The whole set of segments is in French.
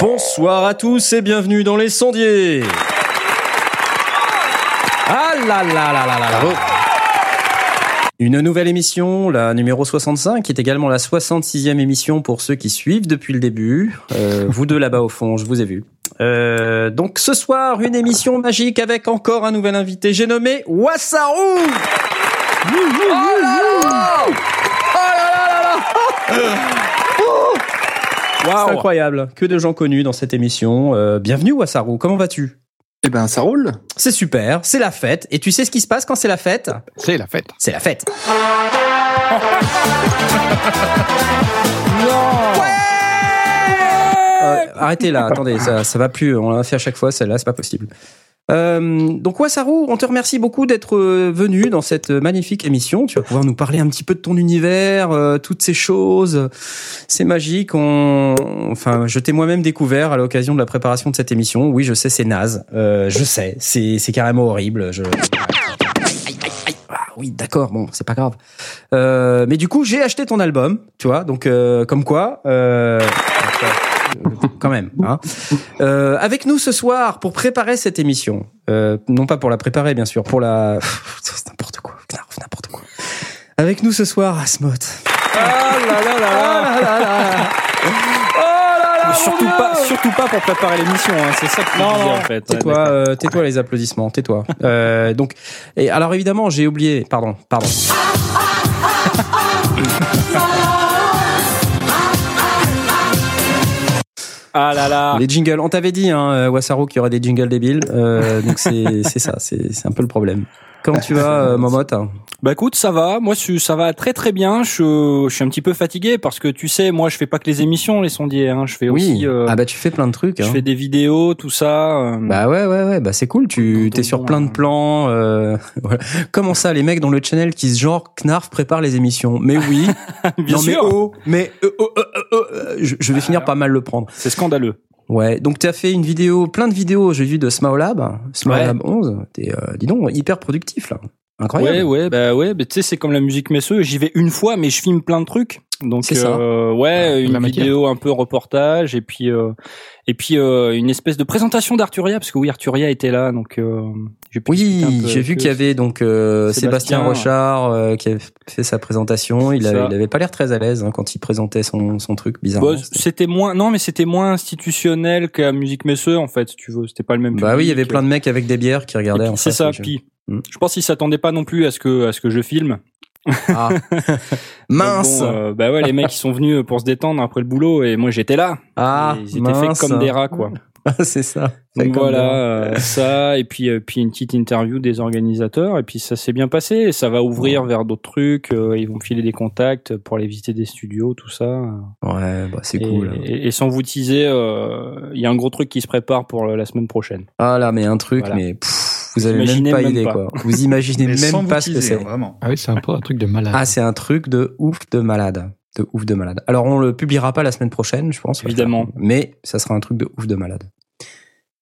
Bonsoir à tous et bienvenue dans les sondiers. Ah là là là là là là. Une nouvelle émission, la numéro 65, qui est également la 66e émission pour ceux qui suivent depuis le début. Euh, vous deux là-bas au fond, je vous ai vu. Euh, donc ce soir, une émission magique avec encore un nouvel invité. J'ai nommé Wassaru. Oh là là Oh là C'est incroyable. Que de gens connus dans cette émission. Euh, bienvenue Wassaru. Comment vas-tu? Eh ben, ça roule. C'est super. C'est la fête. Et tu sais ce qui se passe quand c'est la fête? C'est la fête. C'est la fête. Euh, arrêtez là, attendez, ça, ça va plus. On l'a fait à chaque fois, celle-là, c'est pas possible. Euh, donc Wassaru, on te remercie beaucoup d'être euh, venu dans cette magnifique émission. Tu vas pouvoir nous parler un petit peu de ton univers, euh, toutes ces choses. C'est magique. On... Enfin, je t'ai moi-même découvert à l'occasion de la préparation de cette émission. Oui, je sais, c'est naze. Euh, je sais, c'est c'est carrément horrible. Je... Ah oui, d'accord. Bon, c'est pas grave. Euh, mais du coup, j'ai acheté ton album, tu vois. Donc, euh, comme quoi. Euh, quand même. Hein. Euh, avec nous ce soir pour préparer cette émission. Euh, non pas pour la préparer, bien sûr, pour la. C'est n'importe quoi. N'importe quoi. Avec nous ce soir, Asmod. Ah là là là là là. Oh surtout pas, surtout pas pour préparer l'émission, hein, c'est ça que Non, non, en fait. tais-toi, euh, tais-toi les applaudissements, tais-toi. Euh, donc, et alors évidemment, j'ai oublié, pardon, pardon. Ah là là. Les jingles, on t'avait dit, hein, euh, Wassaru, qu'il y aurait des jingles débiles, euh, donc c'est c'est ça, c'est c'est un peu le problème. Comment tu vas, euh, Momote Bah écoute, ça va. Moi, ça va très très bien. Je, je suis un petit peu fatigué parce que tu sais, moi, je fais pas que les émissions, les sondiers. Hein. Je fais Oui. aussi, euh, Ah bah tu fais plein de trucs. je Hein. fais des vidéos, tout ça. euh, Bah ouais ouais ouais bah c'est cool tu t'es sur plein de euh, plans euh, voilà. comment ça les mecs dans le channel qui se genre Knarf prépare les émissions? Mais oui bien non mais sûr. oh mais euh, oh, je, je vais finir par mal le prendre C'est scandaleux. Ouais donc tu as fait une vidéo plein de vidéos j'ai vu de Smaolab Smaolab 11 t'es euh, dis donc hyper productif là incroyable Ouais, ouais, bah ouais. Mais tu sais, c'est comme la musique messeux. J'y vais une fois, mais je filme plein de trucs. Donc, C'est ça. euh, ouais, une vidéo un peu reportage et puis euh, et puis euh, une espèce de présentation d'Arturia parce que oui, Arturia était là, donc euh, pu oui j'ai vu qu'il y avait donc euh, Sébastien, Sébastien. Rochard euh, qui avait fait sa présentation il avait, ça. il avait pas l'air très à l'aise hein, quand il présentait son, son truc bizarrement Bah, c'était moins non mais c'était moins institutionnel que la musique messeux en fait si tu veux c'était pas le même Bah oui, il y avait plein de mecs avec des bières qui regardaient. c'est ça puis Mm. je pense qu'ils s'attendaient pas non plus à ce que à ce que je filme Ah. Mince. Bon, euh, bah ouais les mecs ils sont venus pour se détendre après le boulot et moi j'étais là ah, ils étaient faits comme des rats quoi c'est ça. Donc voilà euh, ça et puis euh, puis une petite interview des organisateurs et puis ça s'est bien passé et ça va ouvrir vers d'autres trucs euh, ils vont filer des contacts pour aller visiter des studios tout ça Ouais, bah c'est cool. et, et sans vous teaser euh, il y a un gros truc qui se prépare pour la semaine prochaine Ah là, mais un truc, Voilà. mais pff, vous avez même pas même idée pas. quoi. Vous imaginez même pas ce que c'est. vraiment. Ah oui, c'est un peu un truc de malade. Ah, c'est un truc de ouf de malade. De ouf de malade. Alors, on le publiera pas la semaine prochaine, je pense. Évidemment. Mais ça sera un truc de ouf de malade.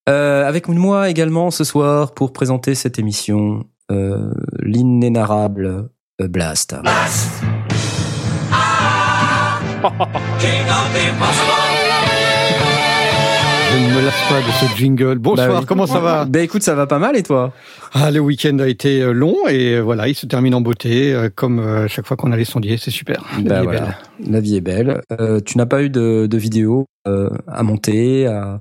Euh, avec moi également ce soir pour présenter cette émission, euh, l'inénarrable euh, Blast. Je ne me lasse pas de ce jingle. Bonsoir, Bah oui. comment ça va Ben écoute, ça va pas mal et toi Ah, le week-end a été euh, long et euh, voilà, il se termine en beauté, euh, comme chaque fois qu'on a les sondiers, c'est super. La Bah vie est voilà. belle. La vie est belle. Euh, tu n'as pas eu de, de vidéo euh, à monter, à,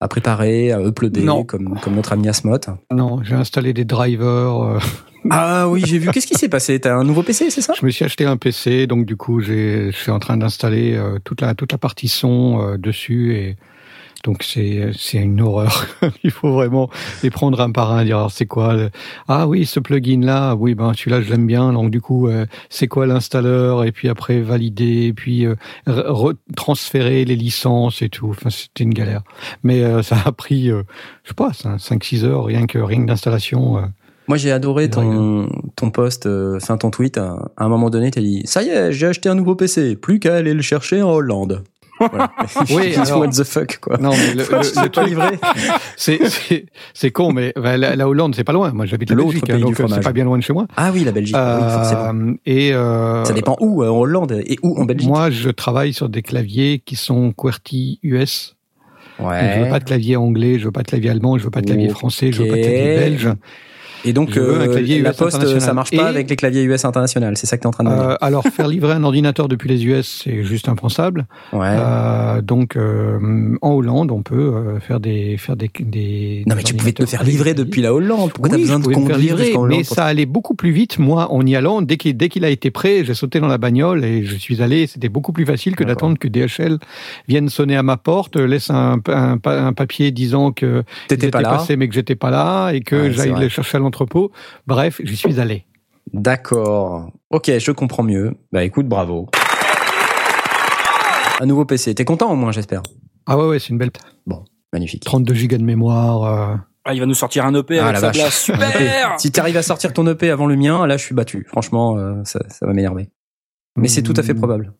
à préparer, à uploader, Non. comme, comme notre ami Asmot. Non, j'ai installé des drivers. euh, Ah oui, j'ai vu. Qu'est-ce qui s'est passé? T'as un nouveau PC, c'est ça? Je me suis acheté un PC, donc du coup, je suis en train d'installer euh, toute la toute la partie son euh, dessus et Donc c'est c'est une horreur. Il faut vraiment les prendre un par un, dire alors c'est quoi le... Ah oui, ce plugin là, oui ben celui-là je l'aime bien. Donc du coup euh, c'est quoi l'installeur? Et puis après valider et puis euh, transférer les licences et tout. Enfin c'était une galère. Mais euh, ça a pris je sais pas 5 6 heures rien que rien d'installation. Moi, j'ai adoré ton, ton post, enfin ton tweet. À un moment donné, t'as dit Ça y est, j'ai acheté un nouveau PC, plus qu'à aller le chercher en Hollande. oui, alors, what the fuck quoi. Non, mais le, le, le livré. C'est c'est con, mais bah, la, Hollande c'est pas loin. Moi j'habite la Belgique, hein, donc euh, c'est pas bien loin de chez moi. Ah oui, la Belgique. oui. Euh, et euh, ça dépend où en Hollande et où en Belgique. Moi, je travaille sur des claviers qui sont QWERTY US. Ouais. je veux pas de clavier anglais, je veux pas de clavier allemand, je veux pas de clavier français, je veux pas de clavier belge. Et donc, euh, la poste, ça marche pas avec les claviers US international. C'est ça que tu es en train de dire. Euh, alors, faire livrer un ordinateur depuis les US, c'est juste impensable. Ouais. Euh, donc, euh, en Hollande, on peut euh, faire des faire des, des Non, mais tu pouvais te faire livrer depuis la Hollande. Pourquoi oui, t'as besoin de conduire livrer, Mais ça allait beaucoup plus vite. Moi, en y allant, dès qu'il dès qu'il a été prêt, j'ai sauté dans la bagnole et je suis allé. C'était beaucoup plus facile que d'attendre que DHL vienne sonner à ma porte, laisse un, un, un papier disant que j'étais passé, mais que j'étais pas là et que j'aille le chercher à entrepôt. Bref, j'y suis allé. D'accord. Ok, je comprends mieux. Bah écoute, bravo. Un nouveau PC. T'es content au moins, j'espère. Ah ouais, ouais, c'est une belle. Bon, magnifique. 32 gigas de mémoire. Euh. Ah, il va nous sortir un EP ah, avec sa place. Super. si t'arrives à sortir ton EP avant le mien, là, je suis battu. Franchement, euh, ça, ça va m'énerver. Mais c'est tout à fait hmm. probable.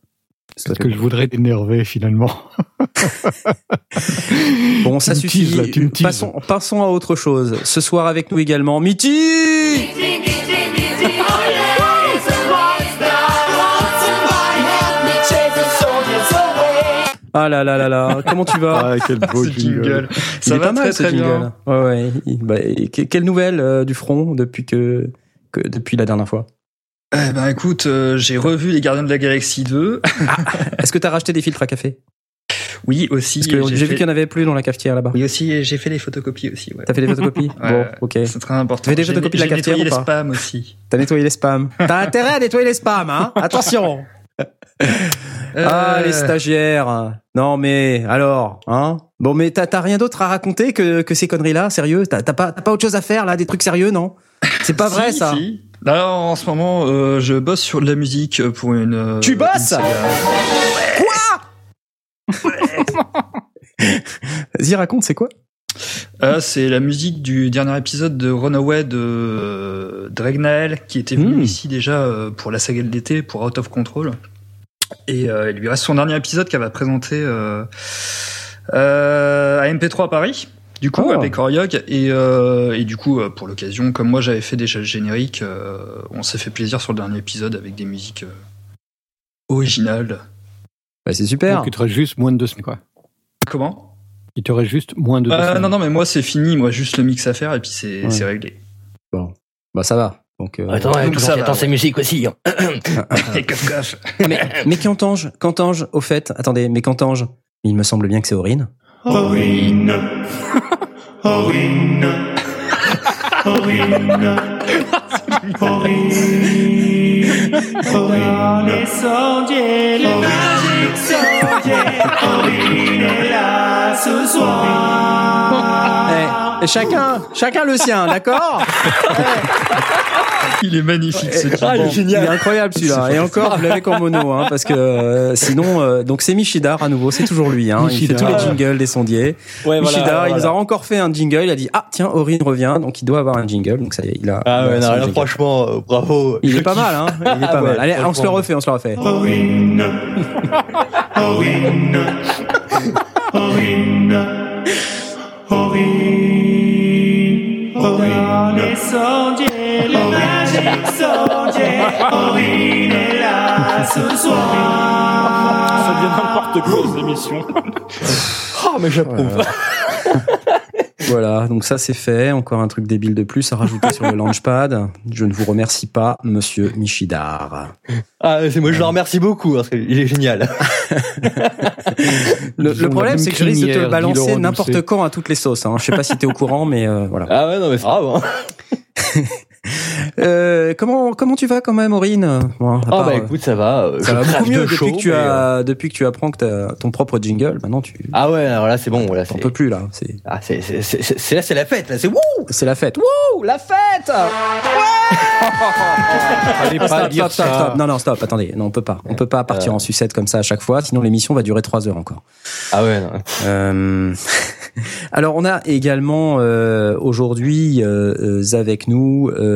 C'est que je voudrais t'énerver finalement. bon, ça suffit. passons, passons à autre chose. Ce soir avec nous également, Mitty Ah là là là là, comment tu vas Ah quel beau jingle. Ça va pas mal très, jingle. Ouais ouais. Bah, quelle nouvelle euh, du front depuis que, que depuis la dernière fois eh ben écoute, euh, j'ai revu Les Gardiens de la Galaxie 2. Ah, est-ce que t'as racheté des filtres à café? Oui, aussi. Parce que j'ai vu qu'il n'y en avait plus dans la cafetière là-bas. Oui, aussi, j'ai fait des photocopies aussi. Ouais. T'as fait des photocopies? Bon, ok. C'est très important. Tu fait des photocopies de la cafetière nettoyé les spams aussi. T'as nettoyé les spams. T'as intérêt à nettoyer les spams, hein? Attention Ah, les euh. stagiaires. Non, mais alors, hein? Bon, mais t'as rien d'autre à raconter que, que ces conneries-là? Sérieux? T'as pas, pas autre chose à faire là? Des trucs sérieux, non? C'est pas vrai, ça? si. Là, en ce moment, euh, je bosse sur de la musique pour une. Euh, tu bosses? Quoi? Vas-y, raconte, c'est quoi? Euh, C'est la musique du dernier épisode de Runaway de euh, Dragnael, qui était venu hmm. ici déjà pour la saga de l'été, pour Out of Control. Et il lui reste son dernier épisode qu'elle va présenter à MP3 à Paris du coup, oh. avec Oriog. Et, euh, et du coup, euh, pour l'occasion, comme moi j'avais fait déjà le générique, euh, on s'est fait plaisir sur le dernier épisode avec des musiques euh, originales. Bah, c'est super. Donc, il te reste juste moins de deux semaines, quoi? Comment? Il te reste juste moins de deux semaines. Non, non, mais moi c'est fini. Moi, juste le mix à faire et puis c'est réglé. Bon. Bah, ça va. Donc, euh, attends, donc ça attends, ces musiques aussi. Hein. mais, mais qu'entends-je Qu'entends-je au fait Attendez, mais qu'entends-je? Il me semble bien que c'est Aurine. Aurine. Aurine. Aurine. Aurine. Aurine. Les sondiers, les magiques sondiers. Aurine est là ce soir. Et chacun, chacun le sien, d'accord Il est magnifique ce ah, il, est génial. il est incroyable celui-là. Et encore, vous l'avez qu'en mono, hein, parce que euh, sinon, euh, donc c'est Michidar à nouveau, c'est toujours lui. Hein, il fait tous les jingles des sondiers. Ouais, Michidar, il nous a encore fait un jingle. Il a dit ah tiens, Aurine revient, donc il doit avoir un jingle. Donc ça y est, il a. Ah ouais, non, franchement, euh, bravo. Il est pas mal, hein. Il est pas mal. Allez, on se le refait, on se le refait. Aurine, Aurine, Aurine, Sondiers, les magiques sondiers. Aurine est là ce soir. Ça devient n'importe quoi cette émission. oh mais j'approuve. Voilà, donc ça c'est fait. Encore un truc débile de plus à rajouter sur le launchpad. Je ne vous remercie pas, monsieur Michidar. Ah, c'est moi je le remercie beaucoup, parce qu'il est génial. le, problème c'est que je risque de te balancer n'importe quand à toutes les sauces. Hein. Je sais pas si tu es au courant, mais euh, voilà. Ah ouais, non mais c'est grave. Hein. Euh, comment comment tu vas quand même, Aurine? Bon, Ah part, bah euh, écoute, ça va. euh, ça va beaucoup mieux de depuis que tu euh, as depuis que tu apprends que t'as ton propre jingle. Maintenant, tu Ah ouais, alors là c'est bon, là t'en c'est. peux plus là. C'est Ah, c'est, là, c'est la fête, là, c'est wouh c'est la fête. Wouh, la fête Fallait pas Stop, dire stop, stop, ça. stop. Non, non, stop. Attendez, non, on peut pas. On peut pas partir en sucette comme ça à chaque fois, sinon l'émission va durer trois heures encore. Ah ouais, non. Alors, on a également aujourd'hui avec nous, euh,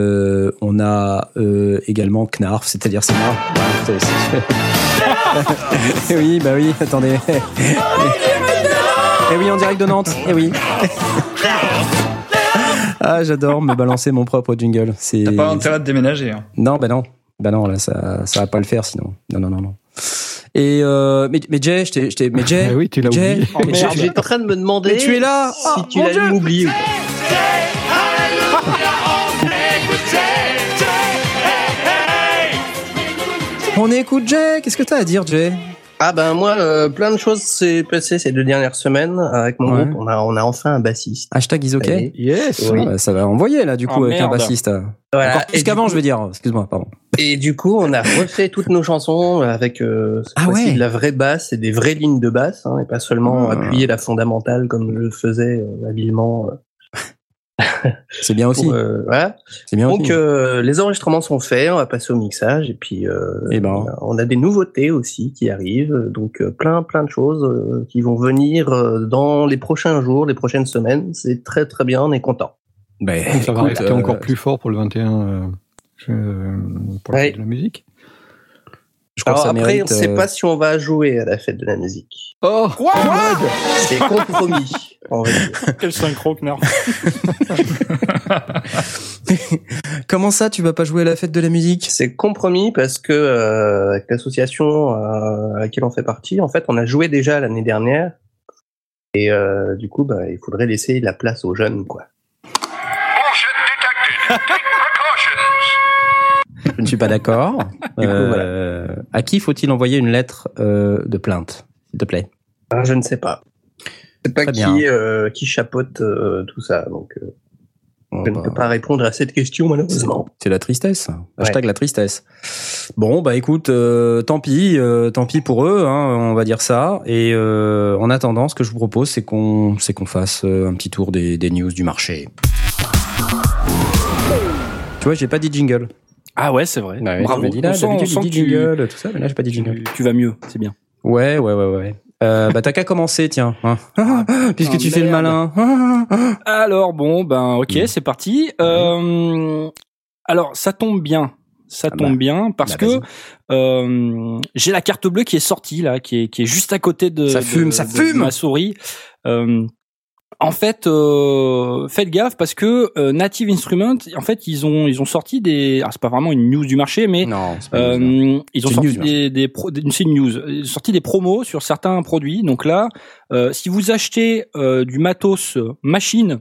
on a euh, également Knarf, c'est-à-dire c'est moi. C'est- c'est- oui, bah oui. Attendez. Eh oui, en direct de Nantes. Eh oui. Ah, j'adore me balancer mon propre jingle. C'est T'as pas intérêt de déménager. Hein. non, bah non. Bah non, là, ça, ça va pas le faire sinon. Non, non, non, non. Et euh, mais, mais Jay, je t'ai, mais Jay, Ah oui, tu l'as Jay, oublié. Jay, J'étais en train de me demander mais tu es là. si Oh, tu mon l'allais Dieu. m'oublier. On écoute Jay. Qu'est-ce que t'as à dire, Jay? Ah ben moi, euh, plein de choses s'est passé ces deux dernières semaines avec mon Ouais. groupe. On a, on a enfin un bassiste. Hashtag is ok. Et- Yes. Oui. Ouais, ça va envoyer là, du coup, Oh, avec un bassiste. Voilà. Encore Et plus du qu'avant, coup- je veux dire. Excuse-moi, pardon. Et du coup, on a refait toutes nos chansons avec euh, Ah ouais. de la vraie basse et des vraies lignes de basse, hein, et pas seulement Ah. appuyer la fondamentale comme je le faisais euh, habilement. C'est bien aussi. euh, voilà. C'est bien Donc aussi. euh, les enregistrements sont faits, on va passer au mixage et puis euh, Eh ben. on, a, des nouveautés aussi qui arrivent, donc euh, plein plein de choses euh, qui vont venir euh, dans les prochains jours, les prochaines semaines. C'est très très bien, on est content. Ben, Ça va rester euh, encore plus fort pour le 21 euh, je- pour Ouais. de la musique. Je crois Alors que ça après, mérite, on ne sait euh, pas si on va jouer à la fête de la musique. Oh C'est compromis. Quel synchro, Knarf. Comment ça, tu vas pas jouer à la fête de la musique? C'est compromis parce que euh, avec l'association euh, à laquelle on fait partie, en fait, on a joué déjà l'année dernière. Et euh, du coup, bah, il faudrait laisser la place aux jeunes, quoi. Je ne suis pas d'accord. Euh, À qui faut-il envoyer une lettre euh, de plainte, s'il te plaît? Ah, je ne sais pas. Je sais pas qui, euh, qui chapeaute tout ça, donc Bon, je ne peux pas répondre à cette question malheureusement. C'est la tristesse. Hashtag la tristesse. Bon, bah écoute, tant pis, tant pis pour eux, hein, on va dire ça. Et en attendant, ce que je vous propose, c'est qu'on, qu'on fasse un petit tour des, des news du marché. Tu vois, j'ai pas dit jingle. Ah ouais, c'est vrai. Ouais, Bravo. dis là, On sent- on sent dit que tu- jingle, tout ça, mais là, j'ai pas dit jingle. tu, tu vas mieux, c'est bien. Ouais, ouais, ouais, ouais. Euh, bah t'as qu'à commencer, tiens. hein. Puisque ah, tu fais le malin. Alors bon, ben ok, Mm. c'est parti. Euh, alors ça tombe bien, ça Ah tombe bah. bien parce Bah, que euh, j'ai la carte bleue qui est sortie là, qui est, qui est juste à côté de, Ça de- fume, ça de fume ma souris. Euh, en fait, euh, faites gaffe parce que euh, Native Instruments, en fait, ils ont ils ont sorti des, ah, c'est pas vraiment une news du marché, mais Non, c'est pas une news, non. euh, ils ont sorti news, des, des, pro- des- c'est une news. Ils ont sorti des promos sur certains produits. Donc là, euh, si vous achetez euh, du matos euh, machine,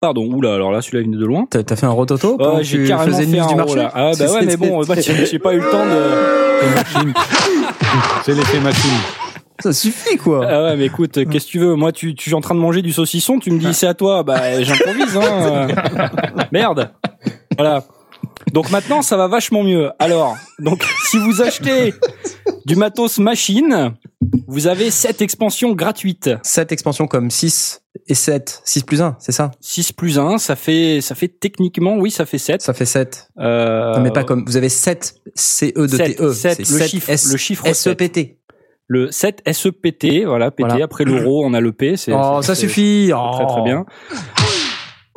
pardon, oula, alors là, celui-là vient de loin. T'as t'as fait un rototo que j'ai carrément fait un du marché là. Ah bah ouais, mais bon, bah, j'ai j'ai pas eu le temps de. C'est l'effet machine. Ça suffit, quoi. Ah ouais, mais écoute, qu'est-ce que tu veux? Moi, tu, tu es en train de manger du saucisson, tu me dis c'est à toi, bah j'improvise, hein. Merde. Voilà. Donc maintenant, ça va vachement mieux. Alors, donc si vous achetez du matos machine, vous avez cette expansion gratuite. 7 expansions comme 6 et 7. 6 plus 1, c'est ça? 6 plus 1, ça fait, ça fait techniquement, oui, ça fait 7. Ça fait 7. Euh, Non, mais pas comme. Vous avez 7 CE de sept, TE. sept, C'est le 7 chiffre- S- le chiffre SEPT. Le 7 SEPT, voilà, PT. Voilà. Après l'euro, on a le P. c'est- Oh, ça suffit. Oh. Très très bien.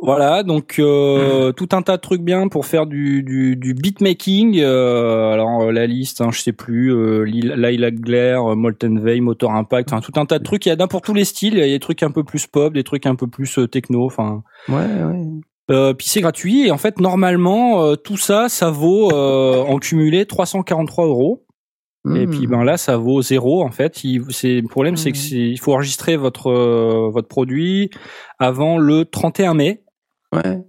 Voilà, donc euh, tout un tas de trucs bien pour faire du, du, du beatmaking. Euh, alors euh, la liste, hein, je sais plus, euh, Glare, euh, Molten Veil, Motor Impact, enfin, tout un tas de trucs. Il y en a pour tous les styles. Il y a des trucs un peu plus pop, des trucs un peu plus euh, techno. Enfin, Ouais, ouais. euh, puis c'est gratuit. Et en fait, normalement, euh, tout ça, ça vaut euh, en cumulé 343 euros. Et Hmm. puis ben là, ça vaut zéro en fait. Il, c'est le problème, c'est que c'est, il faut enregistrer votre euh, votre produit avant le 31 mai. Ouais.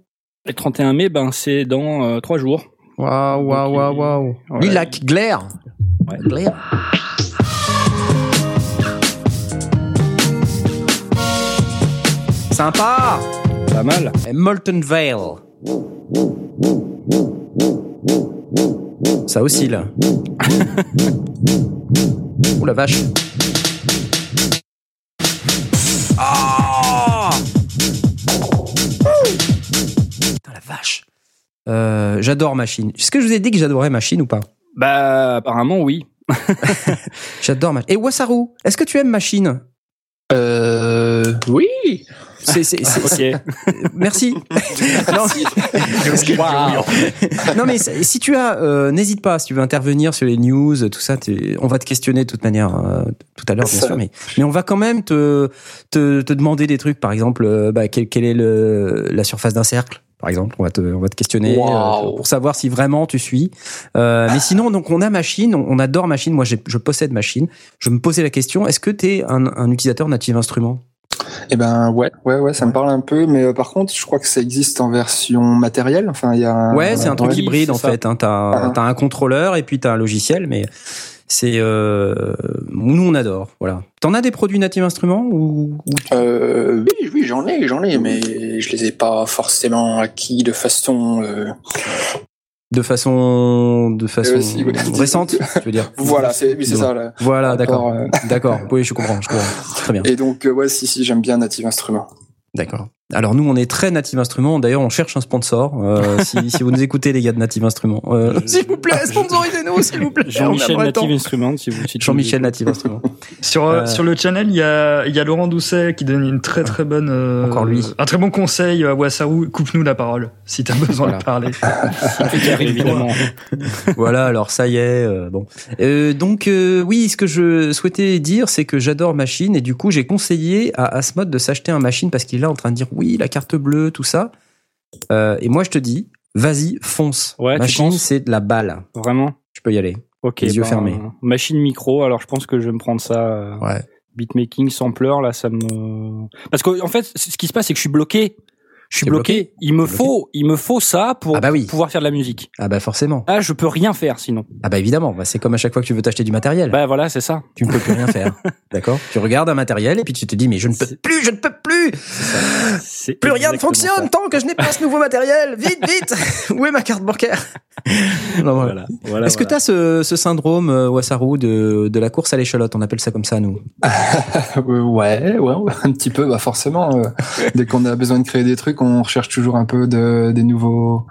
Et le 31 mai, ben c'est dans euh, trois jours. Waouh, waouh, waouh, il- waouh. voilà. Lilac, glaire. Ouais. Glaire. Sympa. Pas mal. Et Molten Vale. Ça oscille. oh la vache. Ah Putain la vache. Euh, j'adore Machine. Est-ce que je vous ai dit que j'adorais Machine ou pas? Bah, apparemment, oui. J'adore Machine. Et Wasaru, est-ce que tu aimes Machine? Euh, oui. C'est, c'est, c'est- Ok. Merci. non, Est-ce que- non, mais si tu as, euh, n'hésite pas, si tu veux intervenir sur les news, tout ça, t'es- on va te questionner de toute manière euh, tout à l'heure, bien sûr, mais, mais on va quand même te, te, te demander des trucs, par exemple, euh, bah, quelle, quelle est le, la surface d'un cercle par exemple, on va te, on va te questionner euh, pour savoir si vraiment tu suis. Euh, mais sinon, donc on a machine, on, on adore machine. Moi, j'ai- je possède machine. Je me posais la question est-ce que tu es un, un utilisateur native instrument? Eh ben ouais, ouais, ouais, ça me parle un peu, mais euh, par contre, je crois que ça existe en version matérielle. Enfin, il y a. Ouais, c'est un truc hybride en ça. fait. Hein. T'as Ah. t'as un contrôleur et puis t'as un logiciel, mais c'est euh, nous on adore. Voilà. T'en as des produits native instruments ou, ou- Euh, oui, oui, j'en ai, j'en ai, mais je les ai pas forcément acquis de façon. De façon de façon ouais. récente, je veux dire. Voilà, c'est oui, c'est ça. Là. Voilà, d'accord, euh, d'accord. Oui, je comprends, je comprends. Très bien. Et donc, euh, ouais, si, si, j'aime bien Native Instruments. D'accord. Alors nous, on est très Native Instruments. D'ailleurs, on cherche un sponsor. Euh, si, si vous nous écoutez, les gars de Native Instruments, euh, s'il vous plaît, sponsorisez-nous, s'il vous plaît. Jean-Michel. Native Instruments, si vous Jean-Michel Native Instruments. Sur, euh, Euh, sur le channel, il y a, il y a Laurent Doucet qui donne une très très bonne. euh, Encore lui. Un très bon conseil à Wasaru. Coupe-nous la parole si t'as besoin Voilà. de parler. évidemment. voilà, alors ça y est. euh, bon. Euh, donc euh, oui, ce que je souhaitais dire, c'est que j'adore Machine et du coup j'ai conseillé à Asmod de s'acheter un Machine parce qu'il est là en train de dire oui la carte bleue, tout ça. Euh, et moi je te dis, vas-y, fonce. Ouais, tu Machine, c'est de la balle. Vraiment Tu peux y aller. Ok. Les yeux ben, fermés. Machine micro, alors je pense que je vais me prendre ça. euh, Ouais. Beatmaking, sampler, là, ça me. Parce qu'en en fait, ce qui se passe, c'est que je suis bloqué. Je suis bloqué. bloqué Il me faut, il me faut ça pour Ah bah oui. pouvoir faire de la musique. Ah bah forcément. Ah, je peux rien faire sinon. Ah bah évidemment. Bah, c'est comme à chaque fois que tu veux t'acheter du matériel. Bah voilà, c'est ça. tu ne peux plus rien faire. D'accord Tu regardes un matériel et puis tu te dis mais je ne peux plus, je ne peux plus. Plus rien ne fonctionne ça. tant que je n'ai pas ce nouveau matériel. Vite, vite. Où est ma carte bancaire? Non, voilà. Voilà. voilà Est-ce que tu as ce, ce syndrome, euh, Wasaru, de, de la course à l'échalote? On appelle ça comme ça, nous. Euh, ouais, ouais, un petit peu, bah forcément. euh, dès qu'on a besoin de créer des trucs, on recherche toujours un peu de, des nouveaux,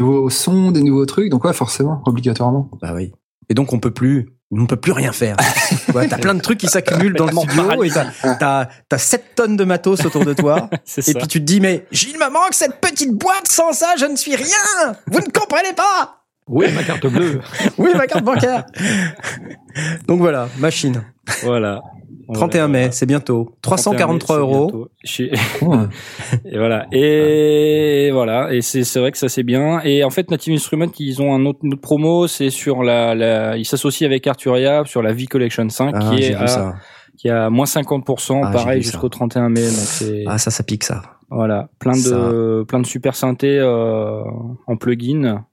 nouveaux sons, des nouveaux trucs. Donc ouais, forcément, obligatoirement. Bah oui. Et donc, on peut plus. On ne peut plus rien faire. ouais, t'as plein de trucs qui s'accumulent dans le studio et t'as, t'as, t'as 7 tonnes de matos autour de toi. C'est et ça. puis tu te dis, mais il me manque cette petite boîte, sans ça, je ne suis rien Vous ne comprenez pas Oui, ma carte bleue. Oui, ma carte bancaire Donc voilà, machine. Voilà. 31 mai, c'est bientôt. 343 euros. Hum. Et voilà. Et voilà. Et c'est c'est vrai que ça c'est bien. Et en fait, Native Instruments, ils ont un autre, une autre promo, c'est sur la, la ils s'associent avec Arturia sur la V Collection 5 Ah, qui est à, ça. qui a moins 50%, Ah, pareil jusqu'au 31 mai. Donc Ah, ça, ça pique ça. voilà, plein de plein de super synthés euh, en plugin.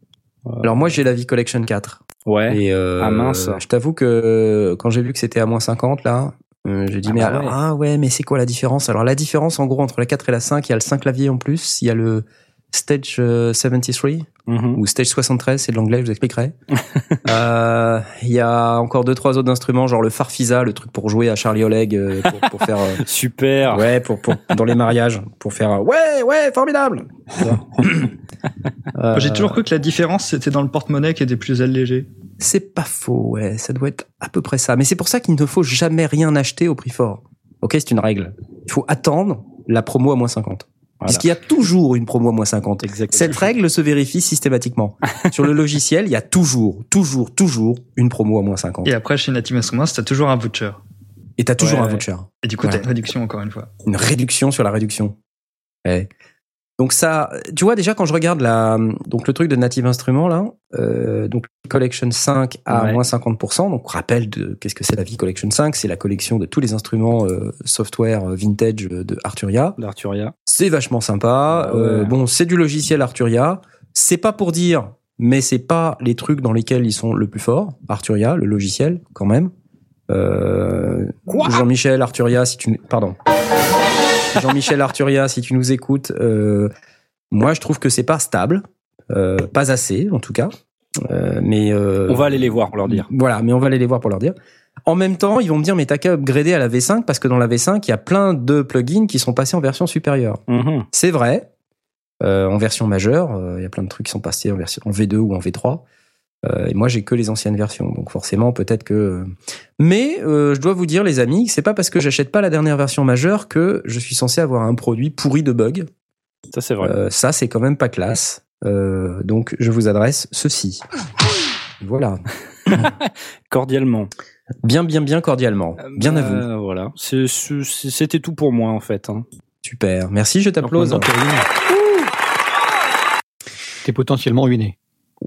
Alors moi, j'ai la V Collection 4. Ouais. Et euh, Ah, mince. Je t'avoue que quand j'ai vu que c'était à moins 50 là, euh, j'ai dit Ah mais bah alors ouais. ah ouais mais c'est quoi la différence? Alors la différence en gros entre la 4 et la 5, il y a le 5 clavier en plus, il y a le Stage euh, 73 Mhm. ou Stage 73, c'est de l'anglais, je vous expliquerai. Euh, Il y a encore deux trois autres instruments genre le Farfisa, le truc pour jouer à Charlie Oleg euh, pour, pour faire euh, Super. ouais pour, pour dans les mariages pour faire euh, ouais ouais formidable. Euh, J'ai toujours cru que la différence c'était dans le porte-monnaie qui était plus allégé. C'est pas faux, ouais, ça doit être à peu près ça. Mais c'est pour ça qu'il ne faut jamais rien acheter au prix fort. Ok, c'est une règle. Il faut attendre la promo à moins 50. Puisqu'il y a toujours une promo à moins 50. Exactement. Cette règle se vérifie systématiquement. Sur le logiciel, il y a toujours, toujours, toujours une promo à moins 50. Et après, chez Native Instruments, t'as toujours un voucher. Et t'as toujours Ouais, un voucher. Et du coup, Ouais. t'as une réduction encore une fois. Une réduction sur la réduction. Ouais. Donc ça, tu vois déjà quand je regarde la, donc le truc de Native Instruments là, euh, donc Collection 5 à Ouais. moins 50%. Donc rappel de qu'est-ce que c'est la vie Collection 5 C'est la collection de tous les instruments euh, software euh, vintage euh, de Arturia. D'Arturia. C'est vachement sympa. Ouais. Euh, bon, c'est du logiciel Arturia. C'est pas pour dire, mais c'est pas les trucs dans lesquels ils sont le plus forts. Arturia, le logiciel, quand même. Euh, Jean-Michel Arturia, si tu, pardon. Jean-Michel Arturia, si tu nous écoutes, euh, moi je trouve que c'est pas stable. Euh, pas assez, en tout cas. Euh, mais On va aller les voir pour leur dire. Voilà, mais on va aller les voir pour leur dire. En même temps, ils vont me dire, mais t'as qu'à upgrader à la V5 parce que dans la V5, il y a plein de plugins qui sont passés en version supérieure. Mhm. C'est vrai. Euh, en version majeure, euh, il y a plein de trucs qui sont passés en version en V2 ou en V3. Euh, et moi, j'ai que les anciennes versions, donc forcément, peut-être que. Mais euh, je dois vous dire, les amis, c'est pas parce que j'achète pas la dernière version majeure que je suis censé avoir un produit pourri de bugs. Ça, c'est vrai. Euh, ça, c'est quand même pas classe. Euh, donc, je vous adresse ceci. Voilà, Cordialement. bien, bien, bien cordialement. Bien à vous. Euh, voilà. C'était tout pour moi, en fait. hein. Super. Merci, je t'applause. T'es potentiellement ruiné.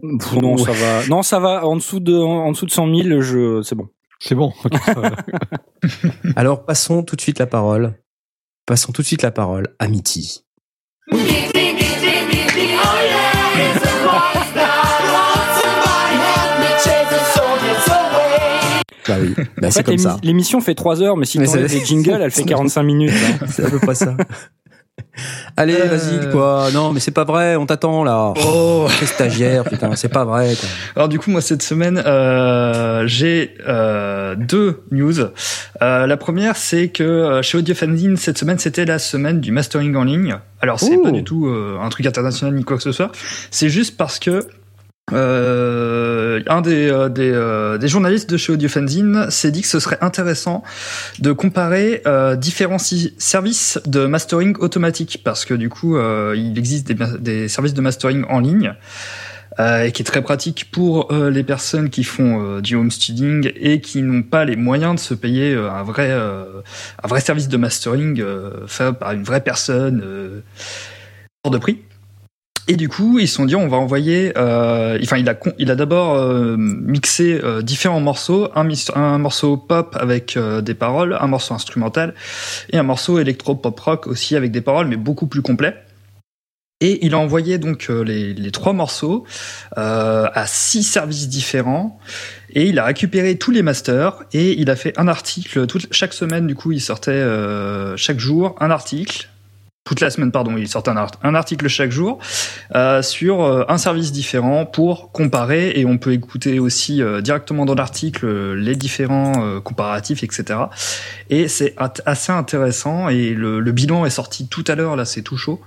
Pff, non, ça va. Non, ça va. En dessous de, en dessous de 100 000, je, c'est bon. C'est bon. Alors, passons tout de suite la parole. Passons tout de suite la parole à Mitty. Bah oui, bah c'est comme ça. L'émission fait 3 heures, mais si c'est- les jingles, elle fait 45 minutes. hein. C'est à peu près ça. Allez, Euh. vas-y, quoi. Non, mais c'est pas vrai, on t'attend là. Oh T'es stagiaire, putain, c'est pas vrai. Quoi. Alors du coup, moi cette semaine, euh, j'ai euh, deux news. La première, c'est que chez Audiofanzine, cette semaine, c'était la semaine du mastering en ligne. Alors c'est pas du tout un truc international ni quoi que ce soit. C'est juste parce que euh, un des, euh, euh, des journalistes de chez Audiofanzine s'est dit que ce serait intéressant de comparer différents services de mastering automatique parce que du coup il existe des, services de mastering en ligne et qui est très pratique pour les personnes qui font du home studying et qui n'ont pas les moyens de se payer un vrai un vrai service de mastering fait par une vraie personne hors de prix. Et du coup, ils se sont dit, on va envoyer. euh, enfin, il a il a d'abord euh, mixé euh, différents morceaux, un, un morceau pop avec euh, des paroles, un morceau instrumental et un morceau électro pop rock aussi avec des paroles, mais beaucoup plus complet. Et il a envoyé donc euh, les, les trois morceaux euh, à six services différents et il a récupéré tous les masters et il a fait un article toute, chaque semaine du coup il sortait chaque jour un article toute la semaine pardon il sortait un, art- un article chaque jour euh, sur euh, un service différent pour comparer et on peut écouter aussi euh, directement dans l'article euh, les différents euh, comparatifs etc et c'est assez intéressant et le, le bilan est sorti tout à l'heure là c'est tout chaud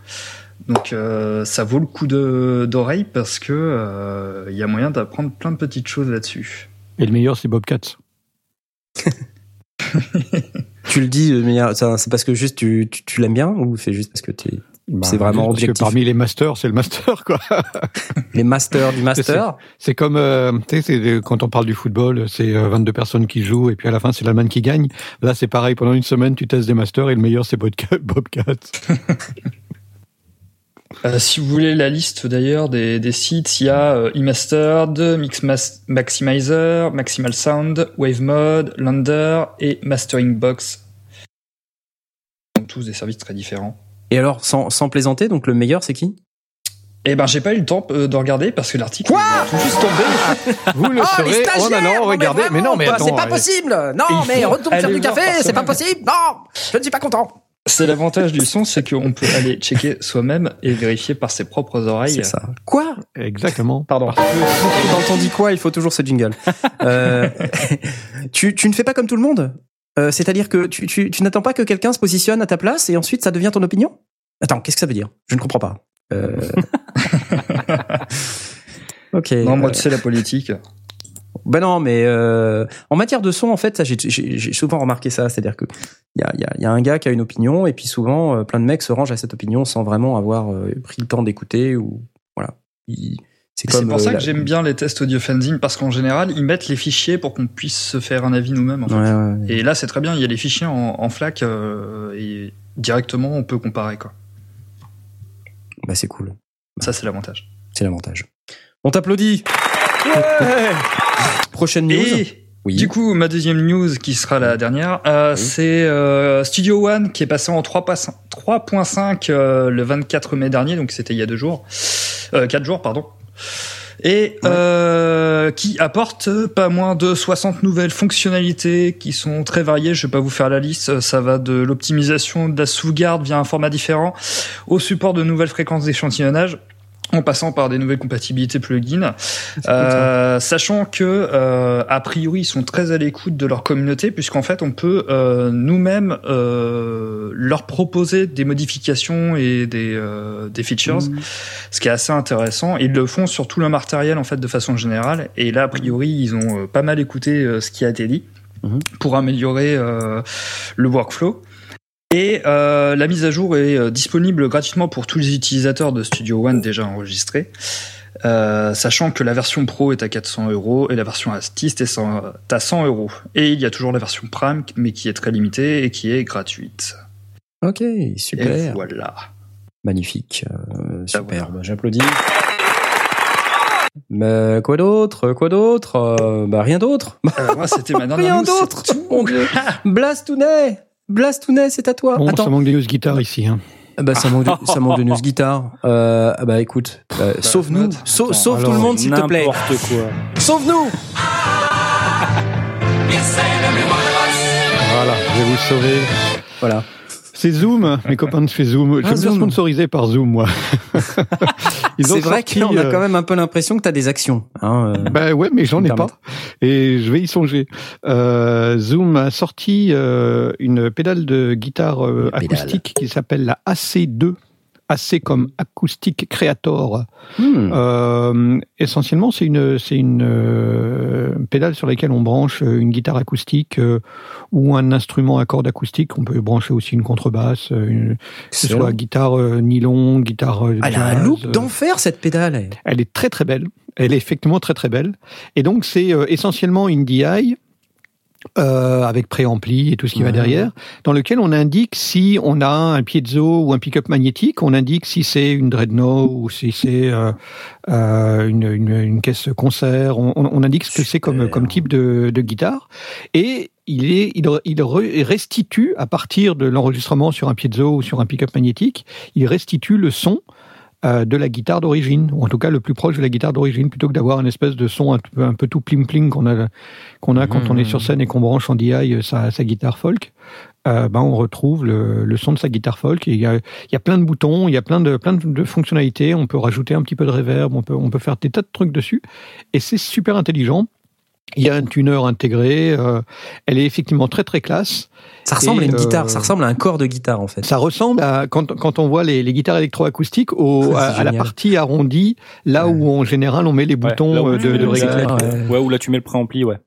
donc euh, ça vaut le coup de- d'oreille parce que euh, il y a moyen d'apprendre plein de petites choses là-dessus. Et le meilleur, c'est Bobcat. Tu le dis, c'est parce que juste tu, tu, tu l'aimes bien ou c'est juste parce que t'es C'est vraiment Parce que objectif? parmi les masters, c'est le master, quoi. les masters du master? C'est comme, euh, tu sais, c'est- quand on parle du football, c'est euh, 22 personnes qui jouent et puis à la fin, c'est l'Allemagne qui gagne. Là, c'est pareil. Pendant une semaine, tu testes des masters et le meilleur, c'est Bobcat. Euh, si vous voulez la liste d'ailleurs des, des sites, il y a euh, eMastered, Mix Mas- Maximizer, Maximal Sound, Wave Mode, Lander et Mastering Box. Sont tous des services très différents. Et alors, sans, sans plaisanter, donc le meilleur, c'est qui? Eh ben, j'ai pas eu le temps euh, de regarder parce que l'article est tout juste tombé. Vous le saurez en allant regarder. Mais non, mais attends. c'est pas euh, possible Non, mais retourne faire du café, c'est pas possible Non Je ne suis pas content C'est l'avantage du son, c'est qu'on peut aller checker soi-même et vérifier par ses propres oreilles. C'est ça. Quoi? Exactement. Pardon. Quand on dit quoi, il faut toujours ce jingle. Euh, tu, tu ne fais pas comme tout le monde? Euh, C'est-à-dire que tu, tu, tu n'attends pas que quelqu'un se positionne à ta place et ensuite ça devient ton opinion? Attends, qu'est-ce que ça veut dire? Je ne comprends pas. Euh... ok. Non, moi, tu sais, la politique. Ben non, mais euh, en matière de son, en fait, ça, j'ai- souvent remarqué ça. C'est-à-dire que il y a, il y, a, il y a un gars qui a une opinion, et puis souvent, euh, plein de mecs se rangent à cette opinion sans vraiment avoir euh, pris le temps d'écouter ou voilà. Il- C'est pour ça la- que j'aime bien les tests audio fanzine parce qu'en général, ils mettent les fichiers pour qu'on puisse se faire un avis nous-mêmes. En fait. Ouais, ouais, ouais. Et là, c'est très bien. Il y a les fichiers en, en FLAC et directement, on peut comparer. Quoi. Bah, c'est cool. Ça, c'est l'avantage. C'est l'avantage. On t'applaudit. Ouais. Prochaine news. Et oui. du coup, ma deuxième news, qui sera la dernière, euh, c'est euh, Studio One qui est passé en 3.5 3.5 euh, le 24 mai dernier, donc c'était il y a deux jours, euh, quatre jours, pardon. Et euh, qui apporte pas moins de 60 nouvelles fonctionnalités qui sont très variées. Je vais pas vous faire la liste. Ça va de l'optimisation de la sauvegarde via un format différent au support de nouvelles fréquences d'échantillonnage en passant par des nouvelles compatibilités plugins, euh, sachant que euh, a priori ils sont très à l'écoute de leur communauté puisqu'en fait on peut euh, nous-mêmes euh, leur proposer des modifications et des, euh, des features, Mhm. ce qui est assez intéressant. Ils le font sur tout le matériel en fait de façon générale et là a priori ils ont euh, pas mal écouté ce qui a été dit Mhm. pour améliorer euh, le workflow. Et euh, la mise à jour est euh, disponible gratuitement pour tous les utilisateurs de Studio One déjà enregistrés, euh, sachant que la version Pro est à 400 euros et la version Artist est à 100 euros. Et il y a toujours la version Prime, mais qui est très limitée et qui est gratuite. Ok, Et super. voilà. Magnifique. euh, super. voilà. Bah, J'applaudis. Mais quoi d'autre? Quoi d'autre? Bah rien d'autre. Moi, c'était ma dernière Rien d'autre. Dieu. Blastounet. C'est à toi. Bon, Attends. ça manque des news guitare ici. Hein. Ah Bah, ça manque de, ça manque de news guitare. Euh, ah bah écoute, euh, sauve-nous, note. Sau- Attends, sauve tout le monde s'il te plaît. N'importe quoi. Sauve-nous. Voilà, je vais vous sauver. Voilà. C'est Zoom, mes copains de chez Zoom. Je Ah, me suis sponsorisé par Zoom, moi. C'est vrai qu'on a euh, quand même un peu l'impression que t'as des actions. Hein, euh. Ben ouais, mais j'en ai pas. Et je vais y songer. Euh, Zoom a sorti euh, une pédale de guitare euh, pédale. acoustique qui s'appelle la AC2. AC comme Acoustic Creator. Hmm. Euh, essentiellement, c'est une, c'est une euh, pédale sur laquelle on branche euh, une guitare acoustique euh, ou un instrument à cordes acoustique. On peut brancher aussi une contrebasse, une, que ce soit guitare nylon, guitare Elle a un look d'enfer cette pédale. elle. est très très belle. Elle est effectivement très très belle. Et donc c'est essentiellement une DI euh, avec préampli et tout ce qui va derrière, dans lequel on indique si on a un piezo ou un pick-up magnétique, on indique si c'est une dreadnought ou si c'est euh, euh, une, une, une caisse concert, on, indique ce que c'est comme, comme type de, de guitare. Et il, est, il, il re- restitue, à partir de l'enregistrement sur un piezo ou sur un pick-up magnétique, il restitue le son euh, de la guitare d'origine, ou en tout cas le plus proche de la guitare d'origine, plutôt que d'avoir une espèce de son un peu, un peu tout pling-pling qu'on a, qu'on a quand on est sur scène et qu'on branche en DI euh, sa, sa guitare folk. Euh, ben on retrouve le, le son de sa guitare folk. Il y a, il y a plein de boutons, il y a plein de, plein de, de fonctionnalités. On peut rajouter un petit peu de reverb, on peut, on peut faire des tas de trucs dessus. Et c'est super intelligent. Il y a un tuner intégré. euh, elle est effectivement très très classe. Ça ressemble Et, à une euh, guitare, ça ressemble à un corps de guitare en fait. Ça ressemble à quand, quand on voit les, les guitares électroacoustiques au, à, à la partie arrondie, là où en général on met les boutons où euh, de, de réglage. ouais. ou là tu mets le préampli, ouais.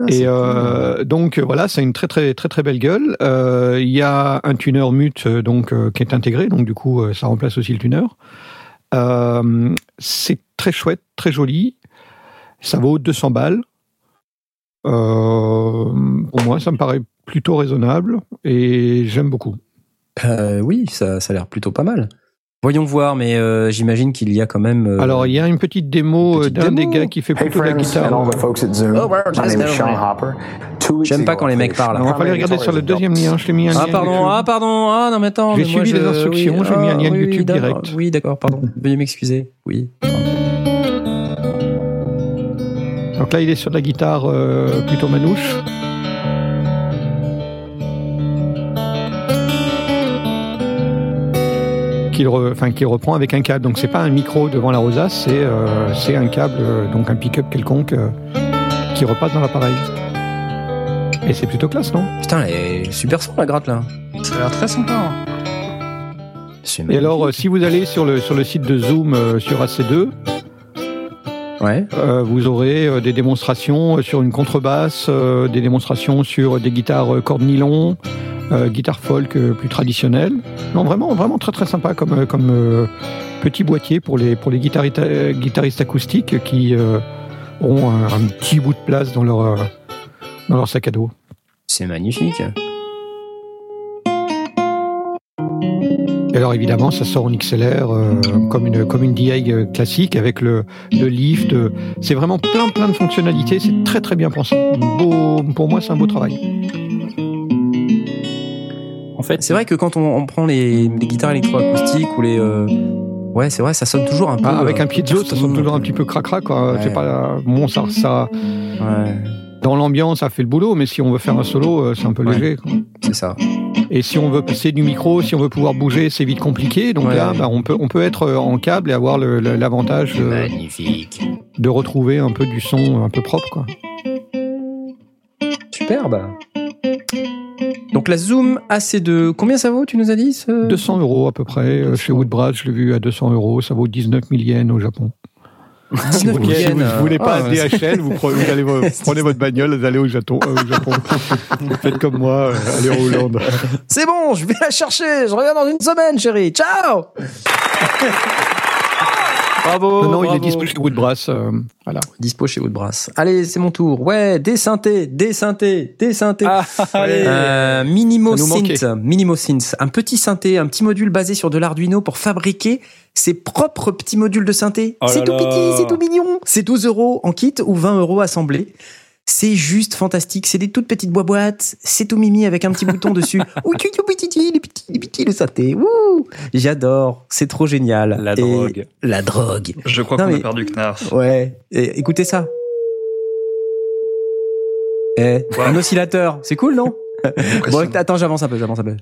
Ah, Et cool. euh, donc voilà, c'est une très très très très belle gueule. Euh, Il y a un tuner mute donc euh, qui est intégré, donc du coup ça remplace aussi le tuner. Euh, c'est très chouette, très joli. Ça vaut 200 balles. Euh, pour moi, ça me paraît plutôt raisonnable et j'aime beaucoup. Euh, oui, ça, ça a l'air plutôt pas mal. Voyons voir, mais euh, j'imagine qu'il y a quand même. euh, Alors il y a une petite démo d'un des gars qui fait Hey plutôt de la guitare. Oh, J'aime pas quand les mecs I parlent. Alors, il fallait regarder sur le deuxième lien. Je l'ai mis un Ah lien pardon, YouTube. ah pardon, ah non mais attends. J'ai suivi les je- instructions, oui, j'ai mis un lien ah, oui, YouTube direct. Oui, d'accord, pardon. Veuillez m'excuser. Oui. Donc là, il est sur de la guitare euh, plutôt manouche. Qu'il re- reprend avec un câble. Donc c'est pas un micro devant la rosace, c'est euh, c'est un câble, euh, donc un pick-up quelconque euh, qui repasse dans l'appareil. Et c'est plutôt classe, non? Putain, elle est super son la gratte là. Ça a l'air très sympa. hein. Et alors, euh, si vous allez sur le, sur le site de Zoom euh, sur AC2, Ouais. Euh, vous aurez euh, des démonstrations euh, sur une contrebasse, euh, des démonstrations sur des guitares cordes nylon, euh, guitare folk plus traditionnelle. Non, vraiment, vraiment très très sympa comme, comme petit boîtier pour les, pour les guitaristes, acoustiques qui auront un, un petit bout de place dans leur, dans leur sac à dos. C'est magnifique. Alors évidemment, ça sort en XLR euh, comme une comme une DI euh, classique avec le, le lift. euh, C'est vraiment plein plein de fonctionnalités. C'est très très bien pensé. Beau, pour moi, c'est un beau travail. En fait, C'est vrai que quand on, on prend les, les guitares électroacoustiques ou les. euh, Ouais, c'est vrai, ça sonne toujours un peu. Ah, avec euh, un piezo, ça sonne toujours un petit peu cracra. Quoi. Ouais. C'est pas bon, ça, ça Ouais, dans l'ambiance, ça fait le boulot. Mais si on veut faire un solo, euh, c'est un peu Ouais. léger. c'est ça. Et si on veut passer du micro, si on veut pouvoir bouger, c'est vite compliqué. Donc Ouais. là, bah, on peut on peut être en câble et avoir l'avantage de, Magnifique. de retrouver un peu du son un peu propre, quoi. Superbe. Donc la Zoom AC2, combien ça vaut, tu nous as dit ce... 200 euros à peu près. Euh, Chez Woodbrass, je l'ai vu à 200 euros. Ça vaut 19 000 yens au Japon. 19 Si vous voulez pas ah, DHL, vous prenez, vous allez, vous prenez votre bagnole, vous allez au Japon. euh, au Japon. Faites comme moi, euh, allez en Hollande. C'est bon, je vais la chercher, je reviens dans une semaine, chérie. Ciao Bravo non, non, il est disponible chez Woodbrass. euh, voilà. Dispo chez Woodbrass. Allez, c'est mon tour. Ouais, des synthés, des synthés, des synthés. Ah, allez. Euh, Minimo. Synth, Minimo Synth, un petit synthé, un petit module basé sur de l'Arduino pour fabriquer ses propres petits modules de synthé. Oh c'est tout petit, c'est tout mignon. C'est 12 euros en kit ou 20 euros assemblés. C'est juste fantastique. C'est des toutes petites boîtes. C'est tout mimi avec un petit bouton dessus. Le. Ouh, j'adore. C'est trop génial. La Et- drogue. La drogue. Je crois qu'on mais- a perdu Knarf. Ouais. Et, écoutez ça. Eh, un oscillateur. C'est cool, non? Bon, attends, j'avance un peu, j'avance un peu.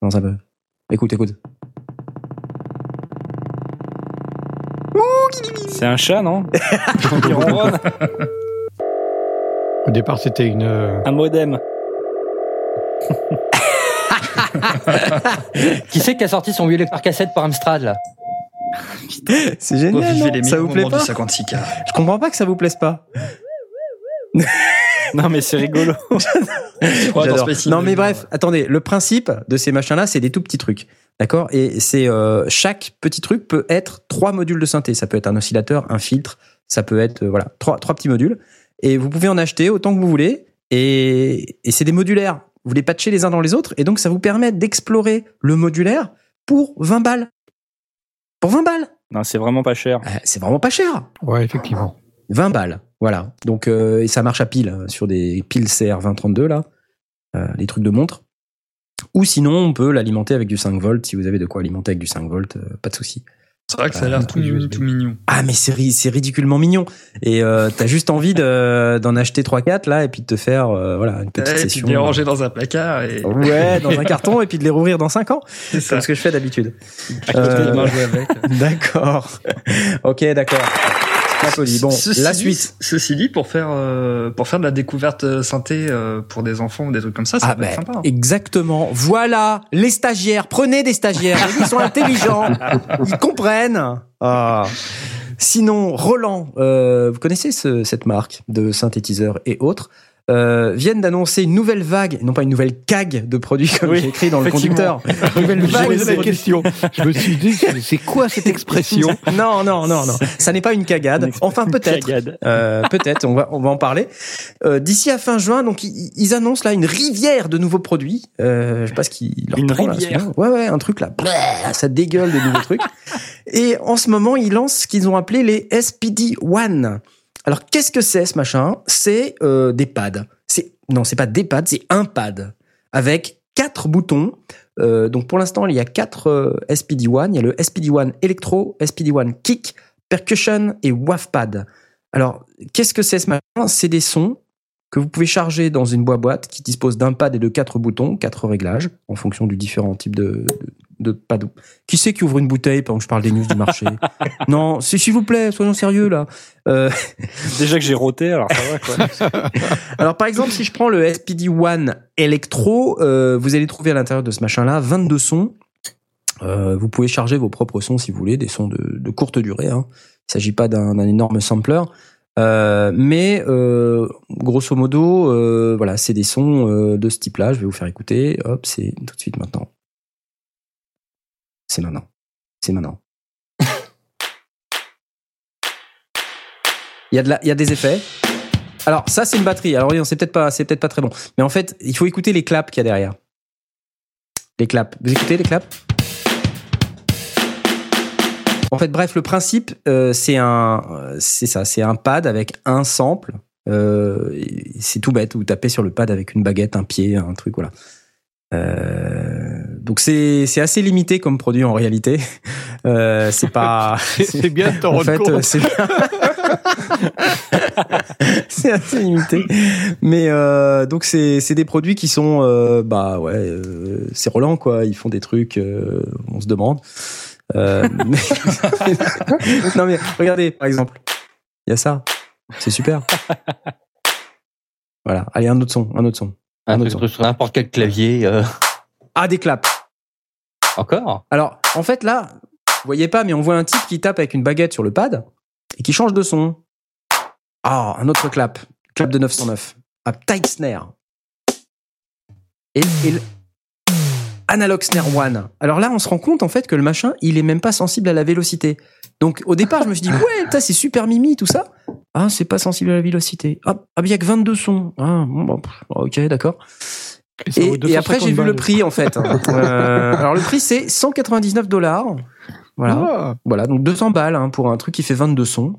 J'avance un peu. Écoute, écoute. C'est un chat, non? Qui ronronne Au départ, c'était une. euh, Un modem. Qui c'est qui a sorti son vieux lecteur cassette par Amstrad là C'est génial. Revivez non les ça vous plaît pas du 56K. Je comprends pas que ça vous plaise pas. Non, mais c'est rigolo. Non mais bref, attendez, le principe de ces machins-là, c'est des tout petits trucs, d'accord? Et c'est euh, chaque petit truc peut être trois modules de synthé. Ça peut être un oscillateur, un filtre, ça peut être euh, voilà trois trois petits modules. Et vous pouvez en acheter autant que vous voulez. Et, et c'est des modulaires. Vous les patchez les uns dans les autres, et donc ça vous permet d'explorer le modulaire pour 20 balles. Pour 20 balles, Non, c'est vraiment pas cher. Euh, c'est vraiment pas cher. Ouais, effectivement. 20 balles, voilà. Donc euh, et ça marche à pile euh, sur des piles CR2032 là, euh, les trucs de montre. Ou sinon on peut l'alimenter avec du 5 volts si vous avez de quoi alimenter avec du 5 volts, euh, pas de souci. C'est vrai que ça a l'air Un tout, tout mignon. Ah mais c'est ri- c'est ridiculement mignon et euh, t'as juste envie de- d'en acheter 3 4 là et puis de te faire euh, voilà une petite Ouais, et puis session. de les ranger dans un placard et Ouais, dans un carton et puis de les rouvrir dans 5 ans. c'est C'est ça. ce que je fais d'habitude. Euh. D'accord. OK, d'accord. Bon, Ceci la dit- suite. Ceci dit, pour faire euh, pour faire de la découverte euh, synthé euh, pour des enfants ou des trucs comme ça, ça Ah peut être ben, sympa. hein. exactement. Voilà, les stagiaires. Prenez des stagiaires. Ils sont intelligents. Ils comprennent. Ah. Sinon, Roland, euh, vous connaissez ce- cette marque de synthétiseurs et autres? Euh, viennent d'annoncer une nouvelle vague, non pas une nouvelle cague de produits comme Oui, j'ai écrit dans le conducteur. Nouvelle Je vague de question. Je me suis dit, c'est quoi cette expression Non, non, non, non. Ça n'est pas une cagade. Enfin, peut-être. Euh, peut-être, on va, on va en parler. Euh, D'ici à fin juin, donc ils, ils annoncent là une rivière de nouveaux produits. Euh, je sais pas ce qu'ils leur Une prend, là, rivière. celui-là. Ouais, ouais, un truc là, ça dégueule de nouveaux trucs. Et en ce moment, ils lancent ce qu'ils ont appelé les SPD One. Alors, qu'est-ce que c'est ce machin? C'est euh, des pads. C'est non, c'est pas des pads, c'est un pad avec quatre boutons. Euh, donc pour l'instant, il y a quatre euh, SPD One. Il y a le SPD One Electro, SPD One Kick, Percussion et WAV Pad. Alors, qu'est-ce que c'est ce machin? C'est des sons que vous pouvez charger dans une boîte qui dispose d'un pad et de quatre boutons, quatre réglages, en fonction du différent type de, de pad. Qui c'est qui ouvre une bouteille pendant que je parle des news du marché? Non, s'il vous plaît, soyons sérieux là. Euh, Déjà que j'ai roté, alors ça va quoi. alors par exemple, si je prends le SPD One Electro, euh, vous allez trouver à l'intérieur de ce machin-là 22 sons. Euh, vous pouvez charger vos propres sons si vous voulez, des sons de, de courte durée. Hein. Il s'agit pas d'un d'un énorme sampler. Euh, mais euh, grosso modo, euh, voilà, c'est des sons euh, de ce type-là. Je vais vous faire écouter. Hop, c'est tout de suite maintenant. C'est maintenant. C'est maintenant. Il y a y a des effets. Alors ça, c'est une batterie. Alors c'est peut-être pas, c'est peut-être pas très bon. Mais en fait, il faut écouter les claps qu'il y a derrière. Les claps. Vous écoutez les claps? En fait, bref, le principe, euh, c'est un, c'est ça, c'est un pad avec un sample. Euh, c'est tout bête. Vous tapez sur le pad avec une baguette, un pied, un truc, voilà. Euh, donc c'est c'est assez limité comme produit en réalité. Euh, c'est pas. C'est bien de t'en en fait, c'est bien. c'est assez limité. Mais euh, donc c'est c'est des produits qui sont euh, bah ouais, euh, c'est Roland quoi. Ils font des trucs, euh, on se demande. Euh, mais- non mais regardez par exemple, il y a ça, c'est super. Voilà, allez un autre son, un autre son. Un truc autre sur n'importe quel clavier. euh, Ah des claps. Encore? Alors en fait là, vous voyez pas, mais on voit un type qui tape avec une baguette sur le pad et qui change de son. Ah, un autre clap, clap de 909, à tight snare. Et, et le- Analog Snare One. Alors là, on se rend compte en fait que le machin, il est même pas sensible à la vélocité. Donc au départ, je me suis dit ouais, putain, c'est super mimi tout ça. Ah, c'est pas sensible à la vélocité. Ah, il y a que 22 sons. Ah, bon, bah, ok, d'accord. Et, après, j'ai vu 250 le prix en fait. Euh, alors le prix, c'est 199 dollars. Voilà. Ah. Voilà, donc 200 balles hein, pour un truc qui fait 22 sons.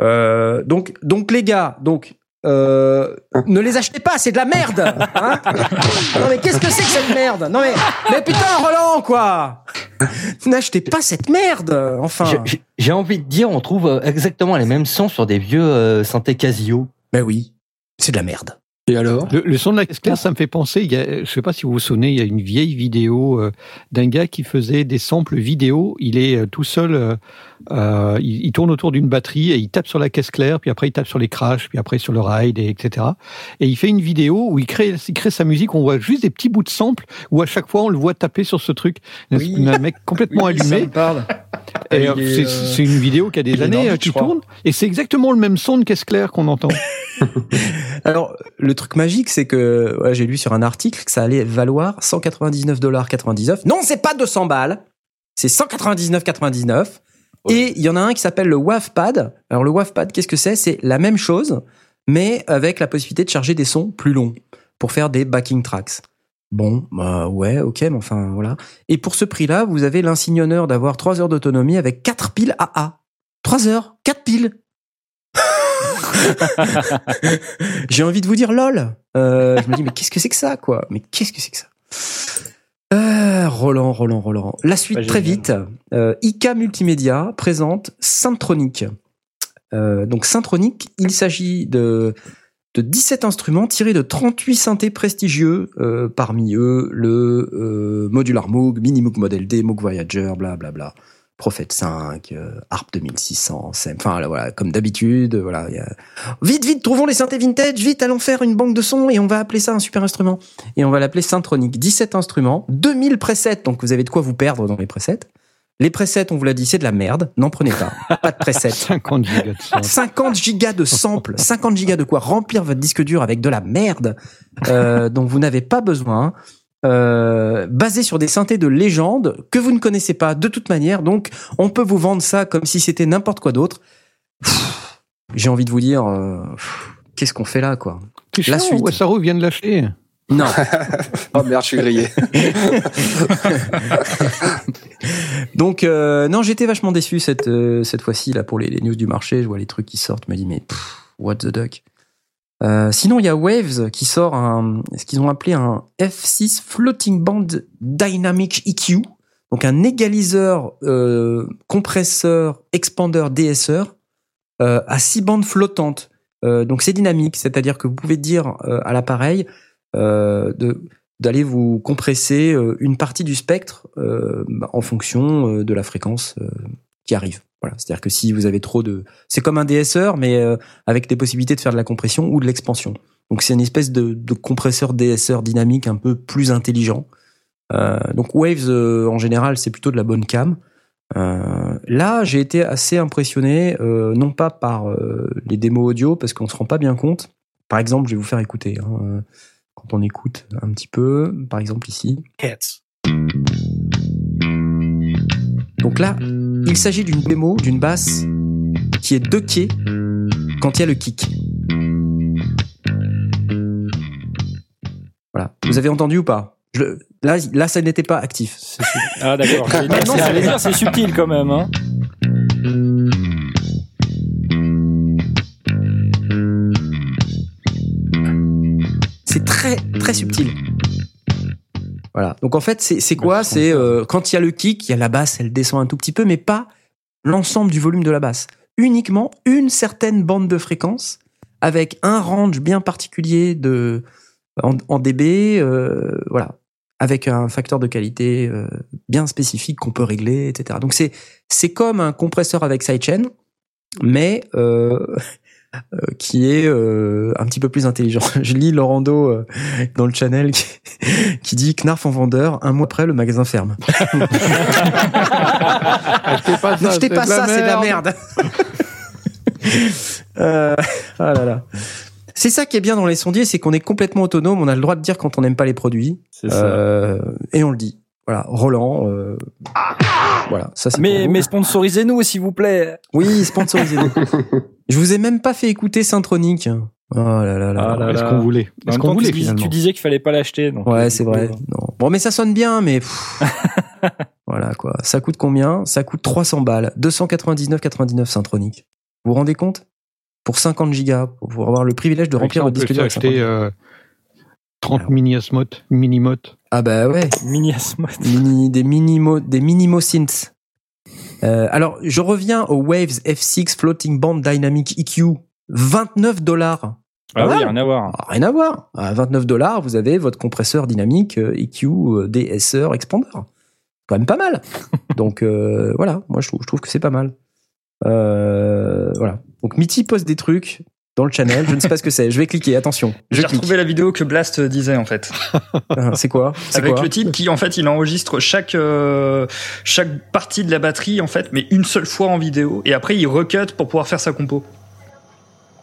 Euh, donc, donc les gars, donc euh, ne les achetez pas, c'est de la merde. hein. non mais qu'est-ce que c'est que cette merde? Non mais, mais putain Roland quoi N'achetez pas cette merde. Enfin. J'ai- envie de dire, on trouve euh, exactement les mêmes sons sur des vieux euh, synthés Casio. Ben oui, c'est de la merde. Et alors? Le, le son de la caisse claire, ça me fait penser, il y a, je sais pas si vous vous souvenez, il y a une vieille vidéo euh, d'un gars qui faisait des samples vidéo. Il est euh, tout seul, euh, euh, il, il tourne autour d'une batterie et il tape sur la caisse claire, puis après il tape sur les crashs, puis après sur le ride, et etc. Et il fait une vidéo où il crée, il crée sa musique, on voit juste des petits bouts de samples, où à chaque fois on le voit taper sur ce truc. Oui. Un mec complètement Oui, ça allumé. parle. Et, euh, est, c'est euh, une vidéo qui a des il années qui tourne, et c'est exactement le même son de caisse claire qu'on entend. Alors, le truc magique, c'est que ouais, j'ai lu sur un article que ça allait valoir 199,99$. Non, c'est pas 200 balles. C'est 199,99$. Et il y en a un qui s'appelle le WAVPad. Alors, le WAVPad, qu'est-ce que c'est? C'est la même chose, mais avec la possibilité de charger des sons plus longs pour faire des backing tracks. Bon, bah ouais, ok, mais enfin, voilà. Et pour ce prix-là, vous avez l'insigne honneur d'avoir 3 heures d'autonomie avec 4 piles AA. 3 heures, 4 piles. J'ai envie de vous dire lol. Euh, je me dis mais qu'est-ce que c'est que ça quoi? Mais qu'est-ce que c'est que ça? Roland, Roland, Roland. La suite très vite. Euh, IK Multimédia présente Syntronic. Euh, donc Syntronic, il s'agit de de 17 instruments tirés de 38 synthés prestigieux, euh, parmi eux le Modular Moog, Mini Moog Model D, Moog Voyager, bla bla bla. Prophet 5, euh, Harp 2600, Sem- enfin là, voilà, comme d'habitude, voilà. il y a- Vite, vite, trouvons les synthés vintage, vite, allons faire une banque de sons et on va appeler ça un super instrument. Et on va l'appeler Syntronic. 17 instruments, 2000 presets, donc vous avez de quoi vous perdre dans les presets. Les presets, on vous l'a dit, c'est de la merde, n'en prenez pas, pas de presets. 50 gigas de son. 50 gigas de samples, 50 gigas de quoi remplir votre disque dur avec de la merde euh, dont vous n'avez pas besoin, euh, basé sur des synthés de légende que vous ne connaissez pas de toute manière. Donc, on peut vous vendre ça comme si c'était n'importe quoi d'autre. J'ai envie de vous dire, euh, qu'est-ce qu'on fait là, quoi? C'est La chiant, suite. Wassaro vient de lâcher. Non. Oh merde, je suis grillé. Donc euh, non, j'étais vachement déçu cette euh, cette fois-ci là pour les, les news du marché. Je vois les trucs qui sortent, je me dis mais pff, what the duck? Euh, sinon, il y a Waves qui sort un, ce qu'ils ont appelé un F6 Floating Band Dynamic EQ, donc un égaliseur, euh, compresseur, expandeur, DSR euh, à six bandes flottantes. Euh, donc c'est dynamique, c'est-à-dire que vous pouvez dire à l'appareil de d'aller vous compresser une partie du spectre en fonction de la fréquence qui arrive. Voilà, c'est-à-dire que si vous avez trop de, c'est comme un DSR mais euh, avec des possibilités de faire de la compression ou de l'expansion. Donc c'est une espèce de, compresseur DSR dynamique un peu plus intelligent. Euh, donc Waves euh, en général c'est plutôt de la bonne cam. Là j'ai été assez impressionné, non pas par les démos audio parce qu'on se rend pas bien compte. Par exemple, je vais vous faire écouter. hein, quand on écoute un petit peu, par exemple ici. Donc là, il s'agit d'une démo d'une basse qui est duckée quand il y a le kick. Voilà. Vous avez entendu ou pas? Je- là, là, ça n'était pas actif. Ah d'accord. Non, c'est- j'allais dire, c'est subtil quand même. Hein. C'est très très subtil. Voilà. Donc en fait, c'est quoi? C'est euh, quand il y a le kick, il y a la basse, elle descend un tout petit peu, mais pas l'ensemble du volume de la basse. uniquement une certaine bande de fréquence avec un range bien particulier de en, en dB, euh, voilà, avec un facteur de qualité euh, bien spécifique qu'on peut régler, etc. Donc c'est c'est comme un compresseur avec sidechain, mais euh, qui est euh, un petit peu plus intelligent. Je lis Laurando euh, dans le channel qui, qui dit Knarf en vendeur, un mois après le magasin ferme. N'achetez c'est pas ça, c'est de la merde. euh, ah là là. C'est ça qui est bien dans les sondiers, c'est qu'on est complètement autonome, on a le droit de dire quand on n'aime pas les produits, euh, et on le dit. Voilà, Roland, euh, voilà, ça c'est Mais, mais sponsorisez-nous, s'il vous plaît. Oui, sponsorisez-nous. Je vous ai même pas fait écouter Syntronic. Oh là là là. Ah là Est-ce qu'on voulait Est-ce qu'on voulait finalement tu disais qu'il fallait pas l'acheter. Ouais, euh, c'est vrai. Non. Bon, mais ça sonne bien, mais pff. voilà quoi. Ça coûte combien? Ça coûte 300 balles, 299,99 Syntronic. Vous vous rendez compte? Pour 50 gigas, pour avoir le privilège de remplir votre disque dur. avec 50 acheter euh, 30 mini Asmot, mini mot. Ah bah ouais, Mini Asmod. mini, des minimo, des minimo synths. Euh, alors, je reviens au Waves F6 Floating Band Dynamic EQ. 29 dollars. Ah oui, Ouais. rien à voir. Ah, Rien à voir. À 29 dollars, vous avez votre compresseur dynamique euh, EQ euh, DSR Expander. Quand même pas mal. Donc euh, voilà, moi je trouve, je trouve que c'est pas mal. Euh, voilà. Donc Mitty poste des trucs dans le channel. Je ne sais pas ce que c'est. Je vais cliquer. Attention. Je J'ai retrouvé la vidéo que Blast disait en fait. Ah, C'est quoi? C'est Avec quoi? le type qui en fait il enregistre chaque euh, chaque partie de la batterie en fait, mais une seule fois en vidéo et après il recut pour pouvoir faire sa compo.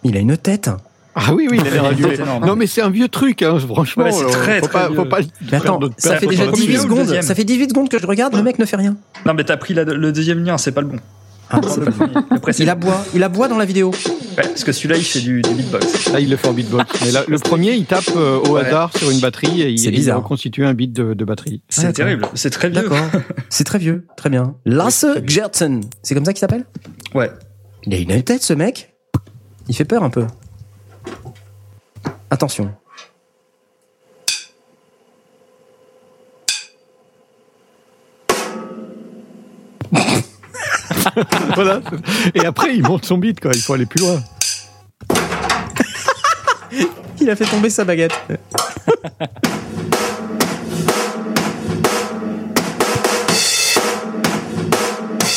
Il a une tête. Ah oui, oui, il a l'air. Non, mais c'est un vieux truc, hein, franchement. Ouais, c'est euh, très, faut, très pas, vieux. faut pas. Mais attends, ça fait déjà sur le 18 premier ou le secondes. Ça fait 18 secondes que je regarde. Le mec ne fait rien. Non mais t'as pris la- le deuxième lien, c'est pas le bon. Ah, c'est pas- Le précédent. il aboie. Il aboie dans la vidéo. Ouais, parce que celui-là il fait du, du beatbox. Là, il le fait en beatbox. Mais là, le premier, il tape euh, au Ouais. hasard sur une batterie et il, il reconstitue un beat de, de batterie. C'est d'accord. terrible, c'est très vieux. D'accord. C'est très vieux. Très bien. Lasse Gertsen. C'est comme ça qu'il s'appelle? Ouais. Il a une tête, ce mec? Il fait peur un peu. Attention. voilà. Et après, il monte son beat, quoi. Il faut aller plus loin. Il a fait tomber sa baguette.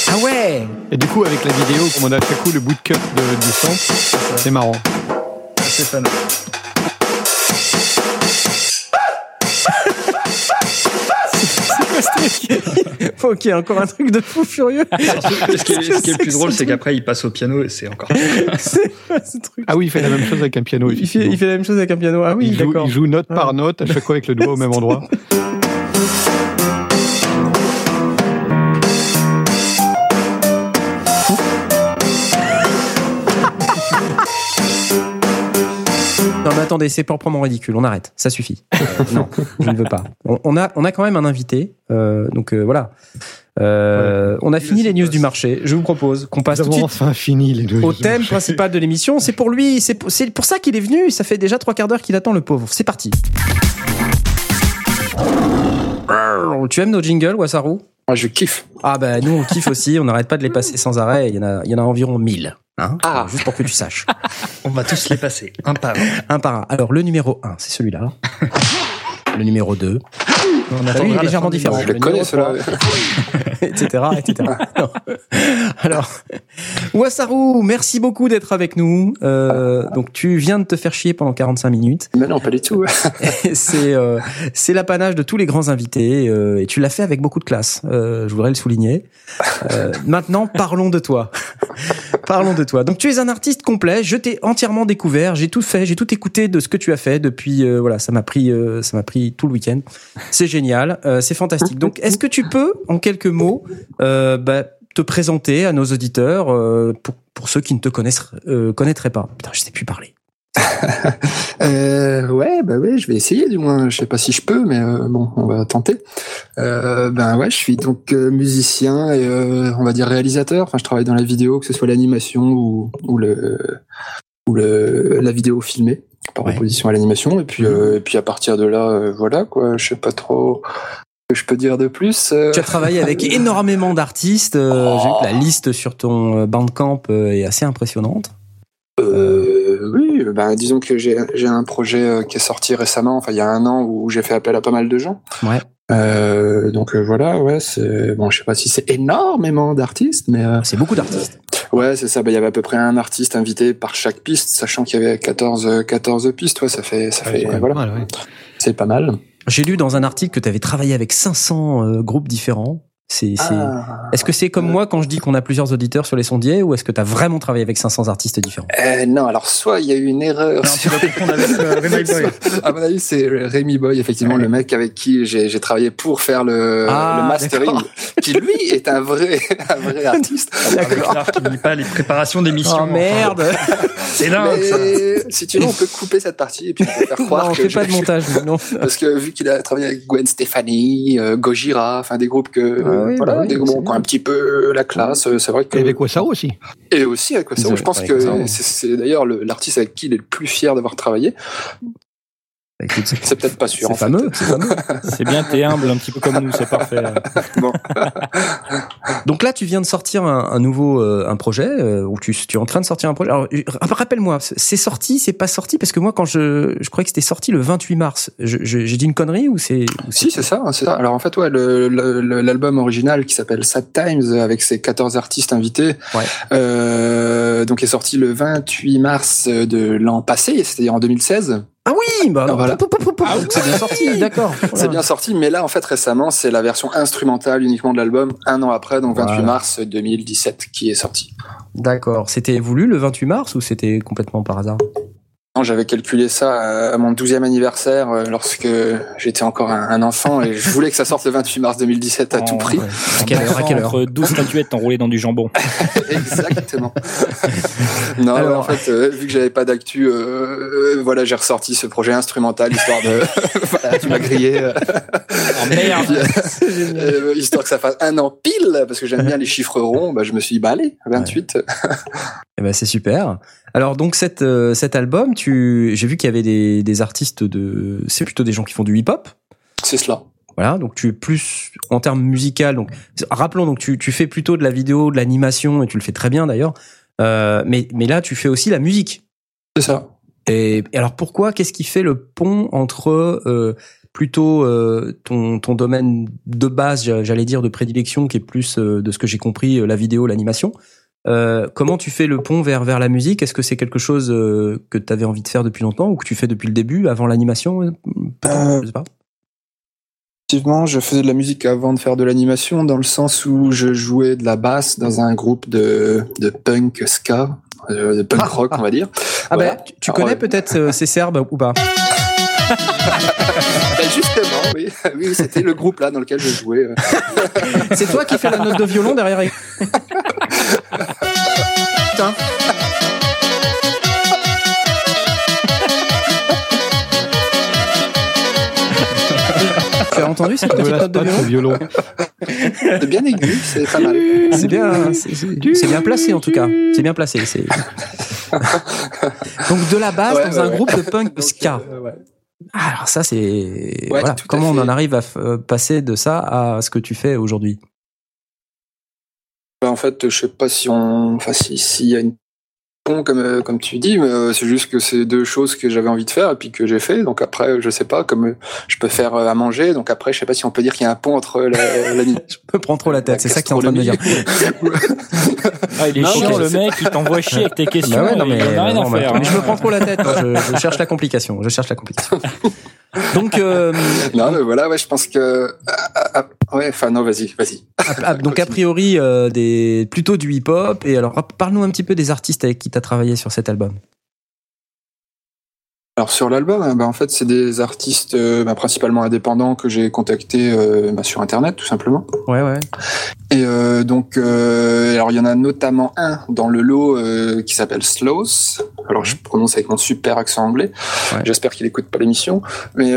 ah ouais Et du coup, avec la vidéo, comme on a fait coup le bout de cut de, du c'est marrant. C'est fan. Ok, encore un truc de fou furieux. ce, qui est, ce qui est le plus drôle, c'est qu'après il passe au piano et c'est encore. C'est quoi ce truc Ah oui, il fait la même chose avec un piano. il fait, il fait la même chose avec un piano. Ah oui, il, joue, d'accord. il joue note Ah. par note, à chaque fois avec le doigt au même endroit. Attendez, c'est proprement ridicule. On arrête, ça suffit. Euh, non, je ne veux pas. On, on a, on a quand même un invité, euh, donc euh, voilà. Euh, On a fini les news du marché. Je vous propose qu'on passe Nous tout de avons suite enfin fini les deux. au thème principal de l'émission. C'est pour lui, c'est pour, ça qu'il est venu. Ça fait déjà trois quarts d'heure qu'il attend le pauvre. C'est parti. Tu aimes nos jingles, Wasaru Moi, je kiffe. Ah bah nous on kiffe aussi. On n'arrête pas de les passer sans arrêt. Il y en a, il y en a environ 1000. Hein Ah. Juste pour que tu saches. On va tous les passer, un par un. Un par un. Alors le numéro 1, c'est celui-là. Le numéro 2, On vu, il est légèrement différent. Je le connais, numéro cela. etc., etc. Alors, Wasaru, merci beaucoup d'être avec nous. Euh, donc, tu viens de te faire chier pendant 45 minutes. Mais non, pas du tout. C'est euh, c'est l'apanage de tous les grands invités euh, et tu l'as fait avec beaucoup de classe. Euh, je voudrais le souligner. Euh, maintenant, parlons de toi. parlons de toi. Donc, tu es un artiste complet. Je t'ai entièrement découvert. J'ai tout fait. J'ai tout écouté de ce que tu as fait depuis. euh, voilà, ça m'a pris. euh, ça m'a pris tout le week-end. C'est génial. Euh, c'est fantastique. Donc, est-ce que tu peux, en quelques mots, euh, bah, te présenter à nos auditeurs euh, pour, pour ceux qui ne te connaissent, euh, connaîtraient pas? Putain, je sais plus parler. Euh, ouais, bah ouais, je vais essayer du moins. Je sais pas si je peux, mais euh, bon, on va tenter. Euh, ben ouais, je suis donc musicien et on va dire réalisateur. Enfin, je travaille dans la vidéo, que ce soit l'animation ou, ou le ou le la vidéo filmée par Ouais. opposition à l'animation. Et puis et puis à partir de là, voilà quoi. Je sais pas trop que je peux dire de plus Tu as travaillé avec énormément d'artistes. J'ai vu que la liste sur ton Bandcamp est assez impressionnante. Euh, oui, ben disons que j'ai un projet euh, qui est sorti récemment, enfin il y a un an où j'ai fait appel à pas mal de gens. Ouais. Euh, donc euh, voilà, ouais, c'est bon, je sais pas si c'est énormément d'artistes, mais euh, C'est beaucoup d'artistes. ouais, c'est ça. Ben, il y avait à peu près un artiste invité par chaque piste, sachant qu'il y avait 14 euh, 14 pistes. Ouais, ça fait ça Ouais, fait voilà, pas mal, ouais. c'est pas mal. J'ai lu dans un article que tu avais travaillé avec 500 euh, groupes différents. C'est, c'est- Ah. Est-ce que c'est comme moi quand je dis qu'on a plusieurs auditeurs sur les sondiers ou est-ce que tu as vraiment travaillé avec 500 artistes différents? Euh, non, alors soit il y a eu une erreur. Non, sur- avec euh, Rémi Boy. à mon avis, c'est Rémi Boy, effectivement, le mec avec qui j'ai j'ai travaillé pour faire le, Ah, le mastering, d'accord. qui lui est un vrai, un vrai artiste. L'art qui pas les préparations d'émissions. Oh merde C'est dingue, ça. Mais si tu veux, on peut couper cette partie et puis on peut faire croire Non, on que fait je- pas de montage, non. Parce que vu qu'il a travaillé avec Gwen Stefani, euh, Gojira, enfin des groupes que oui, voilà, bah oui, des un petit peu la classe, euh, c'est vrai que Et avec Wassaro aussi. et aussi avec Wassaro, je pense que c'est d'ailleurs le- l'artiste avec qui il est le plus fier d'avoir travaillé. Écoute, c'est C'est peut-être pas sûr. c'est en fait. fameux, c'est fameux. C'est bien, t'es humble, un petit peu comme nous, c'est parfait. Bon. Donc là, tu viens de sortir un, un nouveau euh, un projet euh, où tu, tu es en train de sortir un projet. Alors euh, rappelle-moi, c'est sorti, c'est pas sorti? Parce que moi quand je je croyais que c'était sorti le 28 mars. Je- je- J'ai dit une connerie ou c'est ou Si, c'est ça, c'est ça. Alors en fait, ouais, le- le- le- l'album original qui s'appelle Sad Times avec ses 14 artistes invités, Ouais. euh, donc est sorti le 28 mars de l'an passé, c'est-à-dire en 2016. Ah oui, bah Ah, voilà. Ah c'est bien sorti, d'accord. C'est bien sorti, mais là en fait récemment, c'est la version instrumentale uniquement de l'album, un an après, donc 28 Voilà. mars 2017, qui est sorti. D'accord. C'était voulu le 28 mars ou c'était complètement par hasard? J'avais calculé ça à mon 12e anniversaire euh, lorsque j'étais encore un, enfant et je voulais que ça sorte le 28 mars 2017 à tout Oh, prix. Ouais. À quelle heure À quelle heure Entre 12 statuettes enroulées dans du jambon. Exactement. non, Alors- ouais, en fait, euh, vu que j'avais pas d'actu, euh, euh, voilà, j'ai ressorti ce projet instrumental histoire de, voilà, tu m'as grillé, euh, Oh merde euh, histoire que ça fasse un an pile, parce que j'aime bien les chiffres ronds. Bah, je me suis dit, bah allez, 28. Eh ben c'est super. Alors donc cet euh, cet album, tu j'ai vu qu'il y avait des des artistes de c'est plutôt des gens qui font du hip-hop. C'est cela. Voilà, donc tu es plus en termes musical. Donc rappelons donc tu tu fais plutôt de la vidéo, de l'animation et tu le fais très bien d'ailleurs. Euh, mais mais là tu fais aussi la musique. C'est ça. Et, et alors pourquoi Qu'est-ce qui fait le pont entre euh, plutôt euh, ton ton domaine de base, j'a- j'allais dire de prédilection, qui est plus euh, de ce que j'ai compris euh, la vidéo, l'animation. Euh, comment tu fais le pont vers vers la musique? Est-ce que c'est quelque chose euh, que tu avais envie de faire depuis longtemps ou que tu fais depuis le début, avant l'animation Peut-être, Euh, Je sais pas. Effectivement, je faisais de la musique avant de faire de l'animation, dans le sens où je jouais de la basse dans un groupe de, de punk ska, euh, de punk rock, on va dire. Ah Voilà. bah, tu, connais ouais. peut-être euh, ces Serbes ou pas? Ben, justement, oui, oui c'était le groupe là dans lequel je jouais. euh. C'est toi qui fais la note de violon derrière. Putain. Tu as entendu cette petite note de violon violon. C'est bien aigu, c'est pas mal. C'est bien, c'est- bien placé en tout cas. C'est bien placé. c'est- Donc de la base Ouais, dans ouais, un ouais. groupe de punk Donc, ska. euh, ouais. Ah, alors ça c'est voilà. comment on fait. en arrive à f- euh, passer de ça à ce que tu fais aujourd'hui? Ben, en fait, je sais pas si on, enfin, si, s'il y a une pont comme, euh, comme tu dis, mais euh, c'est juste que c'est deux choses que j'avais envie de faire et puis que j'ai fait. Donc après, je sais pas, comme euh, je peux faire euh, à manger. Donc après, je sais pas si on peut dire qu'il y a un pont entre la, la Je me prends trop la tête. C'est ça que tu es en train de me dire. Ah, il est Non, chiant, le mec, il t'envoie chier avec tes questions. Bah ouais, non, il mais, en a rien non, à faire. mais je hein. me prends trop la tête. Je, je cherche la complication. Je cherche la complication. Donc, euh, non, mais voilà, ouais, je pense que, ah, ah, ah, ouais, enfin, non, vas-y, vas-y. donc a priori euh, des plutôt du hip-hop. Et alors, parle-nous un petit peu des artistes avec qui tu as travaillé sur cet album. Alors sur l'album, hein, bah, en fait, c'est des artistes euh, bah, principalement indépendants que j'ai contactés euh, bah, sur Internet, tout simplement. Ouais, ouais. Et euh, donc, euh, alors il y en a notamment un dans le lot qui s'appelle Slows. Alors je prononce avec mon super accent anglais. Ouais. J'espère qu'il écoute pas l'émission. Mais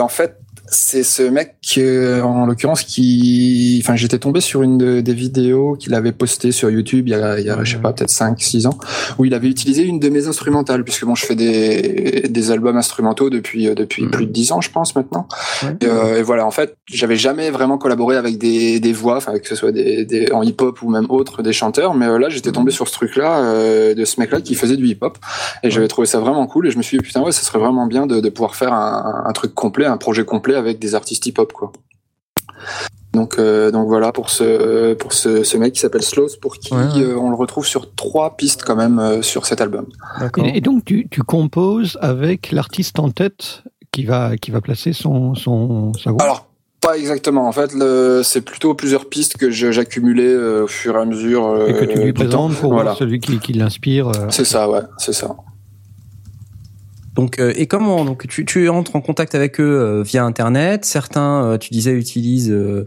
en fait, c'est ce mec, euh, en l'occurrence, qui, enfin, j'étais tombé sur une de- des vidéos qu'il avait postées sur YouTube il y a, il y a je sais pas, peut-être 5, 6 ans, où il avait utilisé une de mes instrumentales, puisque bon, je fais des, des albums instrumentaux depuis, euh, depuis Mhm. plus de 10 ans, je pense, maintenant. Ouais. Et, euh, et voilà, en fait, j'avais jamais vraiment collaboré avec des, des voix, enfin, que ce soit des, des, en hip-hop ou même autres, des chanteurs, mais euh, là, j'étais tombé sur ce truc-là, euh, de ce mec-là qui faisait du hip-hop, et j'avais trouvé ça vraiment cool, et je me suis dit, putain, ouais, ça serait vraiment bien de, de pouvoir faire un, un truc complet, un projet complet avec des artistes hip-hop, quoi. Donc, euh, donc voilà pour ce pour ce, ce mec qui s'appelle Slows pour qui Ouais, ouais. euh, on le retrouve sur trois pistes quand même euh, sur cet album. Et, et donc, tu, tu composes avec l'artiste en tête qui va, qui va placer son, son, sa voix? Alors pas exactement. En fait, c'est plutôt plusieurs pistes que j'accumulais euh, au fur et à mesure. euh, et que tu lui présentes pour Voilà. voir celui qui, qui l'inspire. euh. C'est ça, ouais, c'est ça. Donc, euh, et comment donc tu, tu entres en contact avec eux euh, via Internet. Certains, euh, tu disais, utilisent euh,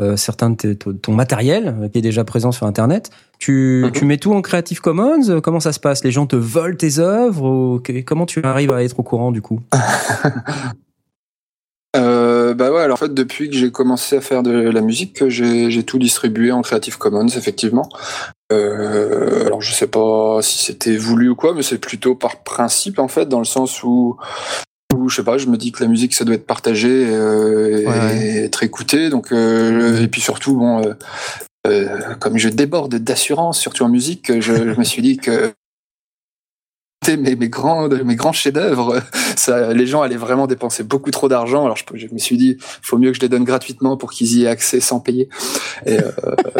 euh, certains de tes- ton matériel qui est déjà présent sur Internet. Tu, Mhm. tu mets tout en Creative Commons? Comment ça se passe? Les gens te volent tes œuvres ou Comment tu arrives à être au courant du coup? Euh, bah ouais, alors en fait, depuis que j'ai commencé à faire de la musique, que j'ai tout distribué en Creative Commons, effectivement. Euh, alors je sais pas si c'était voulu ou quoi, mais c'est plutôt par principe en fait, dans le sens où, où je sais pas, je me dis que la musique ça doit être partagé euh, et, Ouais, ouais. et être écouté, donc euh, et puis surtout bon. euh, euh, comme je déborde d'assurance, surtout en musique, je, je me suis dit que mes, mes grands mes grands chefs-d'œuvre ça les gens allaient vraiment dépenser beaucoup trop d'argent alors je, je me suis dit faut mieux que je les donne gratuitement pour qu'ils y aient accès sans payer et, euh,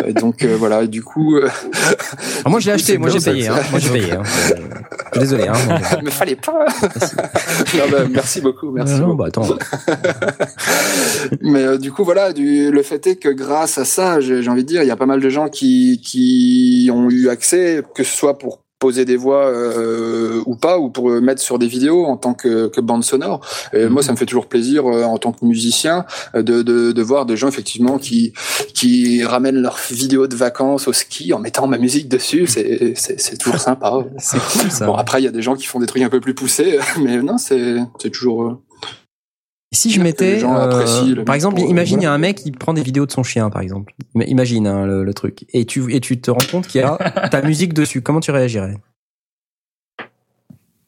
et donc euh, voilà et du coup euh, Alors Moi, j'ai acheté. Moi, j'ai payé. Hein. Moi, j'ai payé. Hein. Je suis Désolé. Hein. mais fallait pas Non, bah, merci beaucoup merci Non, beaucoup. bah, attends. mais euh, du coup voilà du, le fait est que grâce à ça j'ai j'ai envie de dire il y a pas mal de gens qui qui ont eu accès que ce soit pour poser des voix euh, ou pas ou pour euh, mettre sur des vidéos en tant que, que bande sonore. Et moi ça me fait toujours plaisir euh, en tant que musicien euh, de, de, de voir des gens effectivement qui qui ramènent leurs vidéos de vacances au ski en mettant ma musique dessus. C'est c'est c'est toujours sympa. C'est cool ça. bon après il y a des gens qui font des trucs un peu plus poussés mais non c'est c'est toujours euh, si je mettais, euh, par exemple, imagine il y a un mec qui prend des vidéos de son chien, par exemple. Ima- Imagine hein, le, le truc, et tu et tu te rends compte qu'il y a ta musique dessus. Comment tu réagirais?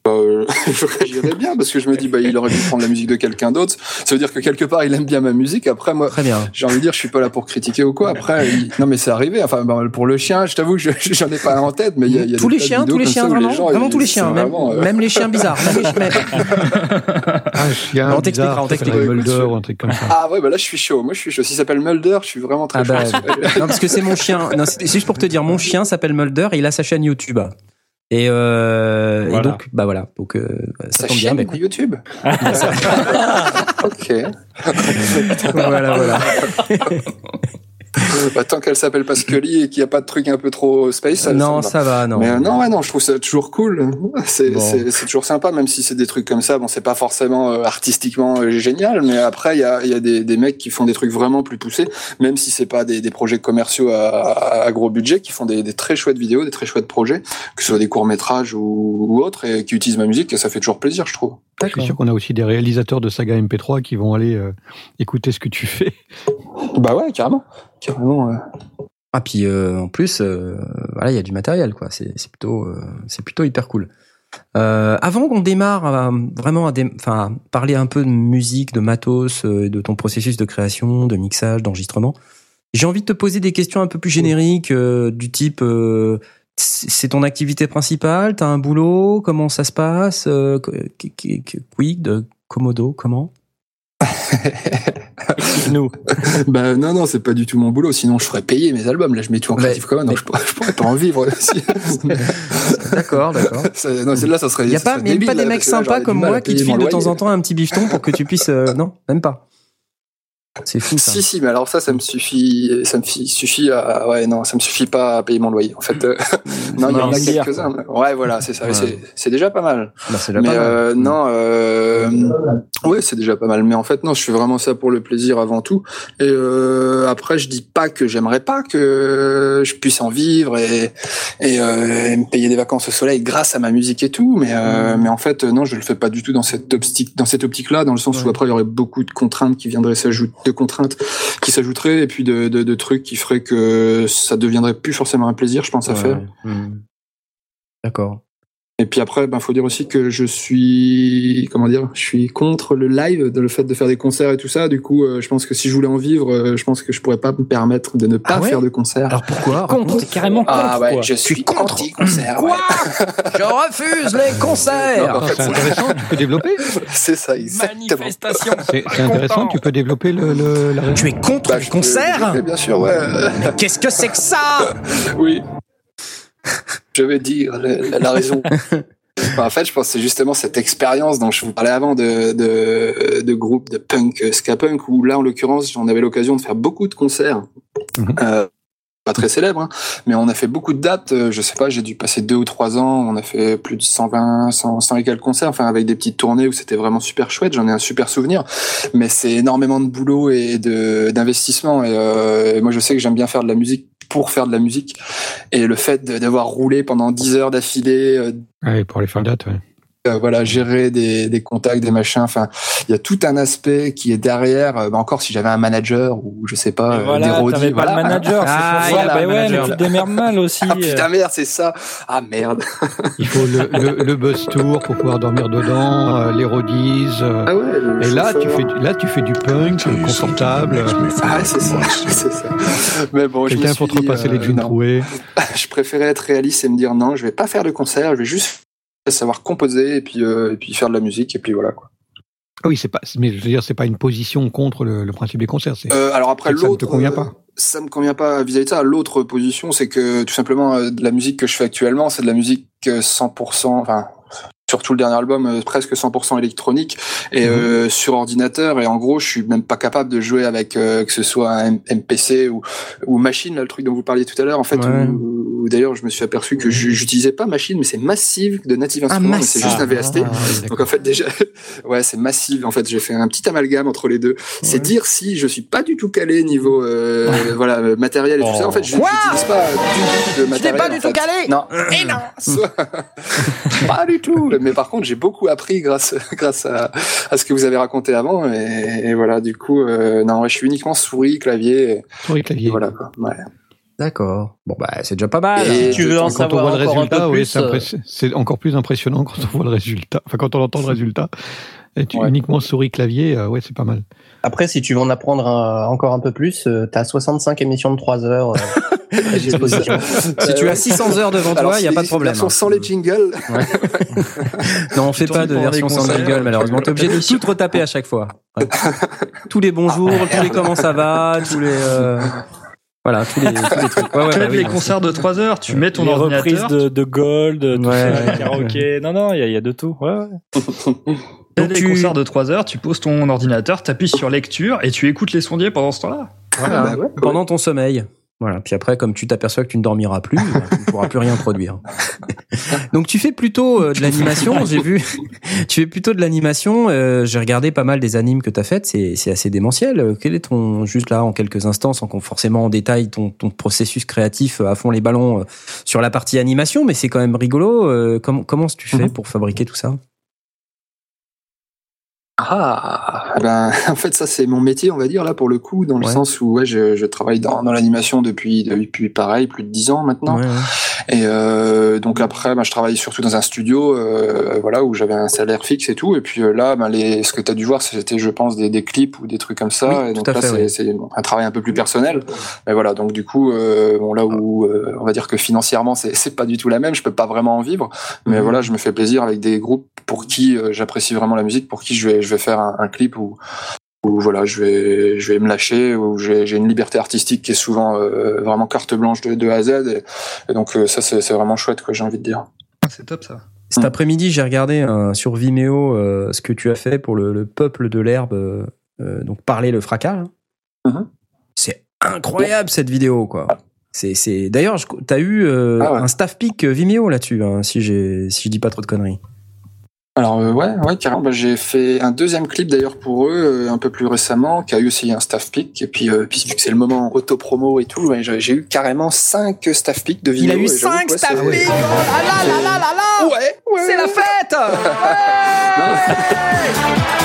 Euh, je réagirais bien parce que je me dis bah il aurait pu prendre la musique de quelqu'un d'autre. Ça veut dire que quelque part il aime bien ma musique. Après moi j'ai envie de dire je suis pas là pour critiquer ou quoi. Après il- non mais c'est arrivé. Enfin bah, pour le chien je t'avoue que je- j'en ai pas un en tête mais il y a, il y a tous des les chiens, tous les chiens, vraiment, gens, vraiment tous les chiens, même, vraiment, euh, même les chiens bizarres. Même les chiens- Un chien On t'expliquera, on t'expliquera. Mulder ou un truc comme ça. Ah ouais bah là je suis chaud. Moi je suis chaud. S'il s'appelle Mulder je suis vraiment très Ah bah, chaud. non, parce que c'est mon chien. Non, c'est juste pour te dire, mon chien s'appelle Mulder et il a sa chaîne YouTube. Et, euh, et Voilà. donc, bah voilà. Donc, euh, ça Sa tombe bien. mais de YouTube. ok. voilà, voilà. Bah, tant qu'elle s'appelle pas Scully et qu'il n'y a pas de truc un peu trop space. ça- non, ça me va. ça va, non. Mais euh, non, ouais, non, je trouve ça toujours cool. C'est Bon. toujours sympa, même si c'est des trucs comme ça. Bon, c'est pas forcément euh, artistiquement euh, génial, mais après, il y a, il y a des, des mecs qui font des trucs vraiment plus poussés, même si c'est pas des, des projets commerciaux à, à- à gros budget, qui font des, des très chouettes vidéos, des très chouettes projets, que ce soit des courts métrages ou, ou autres, et qui utilisent ma musique, et ça fait toujours plaisir, je trouve. Je suis sûr qu'on a aussi des réalisateurs de saga MP3 qui vont aller euh, écouter ce que tu fais. Bah ouais, carrément, carrément. Ah puis euh, en plus, euh, voilà, il y a du matériel, quoi. C'est plutôt, euh, c'est plutôt hyper cool. Avant qu'on démarre euh, vraiment à dé- parler un peu de musique, de matos, de ton processus de création, de mixage, d'enregistrement, j'ai envie de te poser des questions un peu plus génériques du type c'est ton activité principale, t'as un boulot, comment ça se passe, euh, qu- qu- qu- Quid, Komodo, comment? Nous. bah non, non, c'est pas du tout mon boulot, sinon je ferais payer mes albums. Là, je mets tout en Creative Commons, donc je pourrais, je pourrais pas en vivre aussi. D'accord, d'accord. Non, celle-là, ça serait. Il y a pas, serait mais débile, pas des là, mecs là, sympas comme moi qui te filent de temps en temps un petit bifton pour que tu puisses. euh, non, même pas. C'est fou ça. Si, si, mais alors ça, ça me suffit, ça me fi- suffit à, ouais, non, ça me suffit pas à payer mon loyer. En fait, non, il y en a Hier, quelques-uns. Ouais, voilà, c'est ça. Ouais. C'est- déjà pas mal. Bah, c'est déjà Mais pas mal. euh, non, euh, ouais, c'est déjà pas mal. Mais en fait, non, je fais vraiment ça pour le plaisir avant tout. Et euh, après, je dis pas que j'aimerais pas que je puisse en vivre et et, et me payer des vacances au soleil grâce à ma musique et tout. Mais euh, mais en fait, non, je le fais pas du tout dans cette optique, dans cette optique-là, dans le sens où après il y aurait beaucoup de contraintes qui viendraient s'ajouter, de contraintes qui s'ajouteraient et puis de, de de trucs qui feraient que ça deviendrait plus forcément un plaisir, je pense, à faire. D'accord. Et puis après, ben faut dire aussi que je suis, comment dire, je suis contre le live, de le fait de faire des concerts et tout ça. Du coup, euh, je pense que si je voulais en vivre, euh, je pense que je pourrais pas me permettre de ne pas Ah ouais faire de concerts. Alors pourquoi Contre, carrément contre, ah ouais, quoi. je suis contre. anti-concert. Quoi ouais. Je refuse les concerts en fait, C'est intéressant, tu peux développer. C'est ça, exactement. Manifestation. C'est c'est intéressant, tu peux développer le, le, la Tu es contre Bah, les concerts Bien sûr, ouais. Mais qu'est-ce que c'est que ça? Oui. Je vais dire la, raison. En fait, je pense que c'est justement cette expérience dont je vous parlais avant de, de, de groupe de punk, euh, ska punk, où là, en l'occurrence, j'en avais l'occasion de faire beaucoup de concerts. Mhm. Euh, pas très célèbres, hein, mais on a fait beaucoup de dates. euh, Je sais pas, j'ai dû passer deux ou trois ans. On a fait plus de 120, 100, 100 et quelques concerts, enfin avec des petites tournées où c'était vraiment super chouette. J'en ai un super souvenir. Mais c'est énormément de boulot et d'investissement. Et, euh, et moi, je sais que j'aime bien faire de la musique pour faire de la musique. Et le fait d'avoir roulé pendant 10 heures d'affilée, euh, Ouais, pour les faire date, ouais. Euh, voilà, gérer des, des contacts, des machins. Enfin, il y a tout un aspect qui est derrière. Euh, bah, encore si j'avais un manager ou je sais pas, euh, des voilà, roadies, t'avais pas voilà. le manager, Ah, c'est il pour a ça. pas Bah ouais, mais manager. tu te démerdes mal aussi. Ah putain merde, c'est ça. Ah merde. Il faut le, le, le buzz tour pour pouvoir dormir dedans, euh, les roadies. euh, Ah ouais. et là, tu fais, du- là, tu fais du punk confortable. Ah c'est ça, c'est ça. Mais bon, Quelqu'un pour te repasser euh, les jeans non. troués. je préférais être réaliste et me dire non, je vais pas faire de concert, je vais juste savoir composer et puis euh, et puis faire de la musique et puis voilà quoi. Ah oui, c'est pas, mais je veux dire, c'est pas une position contre le, le principe des concerts. Euh, alors après que ça ne l'autre te convient euh, pas. Ça me convient pas vis-à-vis de ça. L'autre position, c'est que tout simplement euh, de la musique que je fais actuellement, c'est de la musique euh, 100%, enfin surtout le dernier album, euh, presque 100% électronique et Mhm. euh, sur ordinateur. Et en gros, je suis même pas capable de jouer avec euh, que ce soit un MPC ou, ou machine, là, le truc dont vous parliez tout à l'heure. En fait, Ouais. où- où d'ailleurs, je me suis aperçu que je- j'utilisais pas machine, mais c'est Massive de Native Instruments, mais c'est juste un VST. Donc en fait déjà, ouais, c'est massif. En fait, j'ai fait un petit amalgame entre les deux. C'est dire si je suis pas du tout calé niveau euh, voilà euh, matériel et tout ça. En fait, je Quoi j'utilise pas du tout de Tu n'es matériel. pas du tout fait. calé Non. Et non Soit- pas du tout. Mais par contre, j'ai beaucoup appris grâce grâce à, à ce que vous avez raconté avant. Et, et voilà, du coup, euh, non, je suis uniquement souris, clavier. Souris clavier. voilà quoi. Ouais. D'accord. Bon bah c'est déjà pas mal. Et- Si tu veux en Quand on savoir voit le un résultat, peu oui, plus, c'est euh, c'est encore plus impressionnant quand on voit le résultat. Enfin, quand on entend le résultat. Et tu- Ouais. Uniquement souris clavier, euh, ouais, c'est pas mal. Après, si tu veux en apprendre un- encore un peu plus, euh, t'as 65 émissions de 3 heures euh, à disposition. Si tu as 600 heures devant Alors, toi, il n'y a pas les de problème. versions hein. sans les jingles. Non, on fait pas de version les sans concerts. jingle, malheureusement. T'es obligé de tout retaper à chaque fois. Ouais. tous les bonjours, tous les comment ça va, tous les... Voilà, tous les, tous les trucs. Ouais, ouais, Tu bah oui, les non, concerts de 3 heures, tu mets ton les reprises ordinateur, de, de Gold, tout Ouais. ça, karaoké. Non, non, il y, a- il y a de tout. Ouais, ouais. tu Donc les concerts de 3 heures, tu poses ton ordinateur, t'appuies sur lecture et tu écoutes les sondiers pendant ce temps-là. Voilà, Bah ouais, pendant ton sommeil. Voilà. Puis après, comme tu t'aperçois que tu ne dormiras plus, tu ne pourras plus rien produire. Donc tu fais plutôt euh, de l'animation. J'ai vu, tu fais plutôt de l'animation. euh, J'ai regardé pas mal des animes que tu as faites. C'est assez démentiel. Euh, Quel est ton juste là en quelques instants, sans qu'on forcément en détail ton, ton processus créatif euh, à fond les ballons euh, sur la partie animation, mais c'est quand même rigolo. euh, comment comment tu fais Mhm. pour fabriquer tout ça? Ah, ben, en fait, ça, c'est mon métier, on va dire, là, pour le coup, dans le Ouais. sens où, ouais, je, je travaille dans, dans l'animation depuis, depuis, pareil, plus de 10 ans maintenant. Ouais, ouais. Et euh, donc après, ben, je travaille surtout dans un studio, euh, voilà, où j'avais un salaire fixe et tout. Et puis euh, là, ben, les, ce que tu as dû voir, c'était, je pense, des, des clips ou des trucs comme ça. Oui, et donc là, c'est, un travail un peu plus personnel. Et voilà, donc du coup, bon, là où on va dire que financièrement, c'est, pas du tout la même, je peux pas vraiment en vivre. Mais Mhm. voilà, je me fais plaisir avec des groupes pour qui j'apprécie vraiment la musique, pour qui je vais, je vais faire un, un clip où, où voilà, je vais, je vais me lâcher, où j'ai, une liberté artistique qui est souvent euh, vraiment carte blanche de, de A à Z. Et, et donc euh, ça, c'est, vraiment chouette, quoi, j'ai envie de dire. Ah, C'est top ça. Cet après-midi, j'ai regardé euh, sur Vimeo euh, ce que tu as fait pour le, le peuple de l'herbe, euh, donc parler le fracas. là. Mhm. C'est incroyable cette vidéo, quoi. C'est, c'est. D'ailleurs, je- t'as eu Ah ouais. un staff pick Vimeo là-dessus, hein, si j'ai, si je dis pas trop de conneries. Alors euh, ouais, ouais, carrément. Bah, j'ai fait un deuxième clip d'ailleurs pour eux euh, un peu plus récemment, qui a eu aussi un staff pick. Et puis, euh, puis vu que c'est le moment auto-promo et tout, ouais, j'ai eu carrément cinq staff pick de Il vidéos. a eu et j'avoue 5 que, ouais, staff pick. Ah là là là là là. Ouais, ouais. C'est la fête. Ouais.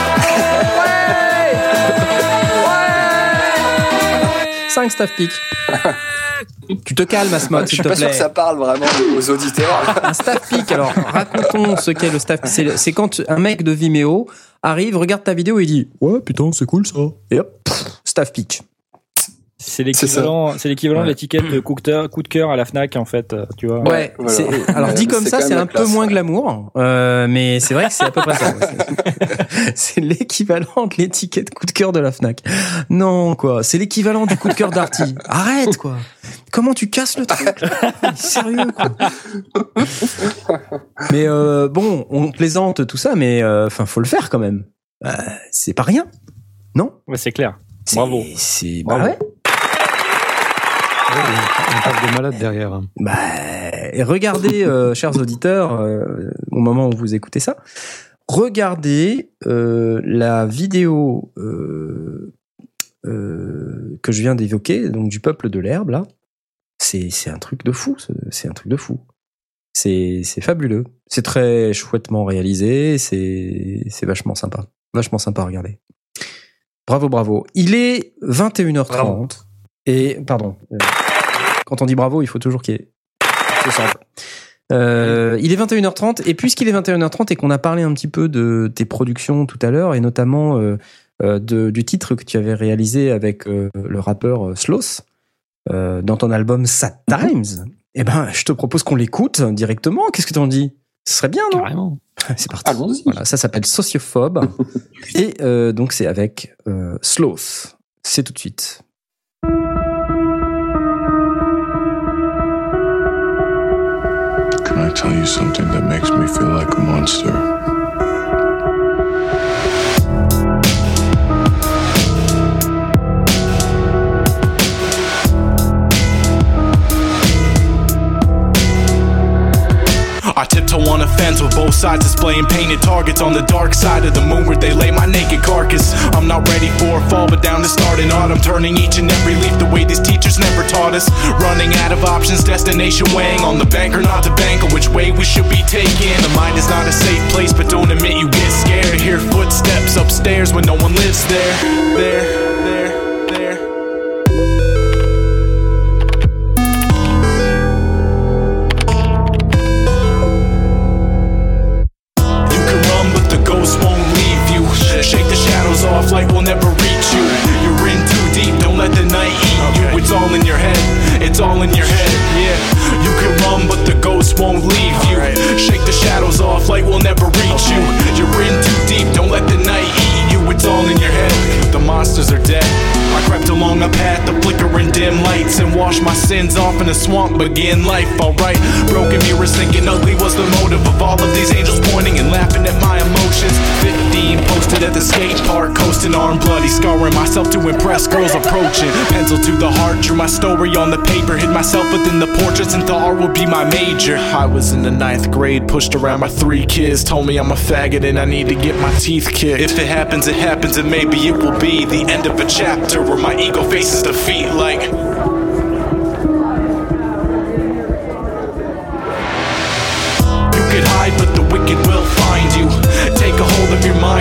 5 staff pick. tu te calmes, Asmod, Je s'il suis te pas sûr plaît. que ça parle vraiment aux auditeurs. Un staff pick. Alors, racontons ce qu'est le staff pick. C'est, c'est quand un mec de Vimeo arrive, regarde ta vidéo et dit Ouais, putain, c'est cool ça. Et hop, pff, staff pick. C'est l'équivalent, c'est l'équivalent de l'étiquette de coup de cœur- à la Fnac en fait, tu vois. Ouais, voilà. alors dit comme ça, c'est un peu moins ouais. glamour, euh, mais c'est vrai que c'est à peu près ça. C'est l'équivalent de l'étiquette coup de cœur de la Fnac. Non, quoi, c'est l'équivalent du coup de cœur d'Arty. Arrête, quoi. Comment tu casses le truc Sérieux, quoi. Mais euh, bon, on plaisante tout ça, mais euh, enfin, faut le faire quand même. Euh, c'est pas rien, non? Ouais, c'est clair. C'est- Bravo. C'est bah ouais. On parle de malade derrière. hein. Bah, regardez, euh, chers auditeurs, euh, au moment où vous écoutez ça, regardez euh, la vidéo que je viens d'évoquer, donc du peuple de l'herbe, là. C'est un truc de fou, ce- c'est un truc de fou. C'est fabuleux. C'est très chouettement réalisé, c'est c'est vachement sympa. Vachement sympa à regarder. Bravo, bravo. Il est 21h30. Bravo. Et, pardon. euh, quand on dit bravo, il faut toujours qu'il y ait. C'est simple. Euh, il est 21h30 et puisqu'il est 21h30 et qu'on a parlé un petit peu de tes productions tout à l'heure et notamment euh, euh, de, du titre que tu avais réalisé avec euh, le rappeur euh, dans ton album Sad Times, eh ben je te propose qu'on l'écoute directement. Qu'est-ce que t'en dis? Ce serait bien, non? Carrément. C'est parti. Allons-y. Voilà, ça s'appelle Sociophobe et donc c'est avec Sloth. C'est tout de suite. Tell you something that makes me feel like a monster? I tiptoe on a fence with both sides displaying painted targets on the dark side of the moon where they lay my naked carcass. I'm not ready for a fall, but down to start in autumn, turning each and every leaf the way these teachers never taught us. Running out of options, destination weighing on the bank or not to bank, on which way we should be taking. The mind is not a safe place, but don't admit you get scared hear footsteps upstairs when no one lives. There, there, Begin life, alright. Broken mirrors thinking ugly was the motive of all of these angels pointing and laughing at my emotions. 15 posted at the skate park, coasting arm bloody, scarring myself to impress girls approaching. Pencil to the heart, drew my story on the paper, hid myself within the portraits and thought art would be my major. I was in the ninth grade, pushed around by three kids, told me I'm a faggot and I need to get my teeth kicked. If it happens, it happens, and maybe it will be the end of a chapter where my ego faces defeat. Like,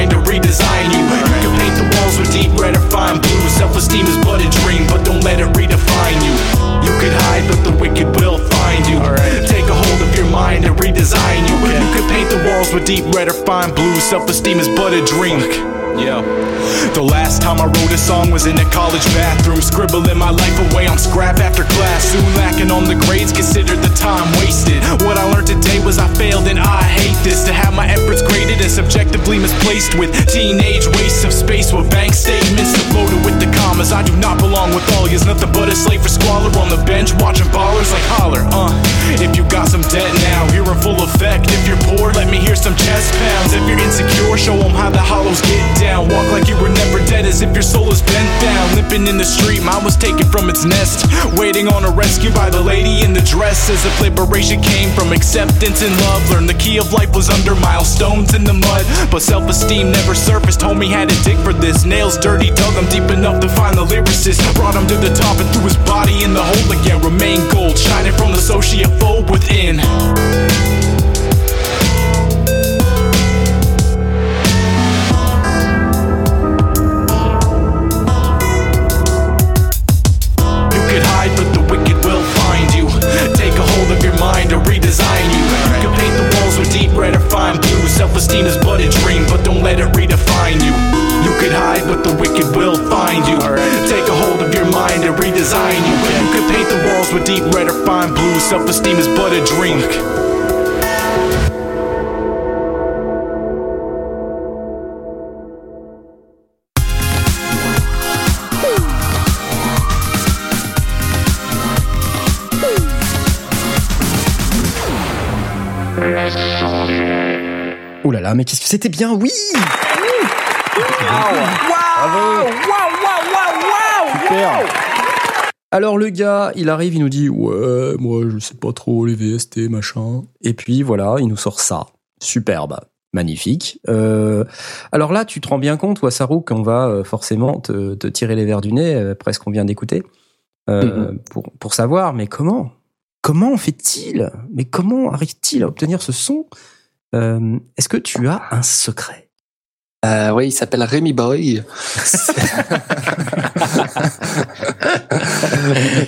hold of your mind to redesign you. You can paint the walls with deep red or fine blue. Self esteem is but a dream, but don't let it redefine you. You could hide, but the wicked will find you. Take a hold of your mind and redesign you. You can paint the walls with deep red or fine blue. Self esteem is but a dream. Yeah. The last time I wrote a song was in a college bathroom, scribbling my life away on scrap after class. Soon lacking on the grades, considered the time wasted. What I learned today was I failed and I hate this. To have my efforts graded and subjectively misplaced with teenage wastes of space with bank statements loaded with the commas. I do not belong with all yous, nothing but a slave for squalor on the bench, watching ballers like holler. Uh, if you got some debt now, you're in full effect. If you're poor, let me hear some chest pounds. If you're insecure, show 'em how the hollows get down. Walk like you were never dead as if your soul was bent down. Limping in the street, mine was taken from its nest. Waiting on a rescue by the lady in the dress. As if liberation came from acceptance and love. Learned the key of life was under milestones in the mud. But self esteem never surfaced. Homie had to dig for this. Nails dirty, dug them deep enough to find the lyricist. Brought him to the top and threw his body in the hole again. Remain gold, shining from the sociophobe within. Deep red or fine blue. Self esteem is but a dream. Ouh là là, mais qu'est-ce que c'était bien, oui Alors le gars, il arrive, il nous dit ouais, moi je sais pas trop les VST machin, et puis voilà, il nous sort ça, superbe, magnifique. Euh, alors là, tu te rends bien compte, Wasaru, qu'on va euh, forcément te, te tirer les verres du nez, euh, après ce qu'on vient d'écouter, euh, pour pour savoir, mais comment, comment fait-il, mais comment arrive-t-il à obtenir ce son Euh, Est-ce que tu as un secret? Euh, oui, il s'appelle Rémi Boy.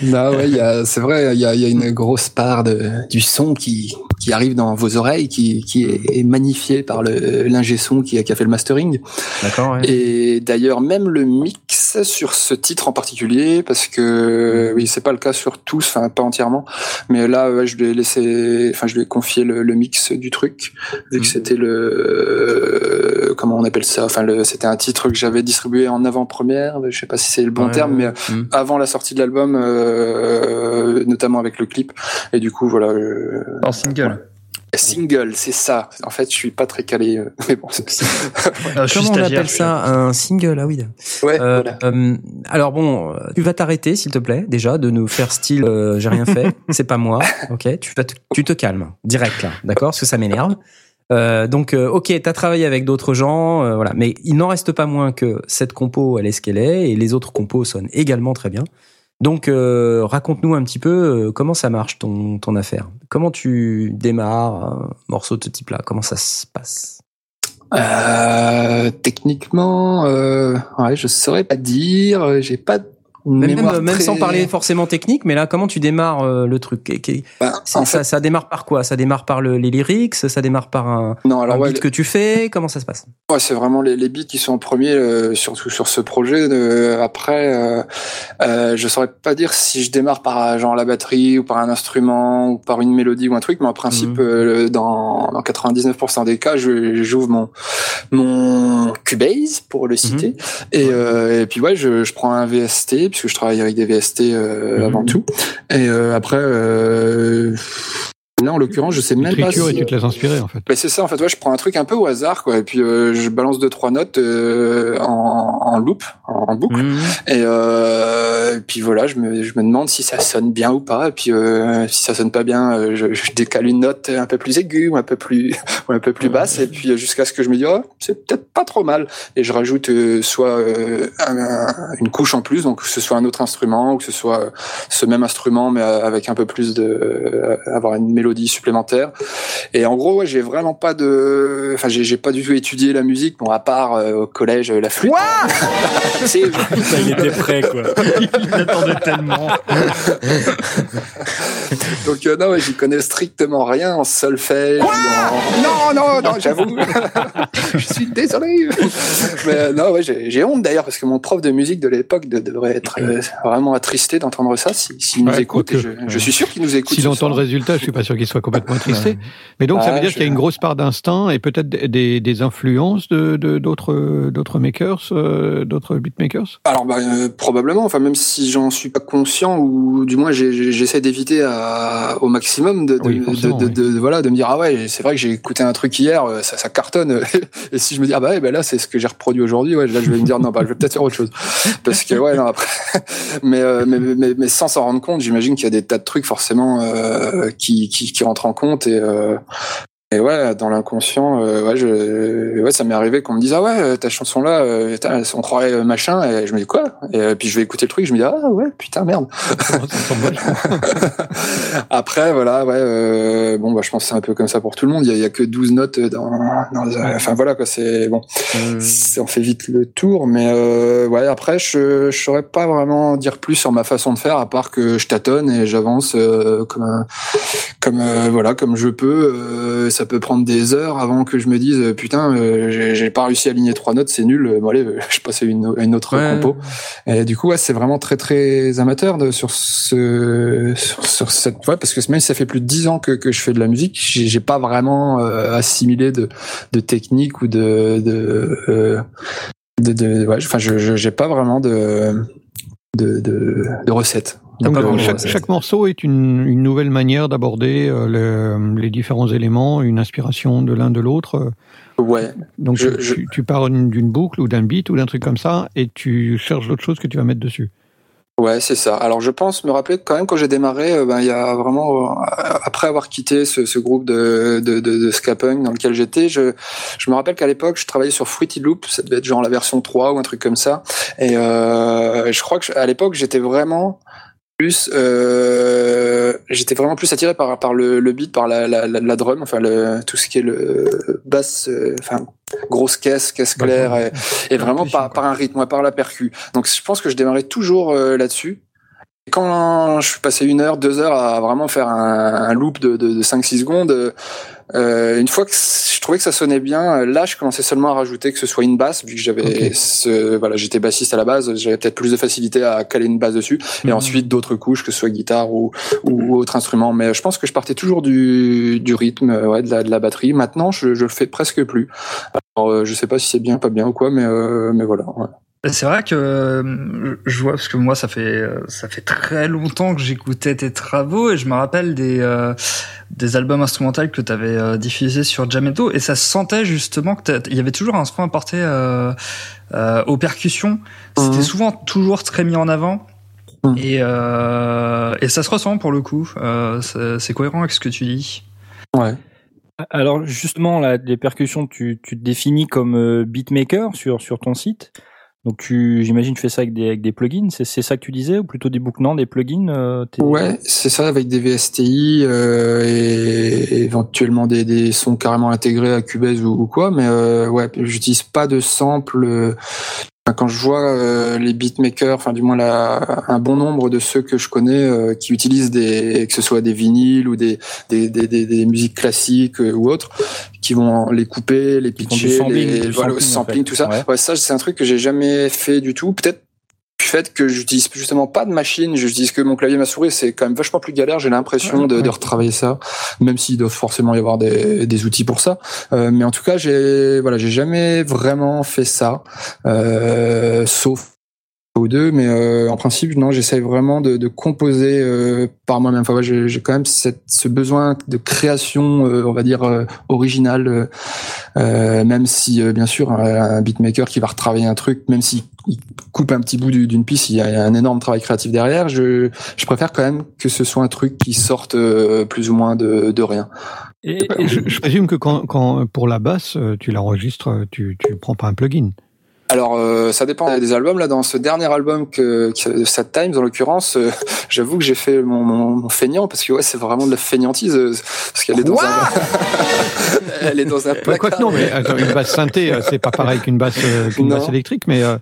non, a- c'est vrai, il y a, il y a une grosse part de, du son qui, qui arrive dans vos oreilles, qui, qui est, magnifié par l'ingé son qui, a- qui a fait le mastering. D'accord. Et d'ailleurs, même le mix sur ce titre en particulier, parce que oui, c'est pas le cas sur tous, enfin pas entièrement, mais là, ouais, je lui ai laissé, enfin je lui ai confié le, le mix du truc, vu que c'était le, euh, comment on appelle ça, enfin le, c'était un titre que j'avais distribué en avant-première, je sais pas si c'est le bon Ouais, terme, mais Mm. avant la sortie de l'album, euh, notamment avec le clip, et du coup voilà. euh, En single. Single, c'est ça. En fait, je suis pas très calé, euh, mais bon. c'est- je suis Comment on appelle ça Un single, ah oui. Ouais, Euh, voilà. euh, alors bon, euh, tu vas t'arrêter, s'il te plaît, déjà, de nous faire style euh, j'ai rien fait, c'est pas moi, ok Tu vas te, tu te calmes, direct là, d'accord Parce que ça m'énerve. Euh, donc, euh, ok, t'as travaillé avec d'autres gens, euh, voilà, mais il n'en reste pas moins que cette compo, elle est ce qu'elle est, et les autres compos sonnent également très bien. Donc, euh, raconte-nous un petit peu euh, comment ça marche ton, ton affaire. Comment tu démarres un morceau de ce type-là? Comment ça se passe? Euh, techniquement, euh, ouais, je saurais pas dire. J'ai pas Même, mémoire même, même très- sans parler forcément technique, mais là, comment tu démarres euh, le truc? En ça, fait, ça démarre par quoi? Ça démarre par le, les lyrics? Ça démarre par un, non, alors un ouais, beat que tu fais? Comment ça se passe? Ouais, c'est vraiment les, les beats qui sont en premier, euh, surtout sur ce projet. Euh, après, je saurais pas dire si je démarre par genre la batterie ou par un instrument ou par une mélodie ou un truc, mais en principe, euh, dans, dans 99% des cas, j'ouvre mon mon Cubase pour le citer, et, et puis ouais, je, je prends un VST puisque je travaille avec des VST euh, Mhm. avant tout, et euh, après. Là, en l'occurrence, je sais même pas si... et tu te laisses inspirer en fait. Mais c'est ça, en fait, ouais, je prends un truc un peu au hasard, quoi, et puis euh, je balance deux trois notes euh, en, en loop, en, boucle, et, euh, et puis voilà, je me, je me demande si ça sonne bien ou pas, et puis euh, si ça sonne pas bien, je, je décale une note un peu plus aiguë ou un peu plus ou un peu plus basse, et puis jusqu'à ce que je me dise, oh, c'est peut-être pas trop mal, et je rajoute euh, soit euh, un- un- une couche en plus, donc que ce soit un autre instrument ou que ce soit ce même instrument mais avec un peu plus de euh, avoir une mélodie supplémentaire. Et en gros, ouais, j'ai vraiment pas de, enfin, j'ai j'ai pas du tout étudié la musique, bon, à part euh, au collège euh, la flûte. C'est- Ça, il était prêt, quoi. Il l'attendait tellement. Donc euh, non, ouais, j'y connais strictement rien en solfège. en- Non, non, non, j'avoue. je suis désolé. Mais euh, non, ouais, j'ai j'ai honte d'ailleurs parce que mon prof de musique de l'époque de- devrait être euh, vraiment attristé d'entendre ça s'il si, s'il nous Ouais, écoute. quoique, et je, ouais. je suis sûr qu'il nous écoute. S'il entend le soir. résultat, je suis pas sûr qu'il soit complètement attristé. Mais donc, ça Ah, veut dire je- qu'il y a une grosse part d'instinct et peut-être des, influences de d'autres d'autres makers, euh, d'autres beatmakers? Alors bah, euh, probablement, enfin même si j'en suis pas conscient ou du moins j'essaie d'éviter au maximum de, de, Oui, de, forcément, de- oui. de- voilà de me dire ah ouais c'est vrai que j'ai écouté un truc hier euh, ça, ça cartonne et si je me dis ah bah ouais, bah là c'est ce que j'ai reproduit aujourd'hui ouais là je vais me dire non bah je vais peut-être faire autre chose parce que ouais non après mais, mais, mais mais sans s'en rendre compte j'imagine qu'il y a des tas de trucs forcément qui, qui rentrent en compte et euh, et ouais, dans l'inconscient, euh, ouais, je, ouais, ça m'est arrivé qu'on me dise ah ouais, euh, ta chanson là, euh, on croirait machin, et je me dis quoi? Et euh, puis je vais écouter le truc, je me dis ah ouais, putain merde. Après voilà, ouais, bon bah je pense que c'est un peu comme ça pour tout le monde. Il y a, il y a que 12 notes dans, enfin voilà quoi, c'est bon, on fait vite le tour, mais ouais après je je saurais pas vraiment dire plus sur ma façon de faire à part que je tâtonne et j'avance comme un comme voilà comme je peux euh, ça peut prendre des heures avant que je me dise euh, putain euh, j'ai pas réussi à aligner trois notes c'est nul euh, bon allez je passe à une, à une autre Ouais. compo et du coup ouais c'est vraiment très très amateur de sur ce sur, sur cette ouais parce que même si ça fait plus de dix ans que, que je fais de la musique j'ai pas vraiment euh, assimilé de de technique ou de de euh, de, de ouais enfin je je- j'ai pas vraiment de de de, de recettes Donc, euh, chaque, morceau est une, une nouvelle manière d'aborder euh, le- les différents éléments, une inspiration de l'un de l'autre. ouais Donc Je- tu, je- tu- tu pars d'une boucle ou d'un beat ou d'un truc comme ça et tu cherches d'autres choses que tu vas mettre dessus. Ouais, c'est ça. Alors je pense me rappeler quand même quand j'ai démarré, euh, ben il y a vraiment après avoir quitté ce, ce groupe de de, de, de ska punk dans lequel j'étais, je je me rappelle qu'à l'époque je travaillais sur Fruity Loop, ça devait être genre la version 3 ou un truc comme ça. Et euh, je crois que à l'époque j'étais vraiment plus euh, j'étais vraiment plus attiré par par le, le beat par la, la, la, la drum enfin le tout ce qui est le basse euh, enfin grosse caisse caisse claire et, et vraiment par, par un rythme, par la percu. Donc je pense que je démarrais toujours euh, là-dessus. Et quand je suis passé une heure, deux heures à vraiment faire un, un loop de, de, de 5-6 secondes, euh, une fois que je trouvais que ça sonnait bien, euh, là je commençais seulement à rajouter que ce soit une basse, vu que j'avais ce, voilà, j'étais bassiste à la base, j'avais peut-être plus de facilité à caler une basse dessus, et Mhm. ensuite d'autres couches, que ce soit guitare ou, ou autre instrument. Mais je pense que je partais toujours du, du rythme, euh, ouais, de la, de la batterie. Maintenant, je, je le fais presque plus. Alors, euh, je sais pas si c'est bien, pas bien ou quoi, mais, euh, mais voilà. ouais. C'est vrai que euh, je vois parce que moi ça fait euh, ça fait très longtemps que j'écoutais tes travaux et je me rappelle des euh, des albums instrumentaux que tu avais diffusés sur Jamento et ça se sentait justement que t'as- il y avait toujours un soin apporté euh, euh, aux percussions. C'était Mhm. souvent toujours très mis en avant. Mhm. Et, euh, et ça se ressent pour le coup. Euh, c'est cohérent avec ce que tu dis. Ouais. Alors justement, là, les percussions, tu, tu te définis comme euh, beatmaker sur, sur ton site. Donc tu, j'imagine, tu fais ça avec des, avec des plugins. C'est, ça que tu disais, ou plutôt des non, des plugins. euh, Ouais, c'est ça, avec des VSTI euh, et éventuellement des, des sons carrément intégrés à Cubase ou, ou quoi, mais euh, ouais, j'utilise pas de sample. Quand je vois euh, les beatmakers, enfin du moins la, un bon nombre de ceux que je connais euh, qui utilisent des, que ce soit des vinyles ou des des, des, des, des musiques classiques euh, ou autres, qui vont les couper, les pitcher, sampling, les voilà, sampling, en sampling, fait. tout ça. Ouais. Ouais, ça c'est un truc que j'ai jamais fait du tout. Peut-être fait que j'utilise justement pas de machine, j'utilise que mon clavier, ma souris, c'est quand même vachement plus galère. J'ai l'impression de, de retravailler ça, même s'il doit forcément y avoir des, des outils pour ça. Euh, mais en tout cas, j'ai voilà, j'ai jamais vraiment fait ça, euh, sauf ou deux, mais euh, en principe, non, j'essaye vraiment de, de composer euh, par moi-même. Enfin, ouais, j'ai j'ai quand même cette, ce besoin de création, euh, on va dire euh, originale, euh, euh, même si euh, bien sûr un, un beatmaker qui va retravailler un truc, même s'il il coupe un petit bout du- d'une piste, il y, a, un énorme travail créatif derrière. Je, je préfère quand même que ce soit un truc qui sorte euh, plus ou moins de, de rien. Et, et- Je, je présume que quand, quand pour la basse, euh, tu l'enregistres, tu tu prends pas un plugin. Alors, euh, ça dépend des albums. Là, dans ce dernier album que, que Sad Times, en l'occurrence, euh, j'avoue que j'ai fait mon, mon, mon feignant parce que ouais, c'est vraiment de la feignantise euh, parce qu'elle est dans un, elle est dans un placard. Quoique non, mais attends, une basse synthé, c'est pas pareil qu'une basse, qu'une Non. basse électrique, mais euh,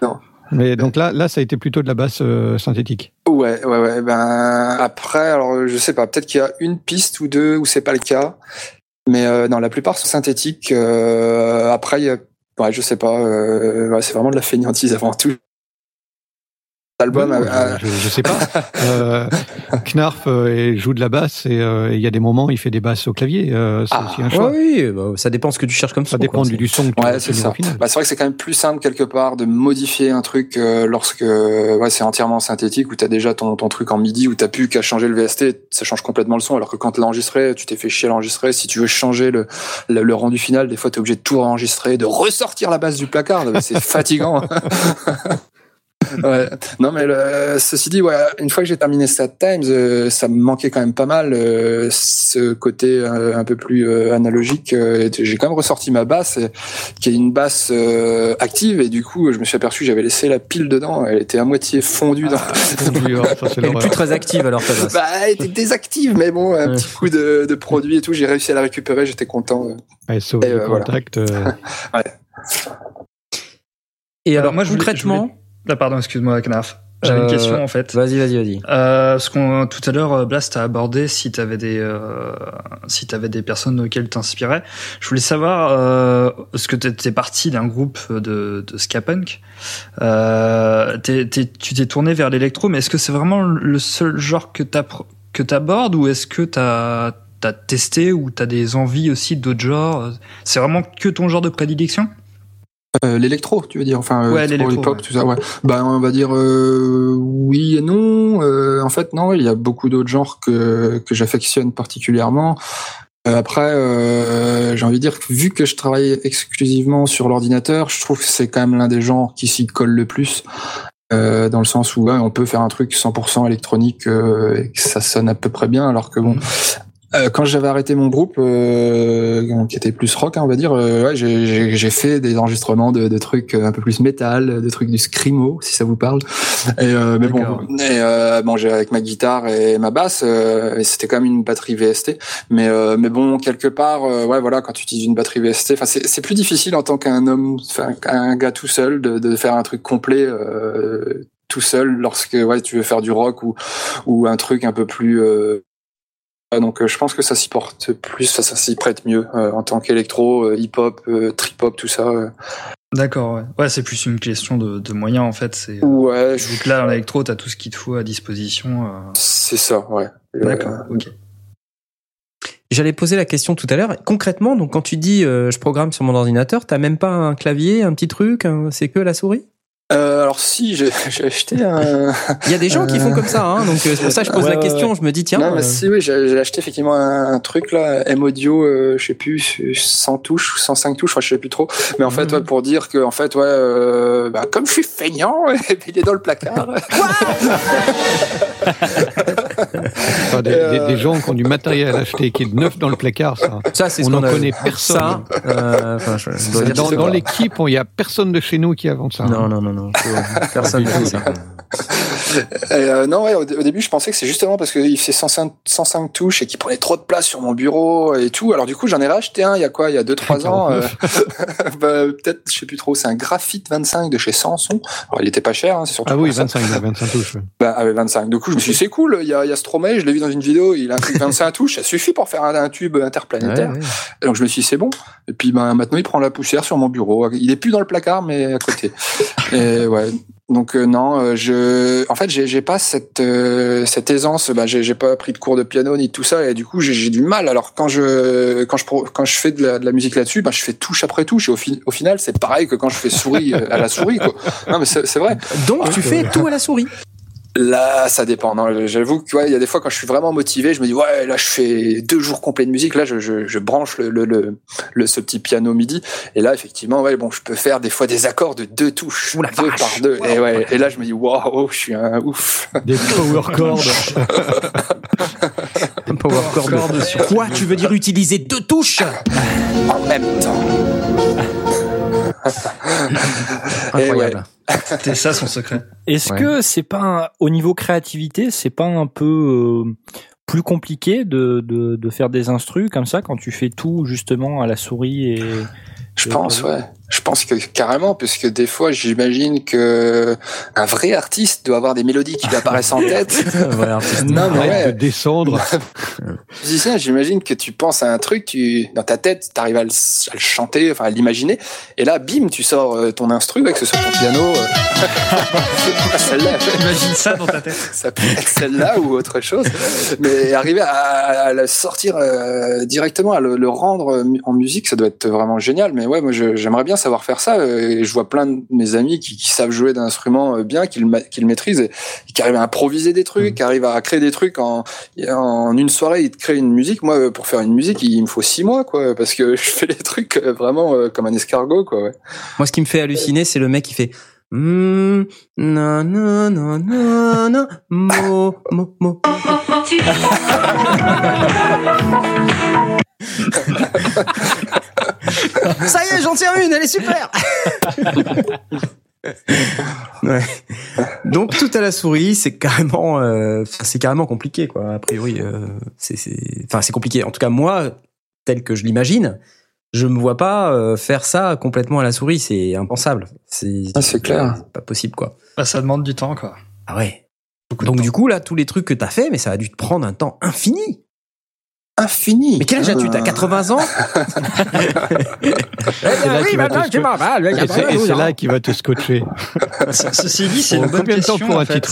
Non. Mais donc là, là, ça a été plutôt de la basse euh, synthétique. Ouais, ouais, ouais. Ben après, alors je sais pas. Peut-être qu'il y a une piste ou deux où c'est pas le cas, mais euh, non, la plupart sont synthétiques. Euh, après, il y a, ouais, je sais pas. Euh, ouais, c'est vraiment de la feignantise avant tout. Album. Ouais, a- je, je sais pas. Euh, Knarf euh, joue de la basse et euh, il y a des moments il fait des basses au clavier. Euh, c'est Ah, aussi un choix. Ouais, oui, bah, ça dépend ce que tu cherches comme Ça son, dépend du, du son que tu Ouais, c'est ça. Bah, c'est vrai que c'est quand même plus simple quelque part de modifier un truc euh, lorsque ouais, c'est entièrement synthétique où t'as déjà ton, ton truc en MIDI où t'as plus qu'à changer le VST, ça change complètement le son. Alors que quand l'as enregistré, tu t'es fait chier à l'enregistrer. Si tu veux changer le, le, le rendu final, des fois t'es obligé de tout enregistrer, de ressortir la base du placard. C'est fatigant. Ouais. Non mais le- ceci dit, ouais, une fois que j'ai terminé Sad Times, euh, ça me manquait quand même pas mal euh, ce côté euh, un peu plus euh, analogique. euh, j'ai quand même ressorti ma basse, qui est une basse euh, active, et du coup, je me suis aperçu que j'avais laissé la pile dedans. Elle était à moitié fondue. Dans... Ah, ça, c'est Elle est plus très active alors ta basse. bah, elle était désactive, mais bon, un Ouais. petit coup de, de produit et tout, j'ai réussi à la récupérer. J'étais content. Ouais, sauver Et, le voilà. contact. Et alors, moi, je voulais- concrètement, Ah, pardon, excuse-moi, Knarf. J'avais Euh, une question en fait. vas-y, vas-y, vas-y. Euh, ce qu'on tout à l'heure, euh, Blast a abordé si t'avais des euh, si t'avais des personnes auxquelles t'inspirais. Je voulais savoir euh, ce que t'es parti d'un groupe de, de ska punk? Euh, t'es- t'es- tu t'es tourné vers l'électro, mais est-ce que c'est vraiment le seul genre que t'appr- que t'abordes ou est-ce que t'as t'as testé ou t'as des envies aussi d'autres genres? C'est vraiment que ton genre de prédilection? Euh, l'électro, tu veux dire Enfin, euh, Ouais, électro, l'électro, ouais. tout ça, ouais. Ben, on va dire euh, oui et non. Euh, en fait, non, il y a beaucoup d'autres genres que, que j'affectionne particulièrement. Après, j'ai envie de dire que vu que je travaille exclusivement sur l'ordinateur, je trouve que c'est quand même l'un des genres qui s'y colle le plus. Dans le sens où ouais, on peut faire un truc 100% électronique et que ça sonne à peu près bien, alors que bon, euh, quand j'avais arrêté mon groupe, euh, qui était plus rock, hein, on va dire, euh, ouais, j'ai- fait des enregistrements de, de trucs un peu plus métal, de trucs du screamo, si ça vous parle. Et, euh, mais bon, et, euh, bon, j'ai avec ma guitare et ma basse, euh, et c'était quand même une batterie VST. Mais euh, mais bon, quelque part, euh, ouais, voilà, quand tu utilises une batterie VST, enfin, c'est plus difficile en tant qu'un homme, qu'un gars tout seul, de, de faire un truc complet. Euh, tout seul lorsque ouais tu veux faire du rock ou ou un truc un peu plus euh, donc euh, je pense que ça s'y porte plus, ça, ça s'y prête mieux euh, en tant qu'électro, euh, hip-hop, euh, trip-hop, tout ça. euh. D'accord, ouais. Ouais, c'est plus une question de, de moyens en fait. C'est Ouais, je- vu que là dans l'électro, t'as tout ce qu'il te faut à disposition. euh, c'est ça, ouais. D'accord, Euh, ok. J'allais poser la question tout à l'heure. Concrètement, donc quand tu dis euh, je programme sur mon ordinateur, t'as même pas un clavier, un petit truc, c'est que la souris? Euh, alors si, j'ai j'ai acheté un. Il y a des gens qui font comme ça, hein, donc euh, c'est pour ça que je pose Ouais, la ouais, question. Je me dis tiens. non, mais euh, si, oui, j'ai j'ai acheté effectivement un, un truc là, M Audio, euh, je sais plus, 100 touches ou 105 touches, enfin, je sais plus trop. Mais en fait, Mhm. ouais, pour dire que, en fait, ouais, euh, bah, comme je suis feignant, il est dans le placard. enfin, des, Euh, des- des gens qui ont du matériel à acheter qui est neuf dans le placard, ça. ça, c'est On qu'on en a- connaît personne. Ça, euh, enfin, je, je dois dire Dans, l'équipe, il y a personne de chez nous qui invente ça. hein. Non, non, non, non. Personne ne fait ça. Euh, non, ouais, au, au début, je pensais que c'est justement parce qu'il fait 105, 105 touches et qu'il prenait trop de place sur mon bureau et tout. Alors du coup, j'en ai racheté un il y a quoi? Il y a 2-3 ans. euh, bah, Peut-être, je sais plus trop. C'est un Graphite 25 de chez Samson. Alors, il était pas cher, hein, c'est surtout Ah oui, pour ça. 25, ouais, 25 touches. ouais. Bah, avec 25. Du coup, je me suis dit, c'est cool. Il y a, il y a Stromae, je l'ai vu dans une vidéo. Il a un truc 25 touches. Ça suffit pour faire un, un tube interplanétaire. Ouais, ouais. Et donc je me suis dit c'est bon. Et puis ben maintenant il prend la poussière sur mon bureau. Il est plus dans le placard mais à côté. Et ouais. Donc euh, non, euh, je, en fait j'ai pas cette euh, cette aisance. Bah j'ai pas pris de cours de piano ni tout ça et du coup j'ai du mal. Alors quand je quand je quand je fais de la, musique là-dessus, bah je fais touche après touche et au, fi- au final c'est pareil que quand je fais souris euh, à la souris quoi. Non mais c'est vrai. Donc tu fais tout à la souris. Là, ça dépend. Non, j'avoue que ouais, il y a des fois quand je suis vraiment motivé, je me dis ouais, là je fais deux jours complets de musique. Là, je, je, je branche le, le, le, le- ce petit piano midi. Et là, effectivement, ouais, bon, je peux faire des fois des accords de deux touches, Ouh deux vache. par deux. Et ouais, et là, je me dis waouh, je suis un ouf. Des power chords. Power chord. Quoi Tu veux dire utiliser deux touches En même temps. Et ouais. C'était ça son secret. Est-ce Ouais. que c'est pas un- au niveau créativité, c'est pas un peu euh, plus compliqué de, de, de faire des instrus comme ça quand tu fais tout justement à la souris et Je Et pense, ouais. Je pense que carrément, puisque des fois, j'imagine que un vrai artiste doit avoir des mélodies qui lui apparaissent en tête. Artiste. non, mais ouais. de descendre. Musicien, j'imagine que tu penses à un truc, tu dans ta tête, tu arrives à le, à le chanter, enfin à l'imaginer, et là, bim, tu sors euh, ton instru, ouais, que ce soit ton piano, euh, celle-là, Imagine ça dans ta tête. ça peut être celle-là ou autre chose, mais arriver à, à le sortir euh, directement, à le, le rendre en musique, ça doit être vraiment génial. Mais ouais, moi, j'aimerais bien savoir faire ça. Et je vois plein de mes amis qui, qui savent jouer d'un instrument euh, bien, qui le, ma- qui le maîtrisent, et qui arrivent à improviser des trucs, qui arrivent à créer des trucs en, en une soirée. Ils te créent une musique. Moi, euh, pour faire une musique, il me faut six mois, quoi, parce que je fais les trucs euh, vraiment comme un escargot, quoi. Ouais. Moi, ce qui me fait halluciner, c'est le mec qui fait. Na, na, na, na, na, mo, mo, mo. Ça y est, j'en tiens une, elle est super. Ouais. Donc tout à la souris, c'est carrément, euh, c'est carrément compliqué quoi. A priori, euh, c'est, enfin c'est compliqué. En tout cas moi, tel que je l'imagine, je me vois pas euh, faire ça complètement à la souris. C'est impensable. C'est, Ah, c'est clair. c'est pas possible quoi. Bah, ça demande du temps, quoi. Ah ouais. Beaucoup Donc du coup là, tous les trucs que t'as fait, mais ça a dû te prendre un temps infini. Infini. Mais quel âge as-tu T'as 80 ans? C'est là qu'il va te sco- Et c'est- là qu'il va te scotcher. Ce- Ceci dit, c'est une bonne combien de temps question. pour un titre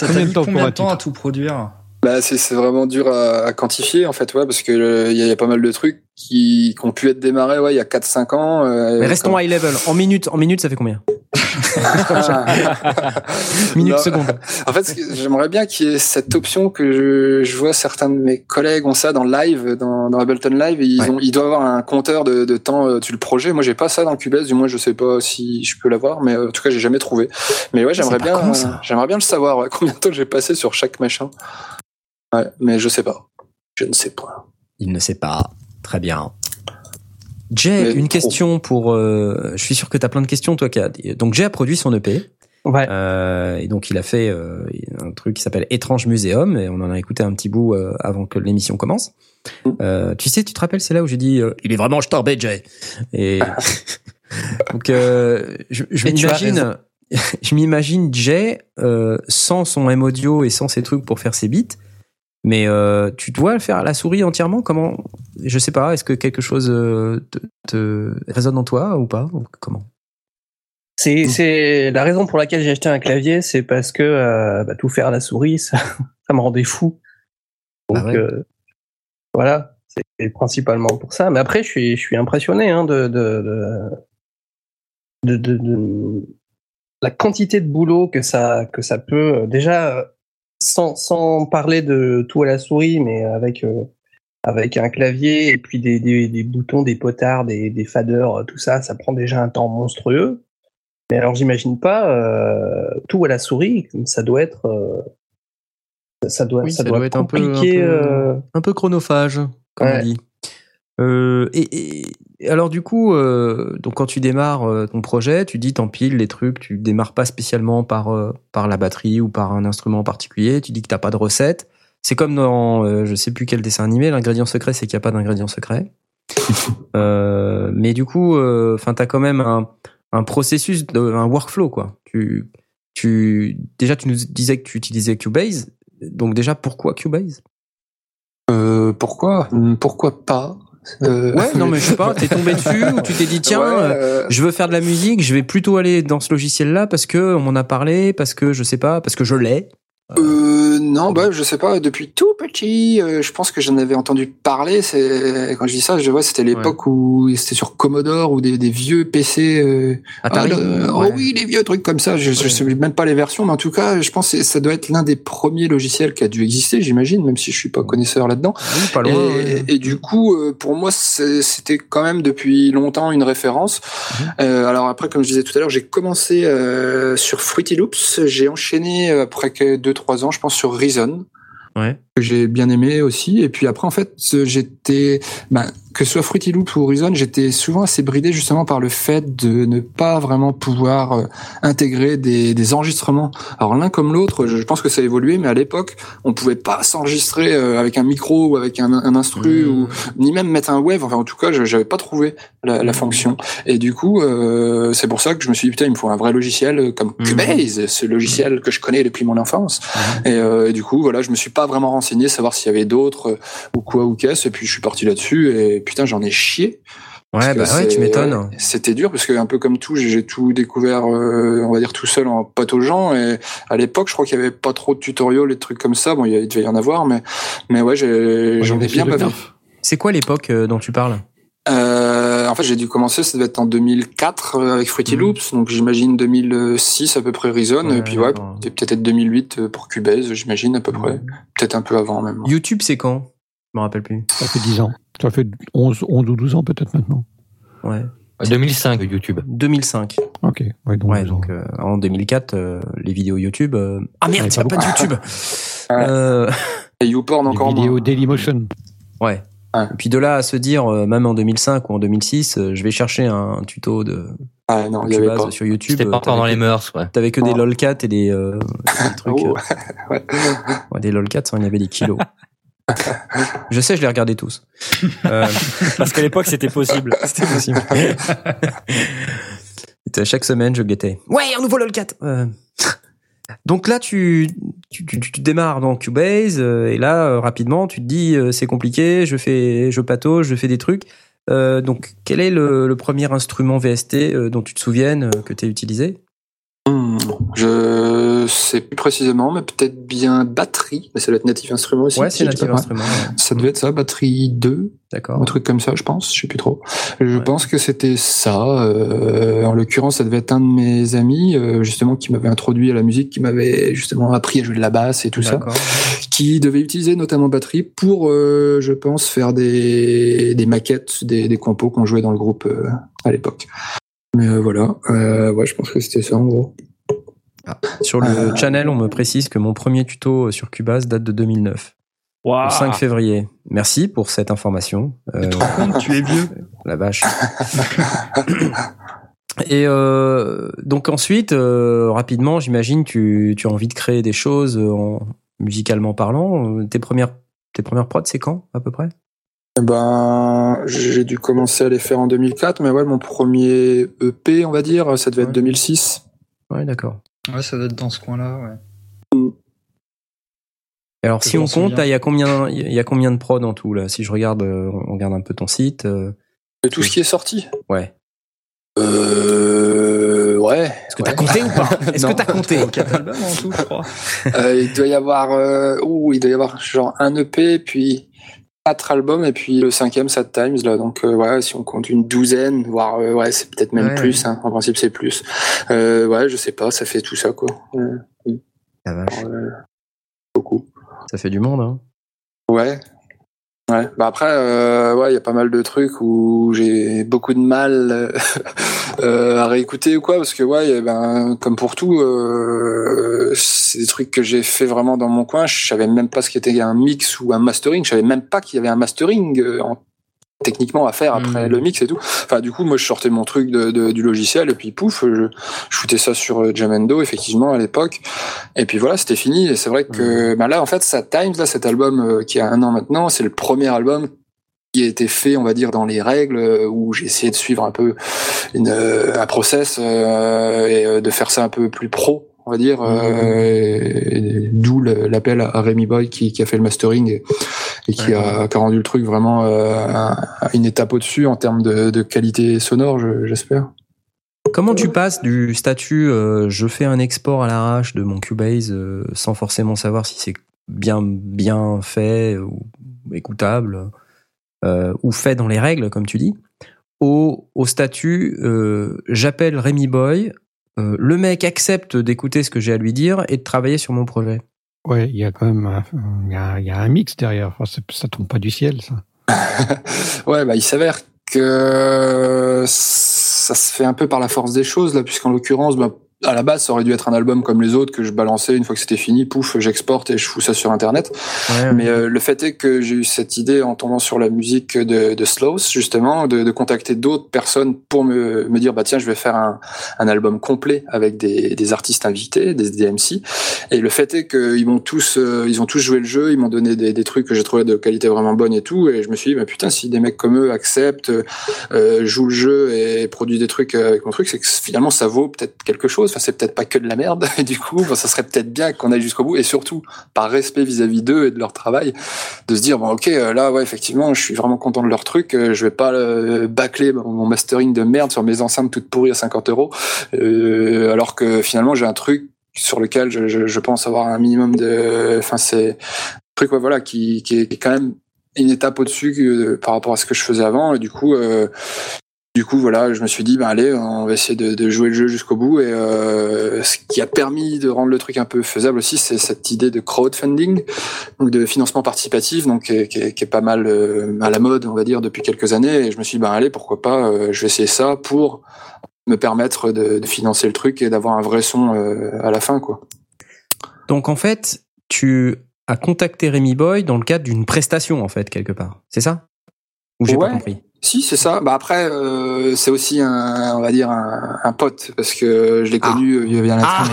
Combien de temps pour combien un de temps titre à tout produire Bah, c'est c'est vraiment dur à, à quantifier en fait, ouais, parce que euh, il y, a- il y a pas mal de trucs qui, qui ont pu être démarrés, ouais, il y a 4-5 ans. euh, Mais restons quand- high level. En minutes, en minutes, ça fait combien? Minutes, secondes. En fait, j'aimerais bien qu'il y ait cette option que je, je vois certains de mes collègues ont ça dans live, dans, dans Ableton Live, ils, Ouais. ont, ils doivent avoir un compteur de, de temps euh, tu le projet. Moi, j'ai pas ça dans Cubase, du moins, je sais pas si je peux l'avoir, mais euh, en tout cas, j'ai jamais trouvé. Mais ouais, j'aimerais pas bien, euh, j'aimerais bien le savoir, ouais, combien de temps j'ai passé sur chaque machin. Ouais, mais je sais pas. Je ne sais pas. Il ne sait pas. Très bien. Jay, Mais une trop. question pour. euh, je suis sûr que tu as plein de questions, toi. Qui a, donc Jay a produit son EP. Ouais. Euh, et donc il a fait euh, un truc qui s'appelle Étrange Muséum et on en a écouté un petit bout euh, avant que l'émission commence. Euh, tu sais, tu te rappelles, c'est là où j'ai dit euh, il est vraiment starbé Jay. Et donc euh, je, je m'imagine, je m'imagine Jay euh, sans son M audio et sans ses trucs pour faire ses beats. Mais euh, tu dois le faire à la souris entièrement? Comment Je sais pas. Est-ce que quelque chose euh, te, te résonne en toi ou pas? Comment? C'est la raison pour laquelle j'ai acheté un clavier, c'est parce que euh, bah, tout faire à la souris, ça, ça me rendait fou. Donc ouais. euh, voilà, c'est principalement pour ça. Mais après, je suis je suis impressionné hein, de, de, de, de, la quantité de boulot que ça que ça peut déjà sans sans parler de tout à la souris, mais avec euh, avec un clavier et puis des, des, des boutons, des potards, des, des faders, euh, tout ça, ça prend déjà un temps monstrueux. Mais alors, j'imagine pas euh, tout à la souris, ça doit être, euh, ça doit, Oui, ça doit, être un peu, un peu, un peu chronophage, comme Ouais. on dit. Et, et- et alors du coup, euh, donc quand tu démarres euh, ton projet, tu dis t'empiles les trucs, tu démarres pas spécialement par euh, par la batterie ou par un instrument en particulier. Tu dis que t'as pas de recette. C'est comme dans euh, je sais plus quel dessin animé, l'ingrédient secret, c'est qu'il y a pas d'ingrédient secret. Euh, mais du coup, enfin t'as quand même un un processus, de, un workflow quoi. Tu tu déjà tu nous disais que tu utilisais Cubase. Donc déjà pourquoi Cubase? Euh, pourquoi? Pourquoi pas? Euh, Ouais, non, mais je sais pas, t'es tombé dessus ou tu t'es dit, tiens, Ouais, euh, euh, je veux faire de la musique, je vais plutôt aller dans ce logiciel-là parce que on m'en a parlé, parce que je sais pas, parce que je l'ai. Euh, non, bah, je sais pas. Depuis tout petit, euh, je pense que j'en avais entendu parler. C'est quand je dis ça, je vois, c'était l'époque où c'était sur Commodore ou des, des vieux PC. Euh, Atari. ah, le- oh Ouais. oui, les vieux trucs comme ça. Je, je sais même pas les versions, mais en tout cas, je pense que ça doit être l'un des premiers logiciels qui a dû exister, j'imagine, même si je suis pas connaisseur là-dedans. Oui, pas loin. et, ouais. et du coup, euh, pour moi, c'était quand même depuis longtemps une référence. Mhm. Euh, alors après, comme je disais tout à l'heure, j'ai commencé euh, sur Fruity Loops. J'ai enchaîné euh, après que deux trois ans, je pense, sur Reason. Ouais. Que j'ai bien aimé aussi. Et puis après, en fait, j'étais, ben, que ce soit Fruity Loop ou Horizon, j'étais souvent assez bridé justement par le fait de ne pas vraiment pouvoir euh, intégrer des, des enregistrements. Alors l'un comme l'autre, je pense que ça a évolué, mais à l'époque, on pouvait pas s'enregistrer euh, avec un micro ou avec un, un instru Mmh. ou ni même mettre un wave. Enfin, en tout cas, j'avais pas trouvé la, la fonction. Et du coup, euh, c'est pour ça que je me suis dit putain, il me faut un vrai logiciel comme Mhm. Cubase, ce logiciel que je connais depuis mon enfance. Et, et du coup, voilà, je me suis pas vraiment renseigné, savoir s'il y avait d'autres euh, ou quoi ou qu'est-ce. Et puis je suis parti là-dessus et putain, j'en ai chié. Ouais, bah ouais, tu c'est- m'étonnes. ouais, C'était dur parce que un peu comme tout, j'ai tout découvert, euh, on va dire tout seul en pataugeant. Et à l'époque, je crois qu'il y avait pas trop de tutoriels et de trucs comme ça. Bon, il devait y en avoir, mais mais ouais, j'ai- j'en ai bien bavé. C'est quoi l'époque euh, dont tu parles? Euh, en fait, j'ai dû commencer, ça devait être en 2004 euh, avec Fruity Mhm. Loops, donc j'imagine 2006 à peu près Reason, Ouais, et puis ouais, peut-être 2008 euh, pour Cubase, j'imagine à peu près, peut-être un peu avant même. YouTube, c'est quand? Je me rappelle plus. Ça fait 10 ans. Ça fait 11, 11 ou 12 ans peut-être maintenant. Ouais. 2005 YouTube. 2005. Ok. Ouais, donc, Ouais, donc euh, en 2004, euh, les vidéos YouTube. euh, Ah merde, il n'y a pas pas de YouTube. Euh, Et YouPorn Les encore vidéos moins. Dailymotion. Ouais. Ouais. Et puis de là à se dire, euh, même en 2005 ou en 2006, euh, je vais chercher un tuto de Ah non, il y avait Cubase pas. sur YouTube. C'était pas euh, encore dans les mœurs, ouais. T'avais que des lolcats et des, euh, des trucs. Oh, euh, ouais. ouais, des lolcats, ça, il y avait des kilos. je sais, je les regardais tous. Euh, Parce qu'à l'époque, c'était possible. C'était possible. Chaque semaine, je guettais. Ouais, un nouveau lolcat. Euh, Donc là, tu, tu, tu, tu démarres dans Cubase euh, et là, euh, rapidement, tu te dis euh, c'est compliqué, je fais, je patauge, je fais des trucs. Euh, donc, quel est le, le premier instrument VST euh, dont tu te souviennes euh, que tu as utilisé? Hmm, Je sais plus précisément, mais peut-être bien batterie. Mais ça doit être Native Instrument aussi. Ouais, c'est Native pas mal. Instrument. ouais. Ça devait être ça, batterie 2, D'accord. un truc comme ça, je pense. Je sais plus trop. Je Ouais. pense que c'était ça. euh, en l'occurrence, ça devait être un de mes amis, euh, justement, qui m'avait introduit à la musique, qui m'avait justement appris à jouer de la basse et tout ça, qui devait utiliser notamment batterie pour, euh, je pense, faire des, des maquettes, des, des compos qu'on jouait dans le groupe euh, à l'époque. Mais euh, voilà, euh, ouais, je pense que c'était ça en gros. Sur le Euh, channel, on me précise que mon premier tuto sur Cubase date de 2009. Waouh. Le 5 février. Merci pour cette information. Euh, tu es vieux. la vache. Et euh, donc ensuite, euh, rapidement, j'imagine, tu, tu as envie de créer des choses en, musicalement parlant. Tes premières, tes premières prods, c'est quand à peu près? Ben, j'ai dû commencer à les faire en 2004, mais ouais, mon premier EP, on va dire, ça devait être Ouais. 2006. Ouais, d'accord. Ouais, ça doit être dans ce coin-là, ouais. Alors si on compte, il y a combien, il y a combien de prods en tout là? Si je regarde, euh, on regarde un peu ton site. euh, De tout ce qui est sorti? ouais. Euh, ouais. Est-ce que t'as compté ou pas? Est-ce que t'as compté? 4 albums en tout, je crois. Euh, il doit y avoir, euh, ouh, il doit y avoir genre un EP, puis quatre albums, et puis le cinquième, Sad Times, là. Donc, euh, ouais, si on compte une douzaine, voire, euh, ouais, c'est peut-être même Ouais. plus, hein. En principe, c'est plus. Euh, ouais, je sais pas, ça fait tout ça, quoi. La vache, beaucoup. ça fait du monde. Hein. Ouais. Ouais. Bah après, euh, ouais, il y a pas mal de trucs où j'ai beaucoup de mal euh, euh, à réécouter ou quoi, parce que ouais, eh ben comme pour tout, euh, c'est des trucs que j'ai fait vraiment dans mon coin. Je savais même pas ce qu'était un mix ou un mastering. Je savais même pas qu'il y avait un mastering euh, en- techniquement à faire après Mhm. le mix et tout. Enfin, du coup, moi, je sortais mon truc de, de- du logiciel et puis pouf, je, je foutais ça sur euh, Jamendo effectivement à l'époque. Et puis voilà, c'était fini. Et c'est vrai que bah là, en fait, Sad Times, là, cet album euh, qui a un an maintenant, c'est le premier album qui a été fait, on va dire, dans les règles, euh, où j'ai essayé de suivre un peu une, euh, un process euh, et euh, de faire ça un peu plus pro, on va dire. euh, D'où l'appel à Rémi Boy qui, qui a fait le mastering et, et qui, a, qui a rendu le truc vraiment euh, à à une étape au-dessus en termes de, de qualité sonore, je- j'espère. Comment tu passes du statut euh, je fais un export à l'arrache de mon Cubase euh, sans forcément savoir si c'est bien bien fait ou écoutable euh, ou fait dans les règles comme tu dis au, au statut euh, j'appelle Rémi Boy euh, le mec accepte d'écouter ce que j'ai à lui dire et de travailler sur mon projet. Ouais, il y a quand même un, il y a, y a un mix derrière. Enfin, ça tombe pas du ciel, ça. Ouais, bah, il s'avère que ça se fait un peu par la force des choses, là, puisqu'en l'occurrence, bah, à la base, ça aurait dû être un album comme les autres que je balançais une fois que c'était fini, pouf, j'exporte et je fous ça sur Internet. Ouais, Mais euh, le fait est que j'ai eu cette idée en tombant sur la musique de, de Slows, justement, de, de contacter d'autres personnes pour me, me dire, bah tiens, je vais faire un, un album complet avec des, des artistes invités, des DMC. Et le fait est qu'ils m'ont tous, euh, ils ont tous joué le jeu, ils m'ont donné des, des trucs que j'ai trouvé de qualité vraiment bonne et tout. Et je me suis dit, bah putain, si des mecs comme eux acceptent, euh, jouent le jeu et produisent des trucs avec mon truc, c'est que finalement ça vaut peut-être quelque chose. C'est peut-être pas que de la merde. Et du coup, ça serait peut-être bien qu'on aille jusqu'au bout. Et surtout, par respect vis-à-vis d'eux et de leur travail, de se dire bon, ok, euh, là, ouais, effectivement, je suis vraiment content de leur truc. euh, Je vais pas euh, bâcler mon mastering de merde sur mes enceintes toutes pourries à 50 euros, euh, alors que finalement, j'ai un truc sur lequel je, pense avoir un minimum de. Enfin, c'est un truc, ouais, voilà, qui, est quand même une étape au-dessus par rapport à ce que je faisais avant. Et du coup, du coup, voilà, je me suis dit, ben allez, on va essayer de, de jouer le jeu jusqu'au bout. Et euh, ce qui a permis de rendre le truc un peu faisable aussi, c'est cette idée de crowdfunding, donc de financement participatif, donc qui est, qui est- qui est pas mal euh, à la mode, on va dire, depuis quelques années. Et je me suis dit, ben allez, pourquoi pas, euh, je vais essayer ça pour me permettre de, de financer le truc et d'avoir un vrai son euh, à la fin, quoi. Donc en fait, tu as contacté Rémi Boy dans le cadre d'une prestation, en fait, quelque part. C'est ça? Ou j'ai Ouais. pas compris? Si, c'est ça. Bah après, euh, c'est aussi un, on va dire un, un pote parce que je l'ai Ah. connu euh, via la Ah,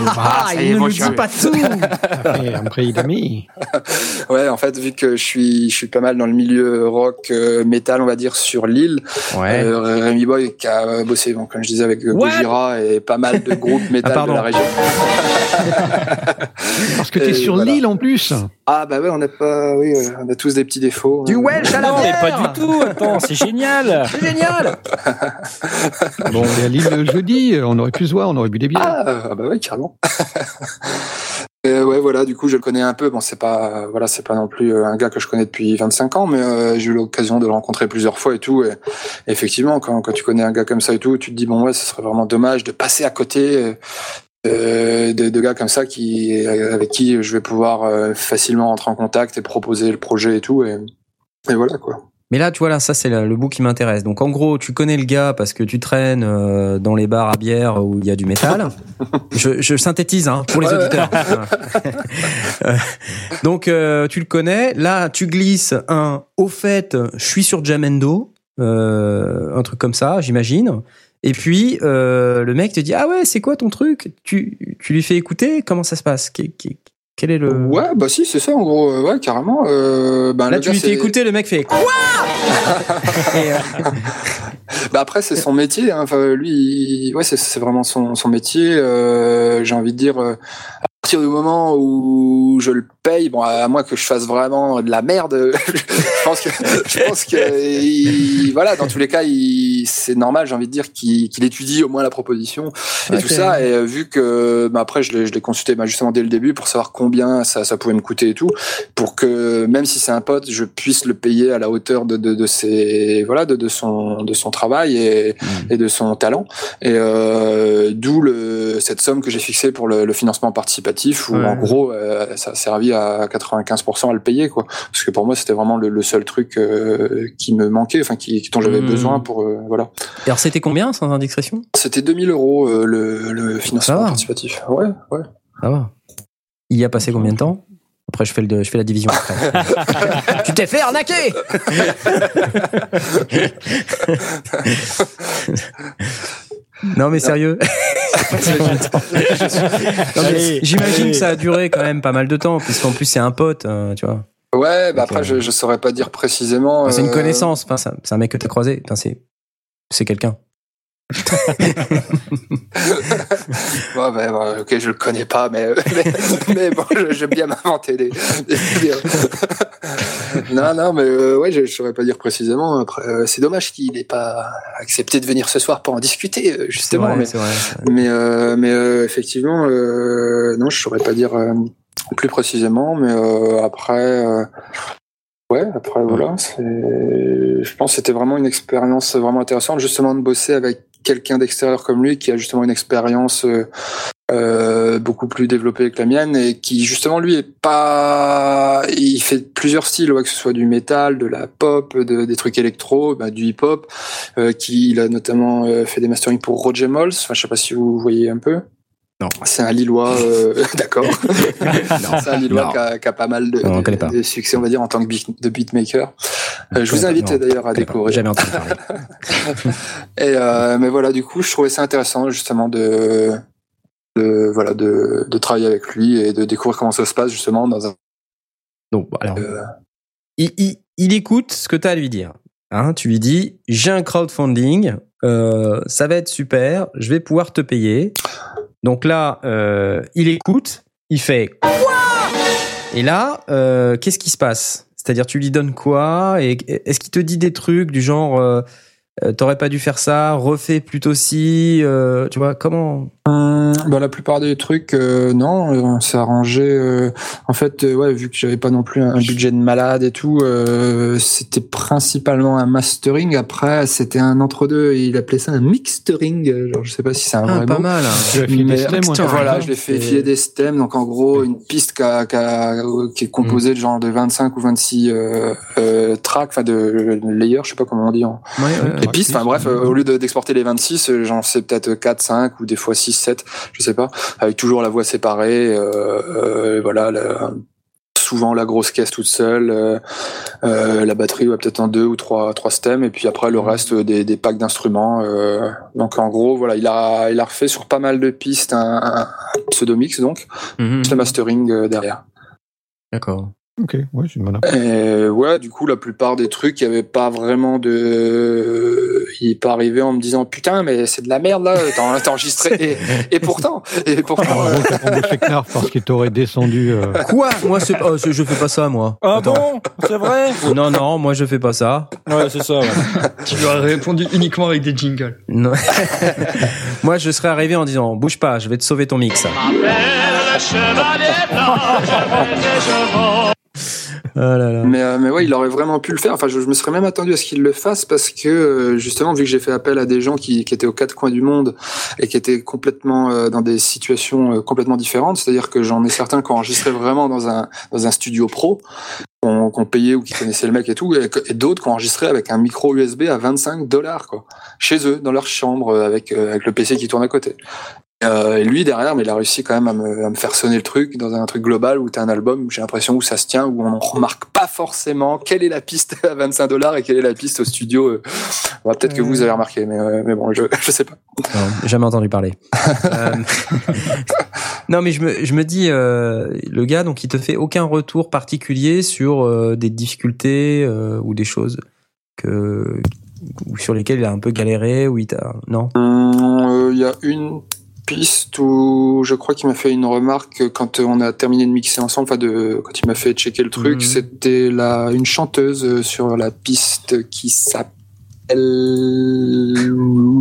ah, est, il ne nous je dit pas tout Après, après, il a mis. Ouais, en fait, vu que je suis, je suis pas mal dans le milieu rock, euh, métal, on va dire, sur l'île. Ouais. Euh, Rémi Boy qui a bossé, bon, comme je disais, avec euh, What? Gojira et pas mal de groupes métal Ah, pardon. de la région. Parce que t'es Et sur voilà. l'île en plus. Ah bah ouais, on n'a pas, oui, euh, on a tous des petits défauts. Du Welsh à la Non, mais bière pas du tout. Attends, c'est génial. C'est génial Bon, on est à l'île le jeudi, on aurait pu se voir, on aurait bu des bières. Ah, ah bah ouais, carrément. Et ouais, voilà, du coup, je le connais un peu. Bon, c'est pas, voilà, c'est pas non plus euh, un gars que je connais depuis 25 ans, mais euh, j'ai eu l'occasion de le rencontrer plusieurs fois et tout. Et, effectivement, quand, quand tu connais un gars comme ça et tout, tu te dis bon ouais, ce serait vraiment dommage de passer à côté euh, de, de gars comme ça qui, avec qui je vais pouvoir euh, facilement rentrer en contact et proposer le projet et tout. Et, et voilà quoi. Mais là, tu vois, là, ça, c'est le bout qui m'intéresse. Donc, en gros, tu connais le gars parce que tu traînes euh, dans les bars à bière où il y a du métal. je, je synthétise, hein, pour les Ouais, auditeurs. Euh, Donc, euh, tu le connais. Là, tu glisses un « au fait, je suis sur Jamendo euh, un truc comme ça, j'imagine. Et puis, euh, le mec te dit « Ah ouais, c'est quoi ton truc? Tu, tu lui fais écouter Comment ça se passe? Quel, est le... Ouais, bah si, c'est ça en gros. euh, Ouais, carrément. Euh, ben, Là, tu lui fais écouter, le mec fait « Quoi ?» Et, euh, Bah après c'est son métier. Hein. Enfin lui, il- ouais c'est vraiment son, son métier. J'ai envie de dire partir du moment où je le paye, bon à moins que je fasse vraiment de la merde, je pense que je pense que il- voilà dans tous les cas c'est normal. J'ai envie de dire qu'il étudie au moins la proposition et tout ça. Et euh, vu que bah, après je l'ai consulté bah, justement dès le début pour savoir combien ça ça pouvait me coûter et tout, pour que même si c'est un pote, je puisse le payer à la hauteur de de, de ses voilà de, de son de son travail et, et de son talent. Et euh, d'où cette somme que j'ai fixée pour le, le financement participatif où Ouais. en gros euh, ça a servi à 95% à le payer quoi. Parce que pour moi c'était vraiment le, le seul truc euh, qui me manquait, enfin qui dont j'avais Mhm. besoin pour euh, voilà. et alors, c'était combien, sans indiscrétion? C'était 2000 euros le, financement participatif. Ouais ouais. Ça va. Il y a passé combien de temps? Après, je fais, le, je fais la division. tu t'es fait arnaquer Non mais sérieux. J'imagine que ça a duré quand même pas mal de temps, puisqu'en plus c'est un pote, euh, tu vois. Ouais, bah Donc, après euh, je je saurais pas dire précisément. C'est une euh, connaissance, enfin, c'est un- mec que t'as croisé, enfin, c'est quelqu'un. Ouais, ouais, ok, je le connais pas, mais, mais, mais bon, j'aime bien m'inventer des, non, non, mais euh, ouais, je, je saurais pas dire précisément. Après, euh, c'est dommage qu'il n'ait pas accepté de venir ce soir pour en discuter, euh, justement. vrai, mais vrai, mais, euh, mais effectivement, non, je saurais pas dire plus précisément, mais après, ouais, après voilà, je pense que c'était vraiment une expérience vraiment intéressante, justement de bosser avec quelqu'un d'extérieur comme lui qui a justement une expérience euh, euh, beaucoup plus développée que la mienne et qui justement lui est pas, il fait plusieurs styles, ouais, que ce soit du métal, de la pop, de, des trucs électro, bah, du hip hop, euh, qui il a notamment euh, fait des masterings pour Roger Mols. Enfin, je sais pas si vous voyez un peu. Non. C'est un Lillois, euh, d'accord. c'est un Lillois qui a, pas mal de, Non, on de- connaît pas. de succès, on va dire, en tant que beat- de beatmaker. Euh, je vous invite d'ailleurs à découvrir. Jamais entendu parler. Et euh, mais voilà, du coup, je trouvais ça intéressant justement de, de voilà de, de travailler avec lui et de découvrir comment ça se passe justement dans un. Donc, alors, euh, il, il- il écoute ce que tu as à lui dire. Hein, tu lui dis, j'ai un crowdfunding, euh, ça va être super, je vais pouvoir te payer. Donc là, euh, il écoute, il fait quoi? Et là, euh, qu'est-ce qui se passe? C'est-à-dire, tu lui donnes quoi? Et est-ce qu'il te dit des trucs du genre, euh, t'aurais pas dû faire ça, refais plutôt si, euh, tu vois comment Hum, bah, la plupart des trucs, euh, non, euh, on s'est arrangé. euh, en fait, euh, ouais, vu que j'avais pas non plus un budget de malade et tout, euh, c'était principalement un mastering. Après, c'était un entre-deux il appelait ça un mixtering. euh, Genre, je sais pas si c'est un Ah, vrai pas mot. mal. hein. Des stems, ouais. voilà, je l'ai fait filer des stems. Donc, en gros, une piste qui, a- qui a- qui est composée de genre de 25 ou 26 euh, euh, tracks, enfin de layers, je sais pas comment on dit en, Ouais, ouais, les pistes, enfin bref, euh, au lieu de- d'exporter les 26, euh, j'en sais peut-être 4, 5 ou des fois 6, 7, je sais pas, avec toujours la voix séparée, euh, voilà, la- souvent la grosse caisse toute seule, euh, euh, la batterie ouais, peut-être en deux ou trois, trois stems, et puis après le reste euh, des, des packs d'instruments. euh, donc en gros, voilà, il a, il a refait sur pas mal de pistes un, un pseudo-mix, donc, Mhm. plus le mastering derrière. D'accord. Ok, ouais, c'est une bonne approche. Et ouais, du coup, la plupart des trucs, il y avait pas vraiment de. Il est pas arrivé en me disant putain, mais c'est de la merde là, t'as enregistré. et, et pourtant, et pourtant. euh, t'as embauché Knarf parce qu'il t'aurait descendu. euh, Quoi? Moi, c'est- oh, je fais pas ça, moi. Ah Attends. bon? C'est vrai? Non, non, moi je fais pas ça. Ouais, c'est ça. ouais. Tu lui as répondu uniquement avec des jingles. Non. moi, je serais arrivé en disant bouge pas, je vais te sauver ton mix. Là. Mais, euh, mais ouais, il aurait vraiment pu le faire. Enfin, je, me serais même attendu à ce qu'il le fasse parce que euh, justement, vu que j'ai fait appel à des gens qui, étaient aux quatre coins du monde et qui étaient complètement euh, dans des situations complètement différentes, c'est-à-dire que j'en ai certains qui enregistraient vraiment dans un dans un studio pro, qu'on qu'on payait ou qui connaissaient le mec et tout, et, et d'autres qui enregistraient avec un micro USB à 25 dollars quoi, chez eux, dans leur chambre, avec avec le PC qui tourne à côté. Euh, et lui derrière, mais il a réussi quand même à me, à me faire sonner le truc dans un truc global où t'as un album où j'ai l'impression où ça se tient, où on ne remarque pas forcément quelle est la piste à 25 dollars et quelle est la piste au studio. euh. Peut-être que vous avez remarqué, mais, euh, mais bon, je, je sais pas. Non, jamais entendu parler. Euh, non, mais je me, je me dis, euh, le gars, donc, il te fait aucun retour particulier sur euh, des difficultés euh, ou des choses que ou sur lesquelles il a un peu galéré ou il t'a non? Hum, euh, Il y a une piste où je crois qu'il m'a fait une remarque quand on a terminé de mixer ensemble, enfin de quand il m'a fait checker le truc, Mhm. c'était la une chanteuse euh, sur la piste qui s'appelle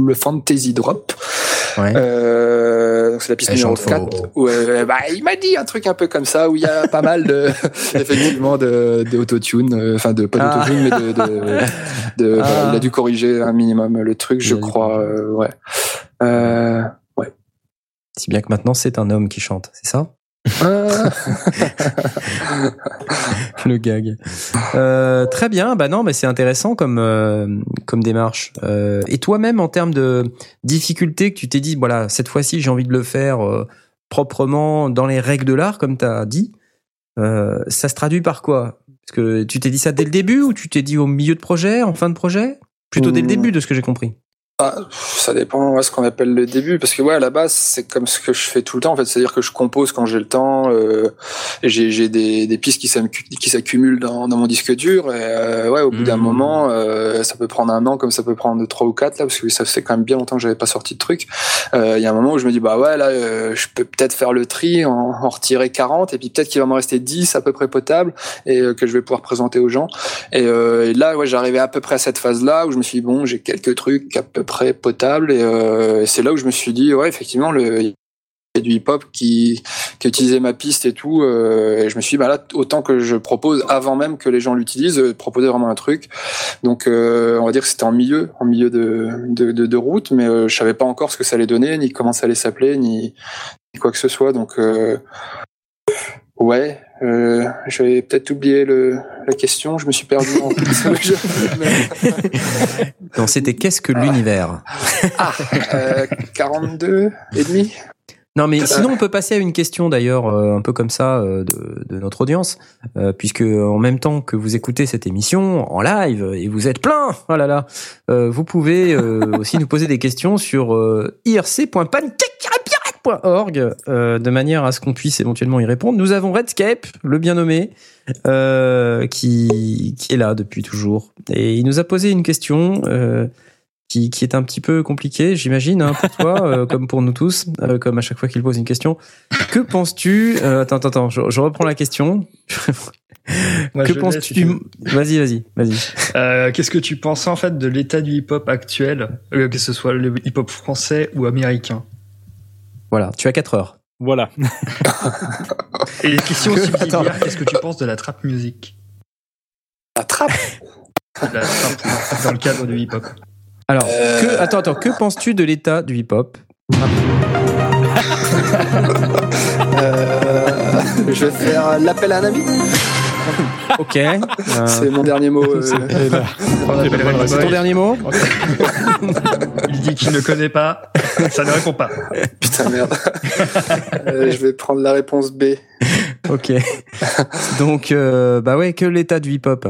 le Fantasy Drop. Ouais. Euh, donc c'est la piste Elle numéro chante 4. faux. Où, euh, bah, il m'a dit un truc un peu comme ça où il y a pas mal de effectivement de, de autotune, euh, enfin de pas Ah. d'autotune mais de, de, de- Ah. il a dû corriger un minimum le truc, je crois. euh, ouais. Si bien que maintenant c'est un homme qui chante, c'est ça? Ah. Le gag. Euh, très bien, bah non, mais c'est intéressant comme euh, comme démarche. Euh, et toi-même, en termes de difficulté que tu t'es dit, voilà, cette fois-ci, j'ai envie de le faire euh, proprement dans les règles de l'art, comme tu as dit. euh, ça se traduit par quoi? Parce que tu t'es dit ça dès le début ou tu t'es dit au milieu de projet, en fin de projet? Plutôt dès le Mmh. début, de ce que j'ai compris. Ça dépend de ce qu'on appelle le début, parce que ouais, à la base, c'est comme ce que je fais tout le temps. En fait, c'est-à-dire que je compose quand j'ai le temps. Euh, et j'ai des, des pistes qui s'accu- qui s'accumulent dans, dans mon disque dur. Et euh, ouais, au bout d'un Mhm. moment, euh, ça peut prendre un an, comme ça peut prendre trois ou quatre là, parce que ça fait quand même bien longtemps que j'avais pas sorti de truc. Euh, Il y a un moment où je me dis bah ouais, là, euh, je peux peut-être faire le tri, en, en retirer 40, et puis peut-être qu'il va me rester 10 à peu près potables et euh, que je vais pouvoir présenter aux gens. Et, euh, et là, ouais, j'arrivais à peu près à cette phase-là où je me suis dit, bon, j'ai quelques trucs à peu près potables. Et, euh, et c'est là où je me suis dit, ouais, effectivement, le, du hip-hop qui, qui utilisait ma piste et tout. euh, et je me suis dit, bah là, autant que je propose avant même que les gens l'utilisent, euh, proposer vraiment un truc. Donc, on va dire que c'était en milieu, en milieu de, de, route, mais je savais pas encore ce que ça allait donner, ni comment ça allait s'appeler, ni, ni quoi que ce soit. Donc, ouais, euh, j'avais peut-être oublié le, la question, je me suis perdu en. Donc c'était qu'est-ce que l'univers ah, euh, 42 et demi Non, mais sinon, on peut passer à une question d'ailleurs, euh, un peu comme ça, euh, de, de notre audience, euh, puisque en même temps que vous écoutez cette émission en live et vous êtes plein, oh là là, euh, vous pouvez euh, aussi nous poser des questions sur euh, euh, de manière à ce qu'on puisse éventuellement y répondre. Nous avons Redscape, le bien nommé, euh, qui, qui est là depuis toujours. Et il nous a posé une question euh, qui, qui est un petit peu compliquée, j'imagine, hein, pour toi, euh, comme pour nous tous, euh, comme à chaque fois qu'il pose une question. Que penses-tu euh, Attends, attends, attends, je, je reprends la question. Moi, que penses-tu si. Vas-y, vas-y, vas-y. Euh, Qu'est-ce que tu penses en fait de l'état du hip-hop actuel, euh, que ce soit le hip-hop français ou américain? Voilà, tu as 4 heures. Voilà. Et question Que- subsidiaire, attends. qu'est-ce que tu penses de la trap music? La trappe La trap dans le cadre du hip-hop. Alors, Euh. que, attends, attends, que penses-tu de l'état du hip-hop? Euh, Je vais faire l'appel à un ami. Ok. euh, C'est mon dernier mot. euh, appellerait le c'est ton dernier mot Il dit qu'il ne connaît pas, ça ne répond pas. Putain, merde. Euh, je vais prendre la réponse B. Ok. Donc, euh, bah ouais, que l'état du hip-hop.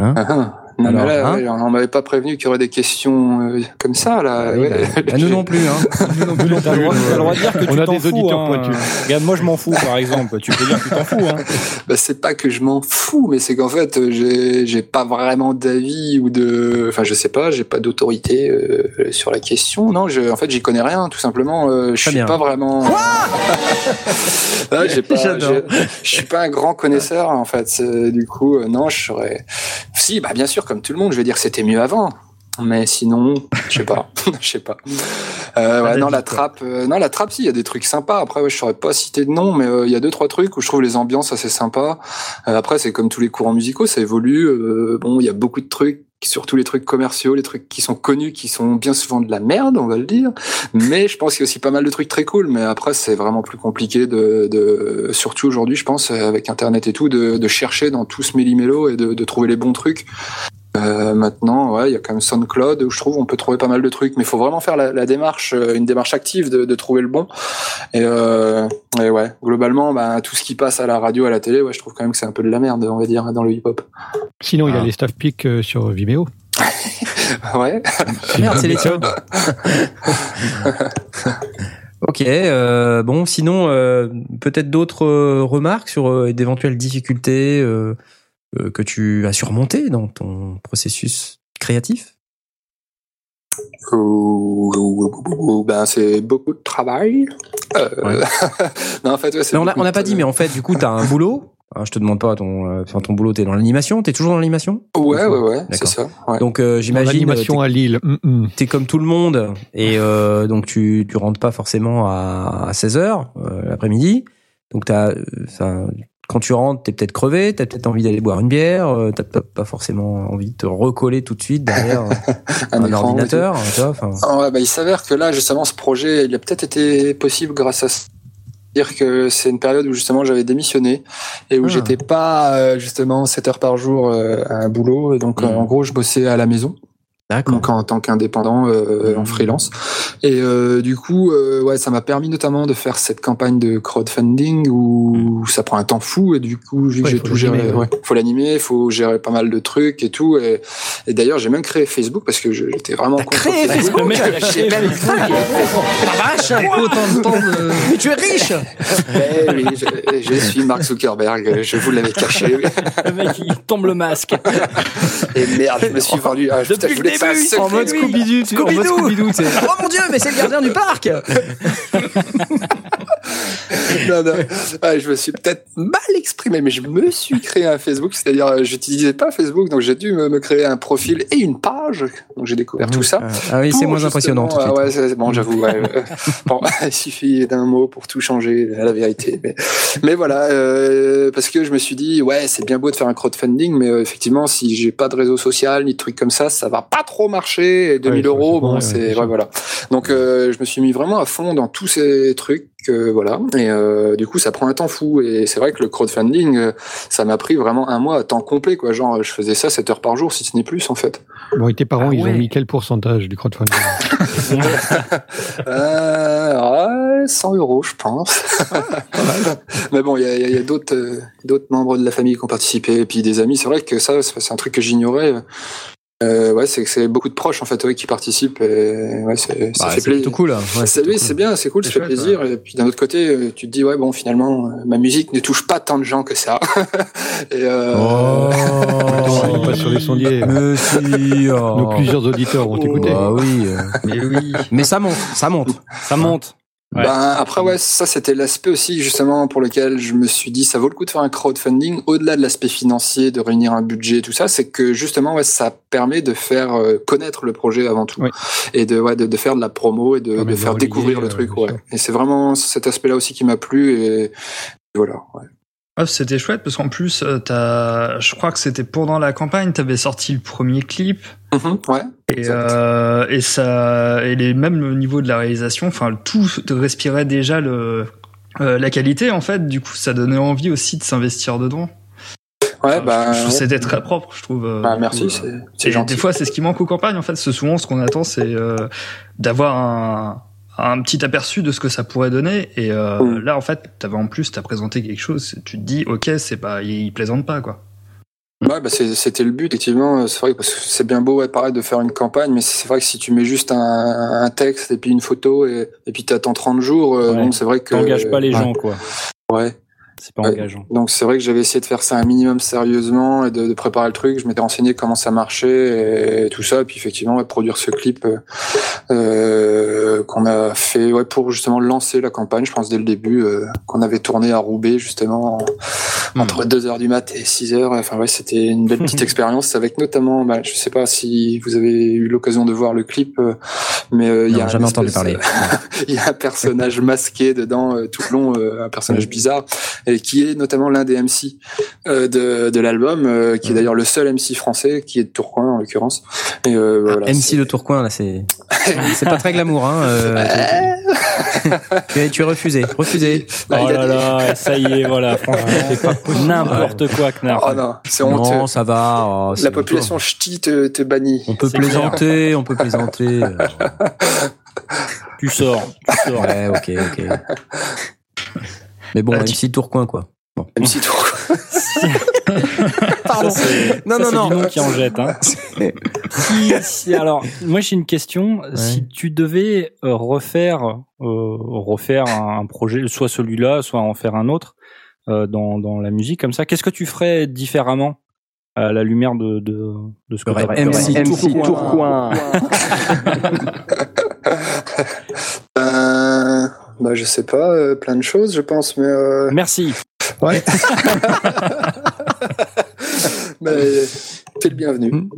Ah, ah. Non, Alors, mais là, hein on m'avait pas prévenu qu'il y aurait des questions euh, comme ça, là. Oui, ouais. bah, bah, nous non plus. Hein. Nous non plus. T'as le droit, t'as le droit de dire que On tu a des fous. auditeurs hein. pointus. Regarde, moi je m'en fous par exemple. Tu peux dire que tu t'en fous. Hein. Bah, c'est pas que je m'en fous, mais c'est qu'en fait, euh, j'ai, j'ai pas vraiment d'avis ou de, enfin, je sais pas, j'ai pas d'autorité euh, sur la question. Non, je, en fait, j'y connais rien, tout simplement. Euh, je suis bien. pas vraiment. Ouais, j'ai pas, je suis pas un grand connaisseur, en fait. C'est- Du coup, euh, non, je serais. Si, bah bien sûr, comme tout le monde, je vais dire que c'était mieux avant. Mais sinon, je sais pas, je sais pas. Euh, ouais, non, la trappe, euh, non, la trappe, si, il y a des trucs sympas. Après, ouais, je saurais pas citer de nom, mais euh, il y a deux, trois trucs où je trouve les ambiances assez sympas. Euh, après, c'est comme tous les courants musicaux, ça évolue. Euh, bon, il y a beaucoup de trucs, surtout les trucs commerciaux, les trucs qui sont connus, qui sont bien souvent de la merde, on va le dire. Mais je pense qu'il y a aussi pas mal de trucs très cool. Mais après, c'est vraiment plus compliqué de, de surtout aujourd'hui, je pense, avec Internet et tout, de, de chercher dans tout ce méli-mélo et de, de trouver les bons trucs. Euh, maintenant, ouais, il y a quand même SoundCloud où je trouve on peut trouver pas mal de trucs, mais il faut vraiment faire la, la démarche, euh, une démarche active de, de trouver le bon. Et, euh, et ouais, globalement, bah, tout ce qui passe à la radio, à la télé, ouais, je trouve quand même que c'est un peu de la merde, on va dire, dans le hip-hop. Sinon, il y a Ah. les staff pics euh, sur Vimeo. Ouais. Merde, c'est les tiens. Ok, euh, bon, sinon, euh, peut-être d'autres euh, remarques sur euh, d'éventuelles difficultés que tu as surmontées dans ton processus créatif Ben, c'est beaucoup de travail. Euh, Ouais. non, en fait, ouais, c'est Mais on n'a de- pas dit, mais en fait, du coup, tu as un boulot. Hein, je te demande pas ton, euh, enfin, ton boulot, t'es dans l'animation, t'es toujours dans l'animation Ouais, ouais, ouais, c'est ça. Ouais. Donc, euh, j'imagine. l'animation à Lille. hum, hum. t'es comme tout le monde et euh, donc tu tu rentres pas forcément à, à 16h l'après-midi. Donc t'as euh, ça quand tu rentres, t'es peut-être crevé, t'as peut-être envie d'aller boire une bière, euh, t'as pas forcément envie de te recoller tout de suite derrière euh, Un un, ordinateur, tu vois, enfin Ah bah, il s'avère que là, justement, ce projet, il a peut-être été possible grâce à dire que c'est une période où justement j'avais démissionné et où Ah. j'étais pas euh, justement 7 heures par jour à un boulot Et donc Mhm. en gros je bossais à la maison. Donc en tant qu'indépendant euh, en Mhm. freelance et euh, du coup euh, ouais ça m'a permis notamment de faire cette campagne de crowdfunding où ça prend un temps fou et du coup vu que Ouais, j'ai faut tout géré ouais. faut l'animer faut gérer pas mal de trucs et tout et, et d'ailleurs j'ai même créé Facebook parce que j'étais vraiment contre créé Facebook? Le mec, a créé La vache Autant de temps de... Mais tu es riche Eh oui, je, je suis Mark Zuckerberg, je vous l'avais caché. le mec, il tombe le masque. Et merde, je me suis vendu. Ah, putain, je voulais ça En mode. Scooby-Doo, tu sais. Oh mon dieu, mais c'est le gardien du parc Non, non. Ah, je me suis peut-être mal exprimé, mais je me suis créé un Facebook, c'est-à-dire euh, j'utilisais pas Facebook, donc j'ai dû me, me créer un profil et une page. Donc j'ai découvert tout ça. Ah oui, c'est moins impressionnant tout de justement- suite. ah ouais, c'est- bon, j'avoue. ouais, euh, bon, il suffit d'un mot pour tout changer, la vérité. Mais, mais voilà, euh, parce que je me suis dit, ouais, c'est bien beau de faire un crowdfunding, mais euh, effectivement, si j'ai pas de réseau social ni de trucs comme ça, ça va pas trop marcher. Et 2000 Ouais, euros, bon, ouais, c'est ouais, voilà. Donc, euh, je me suis mis vraiment à fond dans tous ces trucs. euh, voilà et euh, du coup ça prend un temps fou et c'est vrai que le crowdfunding euh, ça m'a pris vraiment un mois à temps complet quoi genre je faisais ça 7 heures par jour si ce n'est plus en fait Bon, et tes parents, Ah ils ouais. ont mis quel pourcentage du crowdfunding Euh, ouais, Ouais, 100 euros, je pense. Mais bon, il y a, y a d'autres, euh, d'autres membres de la famille qui ont participé, et puis des amis. C'est vrai que ça, c'est un truc que j'ignorais. Euh, ouais, c'est que c'est beaucoup de proches en fait ouais, qui participent. Et, ouais, c'est, ça Bah, fait c'est plaisir. plutôt cool. hein. Ouais, c'est, oui, cool. c'est bien, c'est cool, ça C'est fait chouette, plaisir. Et puis d'un autre côté, euh, tu te dis ouais, bon, finalement, euh, ma musique ne touche pas tant de gens que ça. et euh, Oh, Attends, pas sur les sondiers. Mais si, oh. Nos plusieurs auditeurs vont t'écouter. Bah oui. Mais oui. Mais ça monte, ça monte. Ça monte. Ouais. Ben, après, ouais, ça, c'était l'aspect aussi, justement, pour lequel je me suis dit, ça vaut le coup de faire un crowdfunding, au-delà de l'aspect financier, de réunir un budget, tout ça, c'est que, justement, ouais, ça permet de faire euh, connaître le projet avant tout. Oui. Et de, ouais, de, de faire de la promo et de, Ah, de faire relier, découvrir le euh, truc, ouais. Et c'est vraiment cet aspect-là aussi qui m'a plu, et voilà, ouais. Ah, c'était chouette parce qu'en plus, euh, t'as, je crois que c'était pendant la campagne, t'avais sorti le premier clip Mhm, ouais. et, euh, et ça, et les, même au niveau de la réalisation, enfin tout respirait déjà le, euh, la qualité en fait. Du coup, ça donnait envie aussi de s'investir dedans. Ouais, Enfin, bah, ouais. c'était très propre, je trouve. euh, Bah, merci, c'est, euh, c'est gentil. Des fois, c'est ce qui manque aux campagnes. En fait, souvent ce qu'on attend, c'est euh, d'avoir un, un petit aperçu de ce que ça pourrait donner. Et euh, là, en fait, t'avais en plus, t'as présenté quelque chose. Tu te dis, ok, c'est pas, il, il plaisante pas, quoi. Ouais, bah c'était le but, effectivement. C'est vrai parce que c'est bien beau, ouais, pareil, de faire une campagne, mais c'est vrai que si tu mets juste un, un texte et puis une photo et, et puis t'attends 30 jours, euh, Ouais. bon, c'est vrai que. T'engages pas les ouais. gens, quoi. Ouais. C'est pas Ouais. engageant. Donc c'est vrai que j'avais essayé de faire ça un minimum sérieusement et de, de préparer le truc. Je m'étais renseigné comment ça marchait et tout ça. Et puis effectivement, ouais, produire ce clip euh, euh, qu'on a fait ouais, pour justement lancer la campagne, je pense dès le début, euh, qu'on avait tourné à Roubaix justement en- entre 2h du mat et 6h. Enfin ouais, c'était une belle petite expérience avec notamment, bah, je sais pas si vous avez eu l'occasion de voir le clip, euh, mais euh, il y a un jamais entendu espèce- parler. il y a un personnage masqué dedans tout le long, un personnage bizarre, et qui est notamment l'un des MC euh, de, de l'album, euh, qui est d'ailleurs le seul MC français, qui est de Tourcoing en l'occurrence. Et euh, voilà, MC c'est- de Tourcoing, là, c'est, c'est pas très glamour, hein. euh, tu, es, tu es refusé, refusé. Oh a là là, ça y est, voilà, franchement, c'est pas n'importe quoi, Knarf. Oh non, c'est honteux. Non, ça va. oh, La population ch'ti te, te bannit. On peut plaisanter, on peut plaisanter. Tu sors, tu sors. Ouais, ok, ok. Mais bon, Ah, tu- MC Tourcoing, quoi. MC Tourcoing. Pardon. Ça, c'est- Non, ça, non, c'est non. nom qui en jette. Hein. si, si- alors, moi j'ai une question. Si tu devais euh, refaire, euh, refaire un, projet, soit celui-là, soit en faire un autre euh, dans, dans la musique comme ça, qu'est-ce que tu ferais différemment à la lumière de, de, de ce que t'as MC fait Tourcoing. Euh, bah, je sais pas, euh, plein de choses, je pense, mais. Euh, Merci. ouais. t'es le bienvenu.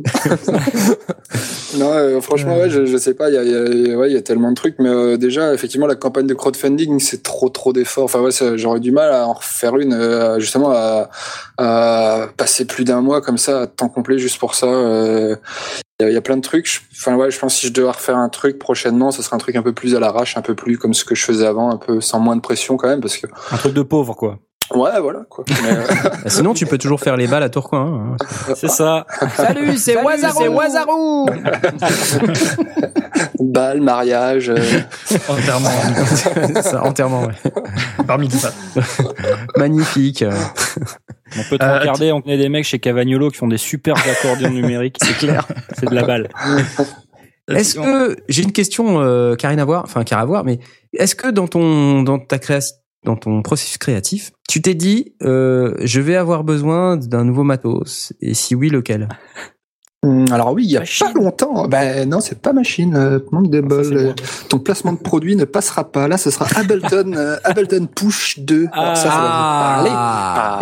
non, euh, franchement, ouais, je, je sais pas, il y a, y a- ouais, y a tellement de trucs, mais euh, déjà, effectivement, la campagne de crowdfunding, c'est trop, trop d'efforts. Enfin, ouais, j'aurais du mal à en refaire une, euh, justement, à, à passer plus d'un mois comme ça, à temps complet, juste pour ça. il y, a- il y a plein de trucs. Je- Enfin, ouais, je pense que si je devais refaire un truc prochainement, ce serait un truc un peu plus à l'arrache, un peu plus comme ce que je faisais avant, un peu sans moins de pression quand même, parce que. Un truc de pauvre, quoi. Ouais, voilà, quoi. Mais, euh, Bah, Sinon, tu peux toujours faire les balles à Tourcoing. hein. C'est ça. Salut, c'est Wazarou. C'est Wazarou. bal, mariage. euh, Entièrement. Ça, entièrement, ouais. Parmi les pattes. Magnifique. On peut te Euh, regarder, on connaît des mecs chez Cavagnolo qui font des super accordions numériques. C'est clair. C'est de la balle. Est-ce que j'ai une question euh, qui a rien à voir, enfin qui a à voir, mais est-ce que dans ton dans ta création, dans ton processus créatif, tu t'es dit euh, je vais avoir besoin d'un nouveau matos et si oui lequel? Hum, Alors oui, il y a pas longtemps. Ben non, c'est pas machine. euh, manque de bol. euh, ton placement de produit ne passera pas. Là, ce sera Ableton, euh, Ableton Push 2. Alors ça, ça va vous parler. Ah,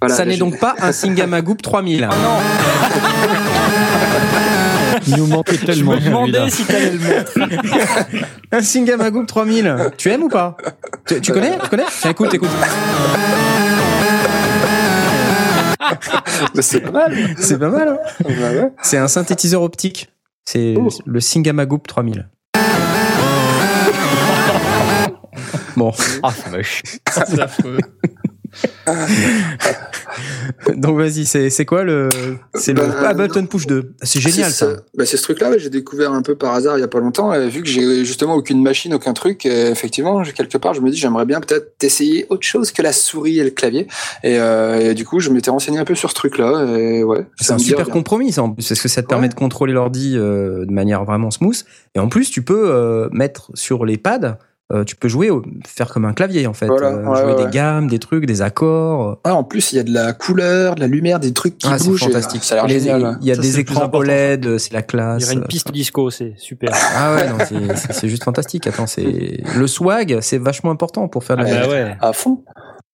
voilà, ça n'est donc pas un Singamagoop 3000. Il nous manquait Je tellement me celui-là. demandais si t'allais le mettre. Un Singamagoop 3000. Tu aimes ou pas? Tu, tu connais? Tu connais? Tiens, écoute, écoute. C'est pas mal. C'est pas mal. hein Bah ouais. C'est un synthétiseur optique. C'est Oh. le Singamagoop 3000. Bon, Ah, c'est moche. C'est affreux. Donc vas-y, c'est quoi le c'est le Bah, Ableton Push 2. C'est génial ça. Bah, c'est ce truc-là, ouais, j'ai découvert un peu par hasard il y a pas longtemps, et vu que j'ai justement aucune machine, aucun truc, et effectivement, quelque part, je me dis, j'aimerais bien peut-être essayer autre chose que la souris et le clavier. Et, euh, et du coup, je m'étais renseigné un peu sur ce truc-là, ouais. C'est un super compromis ça en plus parce que ça te permet de contrôler l'ordi euh, de manière vraiment smooth et en plus tu peux euh, mettre sur les pads euh, tu peux jouer au- faire comme un clavier en fait Voilà, Euh, ouais, jouer ouais, des gammes des trucs des accords. Ah, en plus, il y a de la couleur, de la lumière, des trucs qui ah, c'est et, fantastique. Ça a l'air Les- génial. il y a Ça, des écrans. OLED c'est la Il y classe aurait une piste disco, c'est super. ah ouais non c'est- juste fantastique. Attends c'est le swag c'est vachement important pour faire de Ah la bah ouais. À fond.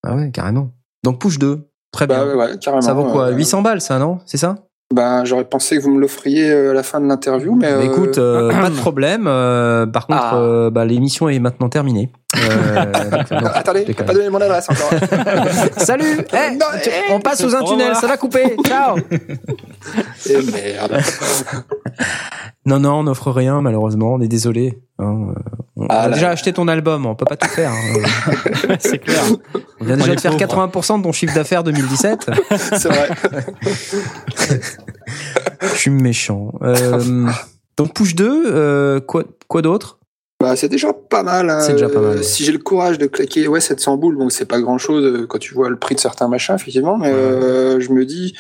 ah ouais carrément. Donc push 2 très bien. Bah, ouais, ouais, carrément. ça vaut quoi? euh, 800 balles ça non? C'est ça? Ben, j'aurais pensé que vous me l'offriez euh, à la fin de l'interview, mais. Bah, euh, écoute, euh, pas de problème. euh, par contre, Ah. euh, bah, l'émission est maintenant terminée. Euh, non, Attendez, t'as pas donné mon adresse encore. Salut Eh, Non, tu- On passe sous un tunnel, ça va couper. Ciao Et merde. Non, non, on n'offre rien, malheureusement. On est désolé. hein. Euh, On Ah a là déjà là. acheté ton album, on peut pas tout faire. hein. c'est clair. On vient On déjà de faire pauvres. 80% de ton chiffre d'affaires 2017. C'est vrai. Je suis méchant. Euh, donc, push 2, euh, quoi, quoi d'autre? Bah, c'est déjà pas mal. hein. C'est déjà pas mal, Euh, ouais. Si j'ai le courage de claquer ouais 700 boules, bon c'est pas grand chose quand tu vois le prix de certains machins effectivement, mais euh, je me dis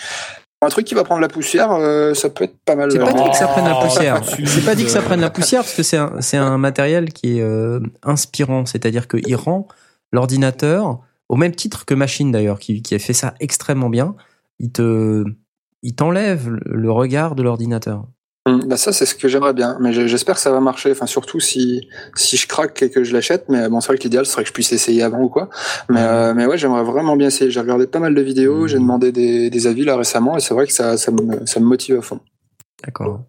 un truc qui va prendre la poussière, euh, ça peut être pas mal. C'est pas Euh, dit que ça prenne la Oh, poussière. C'est pas dit que ça prenne la poussière parce que c'est un, c'est un matériel qui est euh, inspirant. C'est-à-dire qu'il rend l'ordinateur, au même titre que Machine d'ailleurs, qui, qui a fait ça extrêmement bien, il te, il t'enlève le regard de l'ordinateur. Hum, Bah ça c'est ce que j'aimerais bien, mais j'espère que ça va marcher. Enfin surtout si si je craque et que je l'achète, mais bon c'est vrai que l'idéal serait que je puisse essayer avant ou quoi. Mais euh, mais ouais j'aimerais vraiment bien essayer. J'ai regardé pas mal de vidéos, j'ai demandé des, des avis là récemment et c'est vrai que ça ça me ça me motive à fond. D'accord.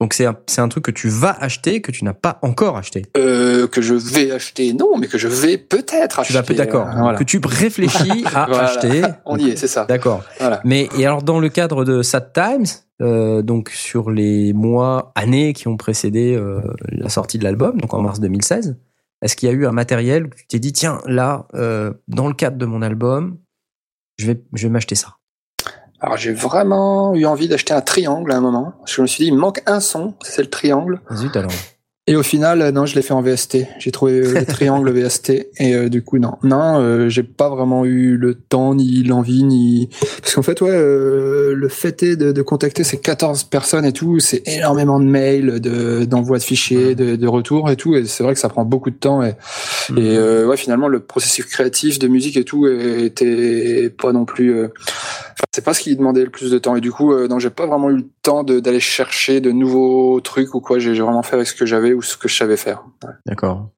Donc c'est un, un truc que tu vas acheter, que tu n'as pas encore acheté. Euh, que je vais acheter, non, mais que je vais peut-être Tu acheter. vas peut d'accord. euh, voilà. Que tu réfléchis à Voilà. acheter. On y est, c'est ça. D'accord. Voilà. Mais et alors dans le cadre de Sad Times, euh, donc sur les mois, années qui ont précédé euh, la sortie de l'album, donc en mars 2016, est-ce qu'il y a eu un matériel où tu t'es dit tiens là, euh, dans le cadre de mon album, je vais je vais m'acheter ça? Alors j'ai vraiment eu envie d'acheter un triangle à un moment. Parce que je me suis dit, il me manque un son, c'est le triangle. Zut alors. Et au final, euh, non, je l'ai fait en VST. J'ai trouvé euh, le triangle VST et euh, du coup non, non, euh, j'ai pas vraiment eu le temps ni l'envie ni parce qu'en fait ouais, euh, le fait est de, de contacter ces 14 personnes et tout, c'est énormément de mails, de d'envoi de fichiers, de, de retours et tout, et c'est vrai que ça prend beaucoup de temps et, et euh, ouais finalement le processus créatif de musique et tout était pas non plus, euh, c'est pas ce qui demandait le plus de temps et du coup euh, non j'ai pas vraiment eu le temps de- d'aller chercher de nouveaux trucs ou quoi, j'ai j'ai vraiment fait avec ce que j'avais ou ce que je savais faire. Ouais. D'accord.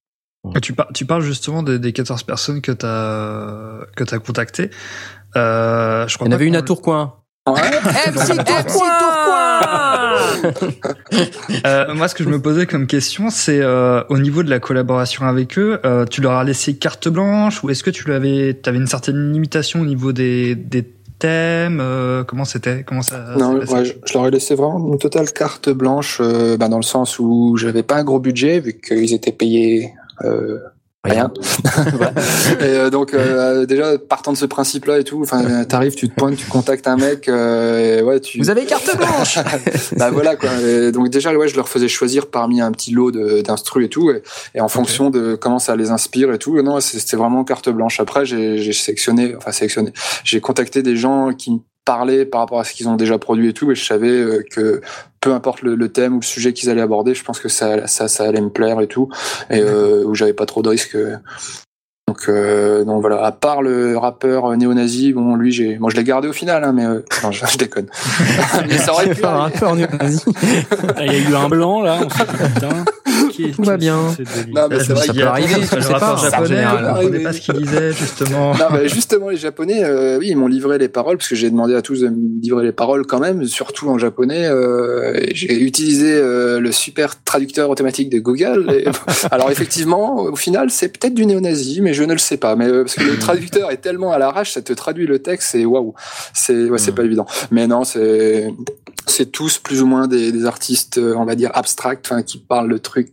Tu, par- tu parles justement des, des 14 personnes que tu as, que as contactées. Euh, je Il crois y en avait une à Tourcoing. Ouais. FC Tourcoing. Euh, moi, ce que je me posais comme question, c'est euh, au niveau de la collaboration avec eux, euh, tu leur as laissé carte blanche ou est-ce que tu avais, avais une certaine limitation au niveau des, des thèmes euh, Comment c'était Comment ça Non, ouais, je, je leur ai laissé vraiment une totale carte blanche, euh, ben, dans le sens où j'avais pas un gros budget vu qu'ils étaient payés rien. Et euh, donc euh, déjà partant de ce principe-là et tout, enfin t'arrives, tu te pointes, tu contactes un mec, euh, et ouais, tu. Vous avez carte blanche. bah voilà quoi. Et donc déjà ouais, je leur faisais choisir parmi un petit lot d'instru et tout, et, et en fonction de comment ça les inspire et tout. Non, c'était vraiment carte blanche. Après j'ai j'ai sélectionné, enfin sélectionné, j'ai contacté des gens qui parlaient par rapport à ce qu'ils ont déjà produit et tout, et je savais euh, que peu importe le, le thème ou le sujet qu'ils allaient aborder, je pense que ça ça ça allait me plaire et tout, et euh, où j'avais pas trop de risques. euh. Donc, euh, donc voilà, à part le rappeur néo-nazi, bon lui j'ai, moi je l'ai gardé au final, hein, mais euh, non, je, je déconne. mais ça aurait pu Un rappeur néo-nazi. Il y a eu un blanc là, on s'est dit putain. Qui Tout va bien. Non, mais c'est vrai ça peut arriver, le sais pas. Ça japonais, comprenait pas ce qu'il disait justement. Non, mais justement, les Japonais, euh, oui, ils m'ont livré les paroles parce que j'ai demandé à tous de me livrer les paroles quand même, surtout en japonais. euh, et j'ai utilisé euh, le super traducteur automatique de Google. et- alors effectivement, au final, c'est peut-être du néo-nazi, mais je ne le sais pas. Mais euh, parce que le traducteur est tellement à l'arrache, ça te traduit le texte, c'est waouh, c'est ouais, c'est pas évident. Mais non, c'est c'est tous plus ou moins des, des artistes, euh, on va dire abstracts, enfin qui parlent de trucs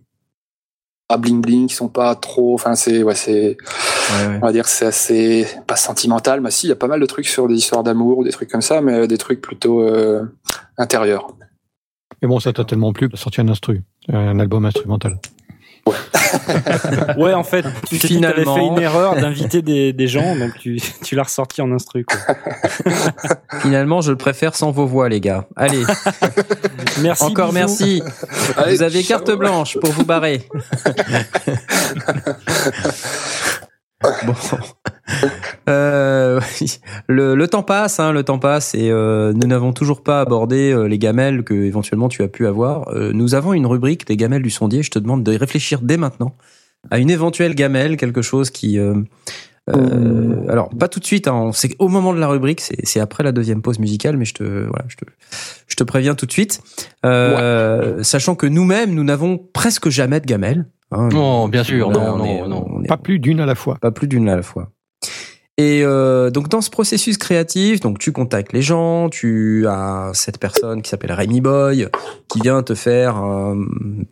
pas bling bling, qui sont pas trop, enfin c'est ouais c'est On va dire que c'est assez pas sentimental, mais si il y a pas mal de trucs sur des histoires d'amour, des trucs comme ça, mais des trucs plutôt euh, intérieurs. Mais bon, ça t'a tellement plu, sortir un instru, un album instrumental. Ouais, en fait, tu Finalement... avais fait une erreur d'inviter des, des, gens, donc tu, tu l'as ressorti en instru. Quoi. Finalement, je le préfère sans vos voix, les gars. Allez. merci. Encore merci. vous avez carte blanche pour vous barrer. bon. Euh, le, le, temps passe, hein, le temps passe et euh, nous n'avons toujours pas abordé euh, les gamelles que éventuellement tu as pu avoir. Euh, nous avons une rubrique des gamelles du sondier. Je te demande de réfléchir dès maintenant à une éventuelle gamelle, quelque chose qui. Euh, alors pas tout de suite, hein, c'est au moment de la rubrique, c'est après la deuxième pause musicale, mais je te voilà, je te, je te préviens tout de suite, sachant que nous-mêmes nous n'avons presque jamais de gamelle. Hein, non, bien sûr, non, non, non, pas plus d'une à la fois. Pas plus d'une à la fois. Et euh, donc dans ce processus créatif, donc tu contactes les gens, tu as cette personne qui s'appelle Rémi Boy qui vient te faire un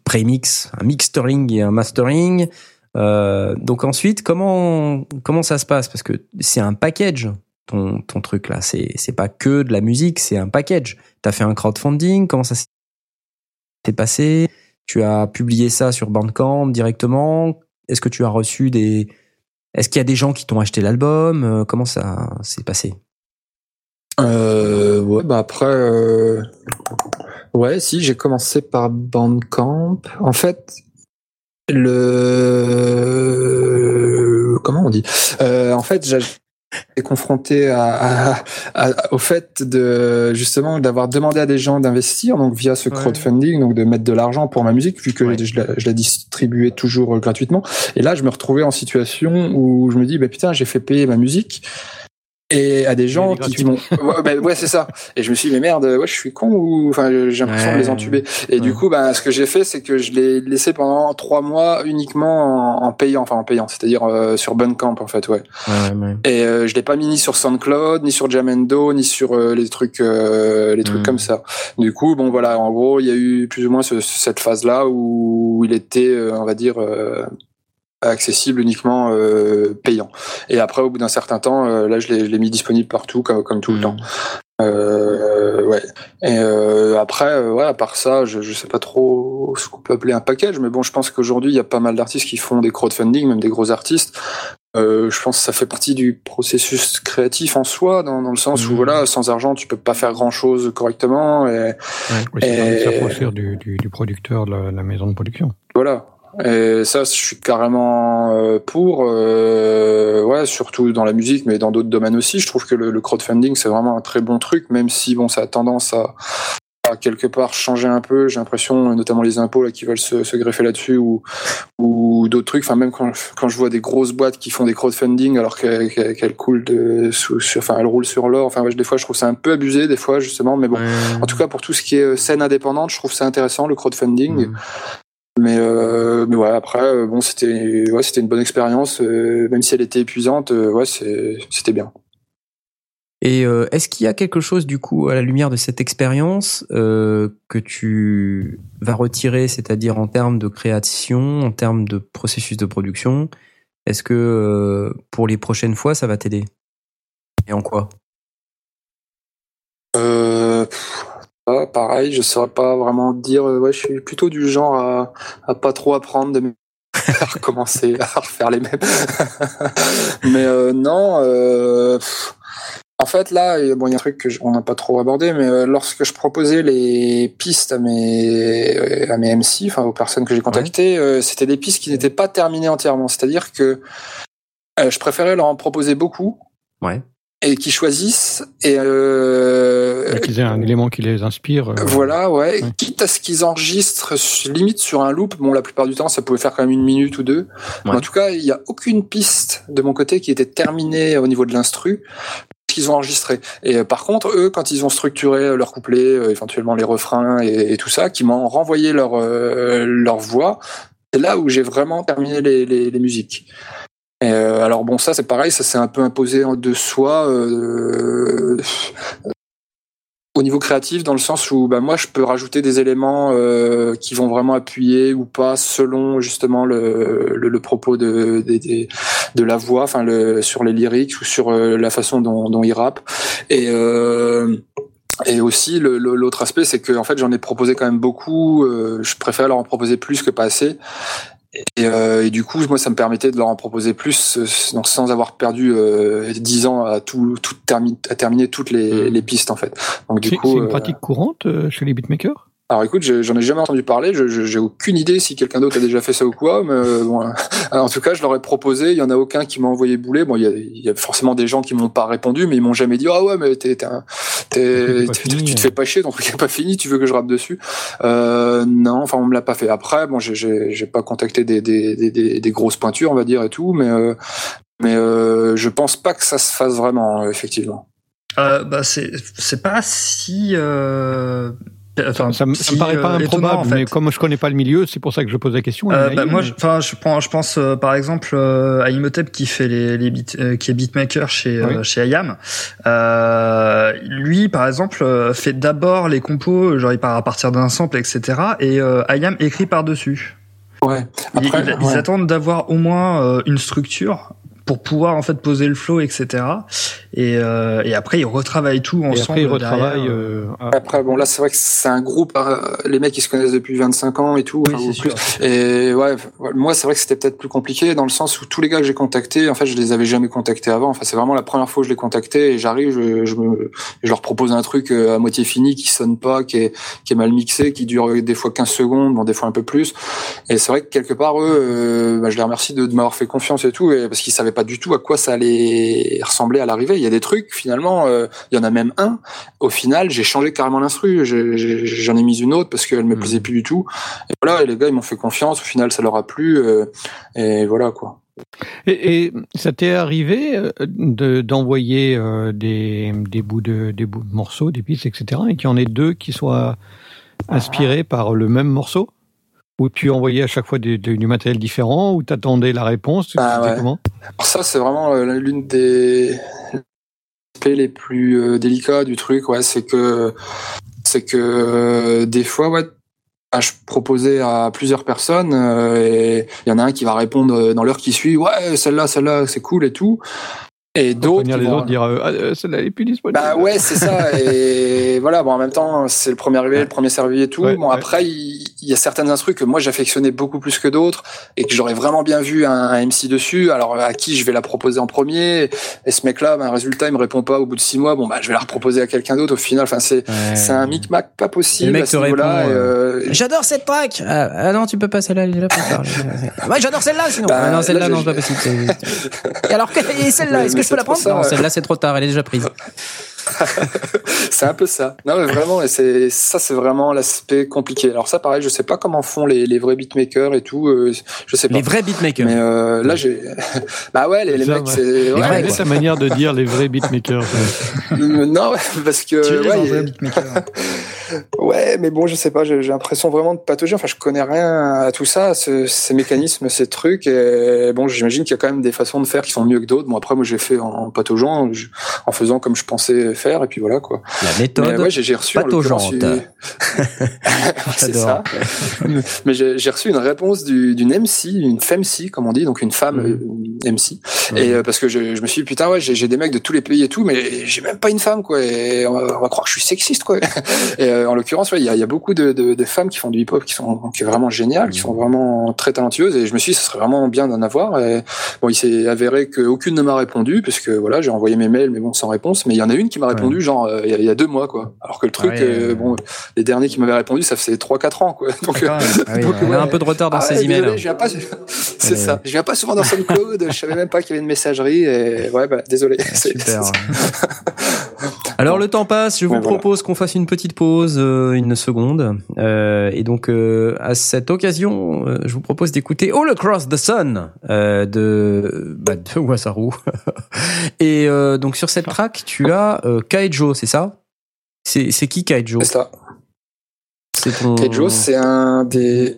prémix, un mixtering et un mastering. Euh, donc ensuite, comment comment ça se passe? Parce que c'est un package ton ton truc là. C'est c'est pas que de la musique, c'est un package. T'as fait un crowdfunding. Comment ça s'est passé? Tu as publié ça sur Bandcamp directement Est-ce que tu as reçu des est-ce qu'il y a des gens qui t'ont acheté l'album? Euh, Comment ça s'est passé? Euh, ouais, bah après, euh... ouais, si j'ai commencé par Bandcamp. En fait, le comment on dit euh, En fait, j'ai est confronté à, au fait de justement d'avoir demandé à des gens d'investir donc via ce crowdfunding donc de mettre de l'argent pour ma musique vu que je, la, je, la, distribuais toujours euh, gratuitement. Et là je me retrouvais en situation où je me dis bah putain j'ai fait payer ma musique et à des gens qui, m'ont ouais, bah, ouais c'est ça. Et je me suis dit mais merde ouais je suis con ou enfin j'ai l'impression de les entuber. Et du coup bah ce que j'ai fait c'est que je l'ai laissé pendant trois mois uniquement en, payant enfin en payant c'est-à-dire euh, sur Bandcamp en fait ouais, et euh, je l'ai pas mis ni sur SoundCloud ni sur Jamendo ni sur euh, les trucs euh, les trucs comme ça. Du coup bon voilà en gros il y a eu plus ou moins ce, cette phase là où il était on va dire accessible uniquement euh, payant. Et après, au bout d'un certain temps, euh, là, je l'ai mis disponible partout, comme, comme tout le mmh. temps. Euh, ouais. Et après, ouais, à part ça, je, je sais pas trop ce qu'on peut appeler un package, mais bon, je pense qu'aujourd'hui, il y a pas mal d'artistes qui font des crowdfunding, même des gros artistes. Je pense que ça fait partie du processus créatif en soi, dans, dans le sens où mmh. voilà, sans argent, tu peux pas faire grand chose correctement. Et, ouais, et... du, du, du producteur de la, la maison de production. Voilà. Et ça, je suis carrément euh, pour, euh, ouais, surtout dans la musique, mais dans d'autres domaines aussi. Je trouve que le, crowdfunding, c'est vraiment un très bon truc, même si bon, ça a tendance à, à quelque part changer un peu. J'ai l'impression, notamment les impôts là, qui veulent se, se greffer là-dessus, ou, ou d'autres trucs. Enfin, même quand, quand je vois des grosses boîtes qui font des crowdfunding alors qu'elles coulent de, sous, sur, enfin, elles roulent sur l'or. Enfin, des fois, je trouve ça un peu abusé, des fois, justement. Mais bon, en tout cas, pour tout ce qui est euh, scène indépendante, je trouve ça intéressant le crowdfunding. Mais, euh, mais ouais, après, euh, bon, c'était ouais, c'était une bonne expérience, euh, même si elle était épuisante. Ouais, c'était bien. Et est-ce qu'il y a quelque chose du coup à la lumière de cette expérience que tu vas retirer, c'est-à-dire en termes de création, en termes de processus de production? Est-ce que pour les prochaines fois, ça va t'aider? Et en quoi? Pareil, je saurais pas vraiment dire. Euh, ouais, je suis plutôt du genre à, à pas trop apprendre de à recommencer à refaire les mêmes. mais euh, non. Euh, en fait, là, bon, il y a un truc que on n'a pas trop abordé, mais euh, lorsque je proposais les pistes à mes à mes MC, enfin aux personnes que j'ai contactées, c'était des pistes qui n'étaient pas terminées entièrement. C'est-à-dire que je préférais leur en proposer beaucoup. Ouais et qui choisissent et euh, qu'ils aient un élément qui les inspire. Euh, voilà, ouais. Quitte à ce qu'ils enregistrent limite sur un loop. Bon, la plupart du temps, ça pouvait faire quand même une minute ou deux. en tout cas, il n'y a aucune piste de mon côté qui était terminée au niveau de l'instru qu'ils ont enregistré. Et euh, par contre, eux, quand ils ont structuré leur couplet, euh, éventuellement les refrains et, tout ça, qui m'ont renvoyé leur leur voix, c'est là où j'ai vraiment terminé les, les, les musiques. Euh, alors bon, ça c'est pareil, ça s'est un peu imposé de soi. Euh, au niveau créatif dans le sens où bah, moi je peux rajouter des éléments euh, qui vont vraiment appuyer ou pas selon justement le, propos de, de, la voix, enfin sur les lyrics ou sur euh, la façon dont, dont il rappe. Et euh, et aussi l'autre aspect, c'est que en fait j'en ai proposé quand même beaucoup. Euh, je préfère leur en proposer plus que pas assez. Et, euh, et, du coup, moi, ça me permettait de leur en proposer plus, euh, donc sans avoir perdu euh, 10 ans à tout, tout terminer, à terminer toutes les, les, pistes en fait. Donc du coup, c'est une pratique courante chez les beatmakers? Alors écoute, j'en ai jamais entendu parler, j'ai aucune idée si quelqu'un d'autre a déjà fait ça ou quoi, mais euh, bon, en tout cas, je leur ai proposé, il y en a aucun qui m'a envoyé bouler. Bon, il y a, il y a forcément des gens qui m'ont pas répondu, mais ils m'ont jamais dit ah ouais, mais t'es, t'es, tu te fais pas chier, ton truc est pas fini, tu veux que je rappe dessus? Euh, Non, enfin on me l'a pas fait. Après, bon, j'ai pas contacté des, des, des, des, grosses pointures, on va dire et tout, mais euh, mais euh, je pense pas que ça se fasse vraiment, effectivement. Euh, bah c'est c'est pas si euh, Enfin, ça, ça me paraît pas euh, improbable, en fait. mais comme je connais pas le milieu, c'est pour ça que je pose la question. Euh, bah, moi, enfin, je, prends, je pense euh, par exemple euh, à Imhotep qui fait les, les beat, euh, qui est beatmaker chez oui. chez IAM. lui, par exemple, fait d'abord les compos, genre il part à partir d'un sample, etc. Et IAM écrit par dessus. Ouais. Après, ils, ils attendent d'avoir au moins une structure pour pouvoir en fait poser le flow, etc. Et, euh, et après ils retravaillent tout ensemble. Et après ils retravaillent. Euh, après bon là c'est vrai que c'est un groupe, euh, les mecs ils se connaissent depuis 25 ans et tout. Oui, enfin, plus. Et ouais, moi c'est vrai que c'était peut-être plus compliqué dans le sens où tous les gars que j'ai contactés, en fait je les avais jamais contactés avant. Enfin c'est vraiment la première fois que je les contactais et j'arrive, je, je, me, je leur propose un truc euh, à moitié fini qui sonne pas, qui est, qui est mal mixé, qui dure des fois 15 secondes, bon des fois un peu plus. Et c'est vrai que quelque part eux, euh, bah, je les remercie de, de m'avoir fait confiance et tout, et, parce qu'ils savaient pas du tout à quoi ça allait ressembler à l'arrivée. Il y a des trucs, finalement, euh, il y en a même un. Au final, j'ai changé carrément l'instru. J'en ai, ai, mis une autre parce qu'elle me mmh. plaisait plus du tout. Et voilà, et les gars, ils m'ont fait confiance. Au final, ça leur a plu. Euh, et voilà, quoi. Et, et ça t'est arrivé d'envoyer de, euh, des, des, bouts de, des bouts de morceaux, des pistes, etc., et qu'il y en ait deux qui soient inspirés par le même morceau? Où tu envoyais à chaque fois du, du matériel différent, ou t'attendais la réponse ah, ouais. comment? Ça, c'est vraiment euh, l'une des aspects les plus euh, délicats du truc. Ouais, c'est que c'est que euh, des fois, ouais, bah, je proposais à plusieurs personnes et il y en a un qui va répondre dans l'heure qui suit. Ouais, celle-là, celle-là, c'est cool et tout. Et d'autres. les autres dire ah, celle-là est plus disponible. Bah ouais, c'est ça. Et voilà, bon, en même temps, c'est le premier arrivé, le premier servi et tout. Ouais, bon, ouais. après, il, il, y a certaines instrus que moi j'affectionnais beaucoup plus que d'autres et que j'aurais vraiment bien vu un, un, MC dessus. Alors, à qui je vais la proposer en premier? Et ce mec-là, ben, résultat, il me répond pas au bout de six mois. Bon, bah, je vais la reproposer à quelqu'un d'autre au final. Enfin, c'est c'est un micmac pas possible. Le mec te répond. Euh... J'adore cette track. Ah, ah, non, tu peux pas celle-là. Elle est là ouais, j'adore celle-là sinon. Bah, ah, non, celle-là, non, c'est pas possible. et alors, et celle-là, est-ce que je peux la prendre Non, celle-là, c'est trop tard, elle est déjà prise. c'est un peu ça. Non, mais vraiment, et c'est ça, c'est vraiment l'aspect compliqué. Alors ça, pareil, je sais pas comment font les, les vrais beatmakers et tout. Euh, je sais pas. Les vrais beatmakers. Mais euh, là, j'ai. bah ouais, les, les mecs, c'est. Ouais, ouais, sa manière de dire les vrais beatmakers. non, parce que. Tu es ouais, un vrai beatmaker. Ouais, mais bon, je sais pas. J'ai l'impression vraiment de patauger. Enfin, je connais rien à tout ça, ce, ces mécanismes, ces trucs. Et bon, j'imagine qu'il y a quand même des façons de faire qui sont mieux que d'autres. Bon, après, moi, j'ai fait en, en pataugeant, en faisant comme je pensais faire et puis voilà quoi. La méthode mais, ouais, j'ai reçu pataugeante. c'est ça. mais j'ai reçu une réponse d'une MC, une femc comme on dit, donc une femme mmh. MC. Mmh. Et euh, parce que je, je, me suis dit putain ouais, j'ai des mecs de tous les pays et tout, mais j'ai même pas une femme quoi. Et on va, on va, croire que je suis sexiste quoi. et euh, en l'occurrence, il ouais, y, a, y a beaucoup de, de, de, femmes qui font du hip-hop qui sont qui est vraiment géniales, mmh. qui sont vraiment très talentueuses. Et je me suis dit ce serait vraiment bien d'en avoir. Et bon, il s'est avéré qu'aucune ne m'a répondu parce que voilà, j'ai envoyé mes mails mais bon sans réponse. Mais il y en a une qui m'a répondu genre euh, il y, y, a deux mois quoi. Alors que le truc, ouais, euh, bon, les derniers qui m'avaient répondu, ça faisait trois quatre ans quoi. Donc, ah, donc on a un peu de retard dans ah, ces emails. Désolé, je viens pas, c'est ça. Je viens pas souvent dans SoundCloud. je savais même pas qu'il y avait une messagerie. Et ouais, bah désolé. Super. Alors le temps passe. Je vous ouais, propose voilà. qu'on fasse une petite pause, euh, une seconde. Euh, et donc euh, à cette occasion, je vous propose d'écouter All Across the Sun de, bah, de Wasaru. et donc sur cette track, tu as Kaijo, c'est ça? C'est qui Kaijo? C'est ça. Ton... Kaijo, c'est un des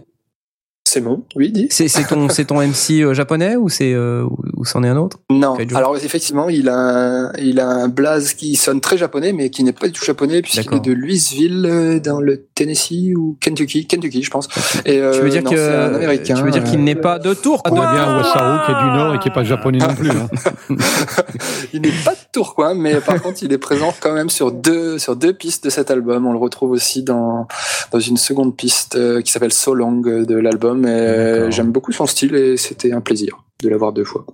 C'est bon, oui, dis. C'est c'est ton c'est ton MC euh, japonais ou c'est euh, ou c'en est un autre? Non. Alors effectivement, il a un, il a un blaze qui sonne très japonais, mais qui n'est pas du tout japonais puisqu'il D'accord. est de Louisville euh, dans le Tennessee ou Kentucky, Kentucky, je pense. Et euh, Tu veux dire non, que c'est un américain. tu veux dire qu'il n'est pas de tour On a bien Wasaru qui est du Nord et qui est pas japonais non plus. hein. il n'est pas de Tourcoing, mais par contre, il est présent quand même sur deux sur deux pistes de cet album. On le retrouve aussi dans dans une seconde piste qui s'appelle So Long de l'album. D'accord. j'aime beaucoup son style et c'était un plaisir de l'avoir deux fois.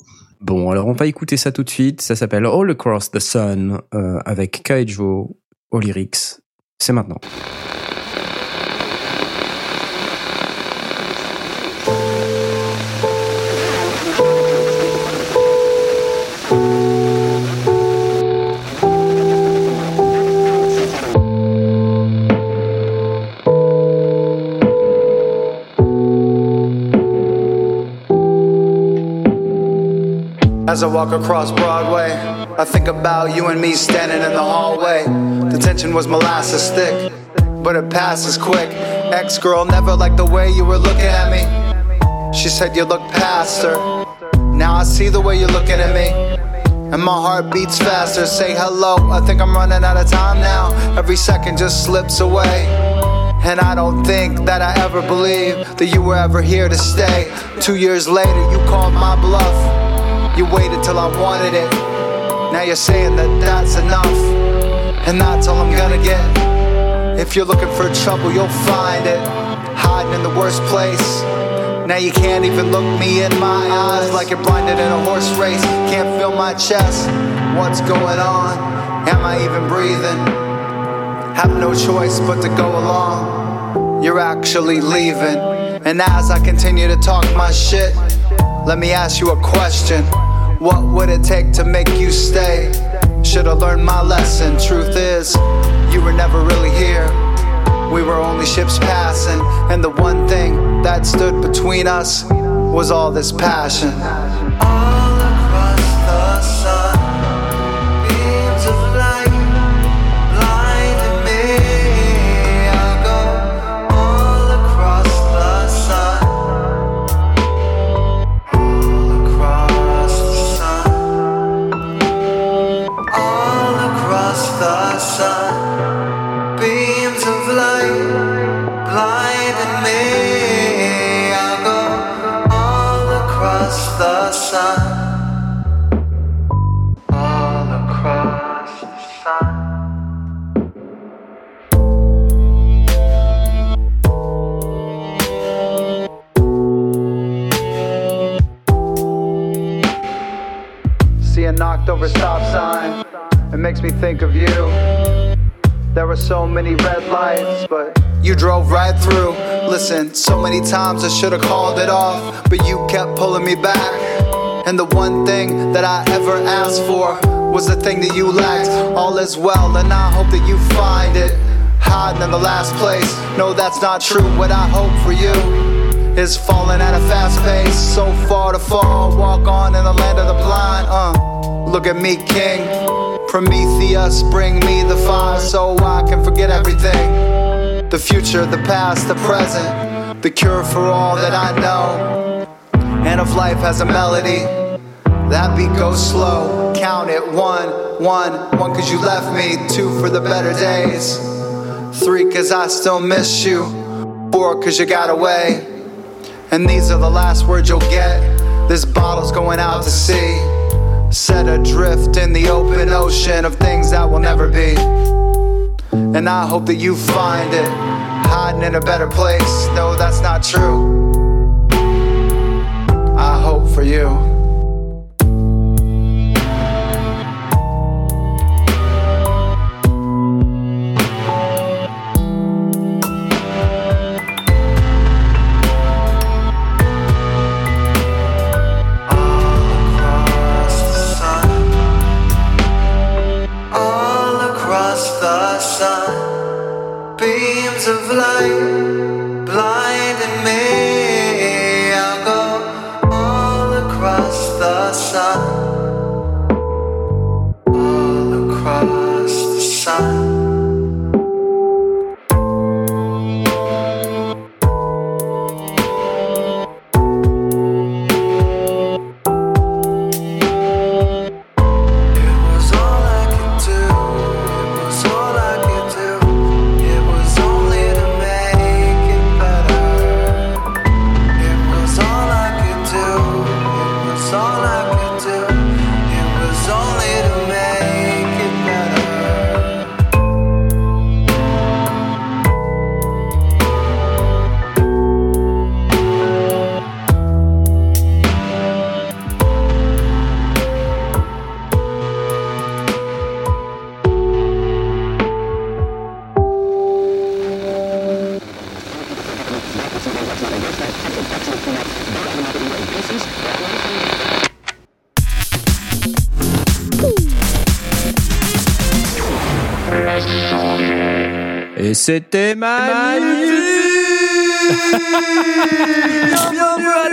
Bon, alors on va écouter ça tout de suite. Ça s'appelle All Across the Sun euh, avec Kaijo au lyrics. C'est maintenant. As I walk across Broadway, I think about you and me standing in the hallway. The tension was molasses thick, but it passes quick. Ex girl never liked the way you were looking at me. She said you look past her. Now I see the way you're looking at me. And my heart beats faster. Say hello, I think I'm running out of time now. Every second just slips away. And I don't think that I ever believed that you were ever here to stay. Two years later, you called my bluff. You waited till I wanted it. Now you're saying that that's enough. And that's all I'm gonna get. If you're looking for trouble, you'll find it. Hiding in the worst place. Now you can't even look me in my eyes like you're blinded in a horse race. Can't feel my chest. What's going on? Am I even breathing? Have no choice but to go along. You're actually leaving. And as I continue to talk my shit, let me ask you a question. What would it take to make you stay? Should've learned my lesson. Truth is, you were never really here. We were only ships passing, and the one thing that stood between us was all this passion. It makes me think of you. There were so many red lights, but you drove right through. Listen, so many times I should have called it off, but you kept pulling me back. And the one thing that I ever asked for was the thing that you lacked. All is well, and I hope that you find it. Hiding in the last place. No, that's not true. What I hope for you is falling at a fast pace. So far to fall, walk on in the land of the blind. Uh, look at me, king. Prometheus, bring me the fire so I can forget everything. The future, the past, the present, the cure for all that I know. And if life has a melody, that beat goes slow. Count it one, one, one, cause you left me. Two for the better days. Three, cause I still miss you. Four, cause you got away. And these are the last words you'll get. This bottle's going out to sea. Set adrift in the open ocean of things that will never be. And I hope that you find it. Hiding in a better place. No, that's not true. I hope for you. sun. C'était magnifique Bienvenue à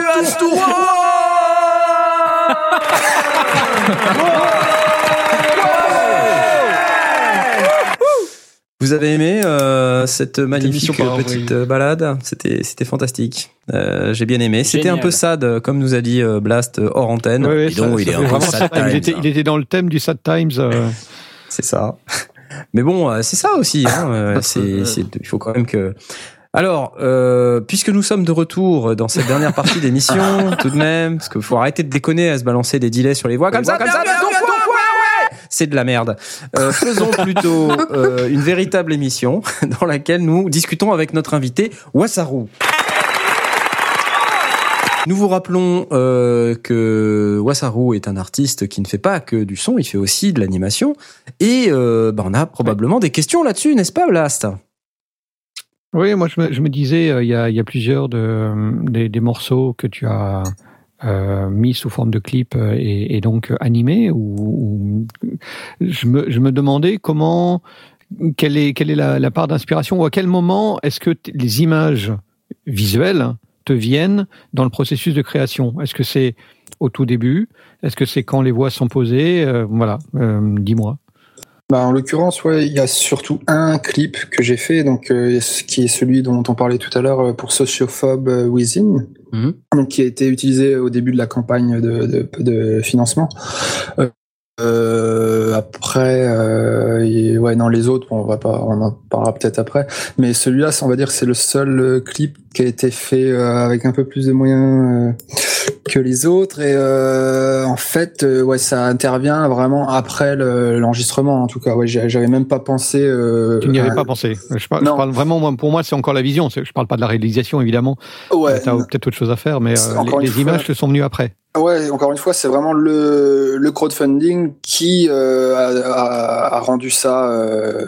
Vous avez aimé euh, cette magnifique petite euh, balade? C'était c'était fantastique. Euh, J'ai bien aimé. C'était un peu sad, comme nous a dit Blast hors antenne. Donc, ça- il ça est fait un peu vraiment sad sad time. Il times, était, il était dans le thème du Sad Times. euh, C'est ça. Mais bon, euh, c'est ça aussi. Hein. euh, c'est, c'est- il faut quand même que. Alors, euh, puisque nous sommes de retour dans cette dernière partie d'émission, tout de même, parce qu'il faut arrêter de déconner à se balancer des delays sur les voix comme ça, comme ça, c'est de la merde. Euh, faisons plutôt euh, une véritable émission dans laquelle nous discutons avec notre invité Wasaru. Nous vous rappelons euh, que Wasaru est un artiste qui ne fait pas que du son, il fait aussi de l'animation. Et euh, bah, on a probablement des questions là-dessus, n'est-ce pas, Blast? Oui, moi je me, disais, euh, il y, a, plusieurs de, des, morceaux que tu as mis sous forme de clip et, donc animés. Ou, je, me, demandais comment, quelle est, la, part d'inspiration ou à quel moment est-ce que les images visuelles te viennent dans le processus de création Est-ce que c'est au tout début? Est-ce que c'est quand les voix sont posées? Euh, Voilà, euh, dis-moi. Bah, en l'occurrence, ouais, il y a surtout un clip que j'ai fait, donc euh, qui est celui dont on parlait tout à l'heure pour Sociophobe Within, Mhm. donc qui a été utilisé au début de la campagne de, de, de financement. Euh, euh, après, euh, et, ouais, non, les autres, bon, on va pas, on en parlera peut-être après. Mais celui-là, on va dire, c'est le seul clip qui a été fait euh, avec un peu plus de moyens euh, que les autres. Et euh, en fait, ouais, ça intervient vraiment après le- l'enregistrement. en tout cas, ouais, j'avais même pas pensé. Tu n'y avais à- pas pensé. Je parle, je Non. parle vraiment, pour moi, c'est encore la vision. Je parle pas de la réalisation, évidemment. Ouais, tu as peut-être autre chose à faire, mais les, images te sont venues après. Ouais, encore une fois, c'est vraiment le, le crowdfunding qui euh, a, a- a rendu ça euh,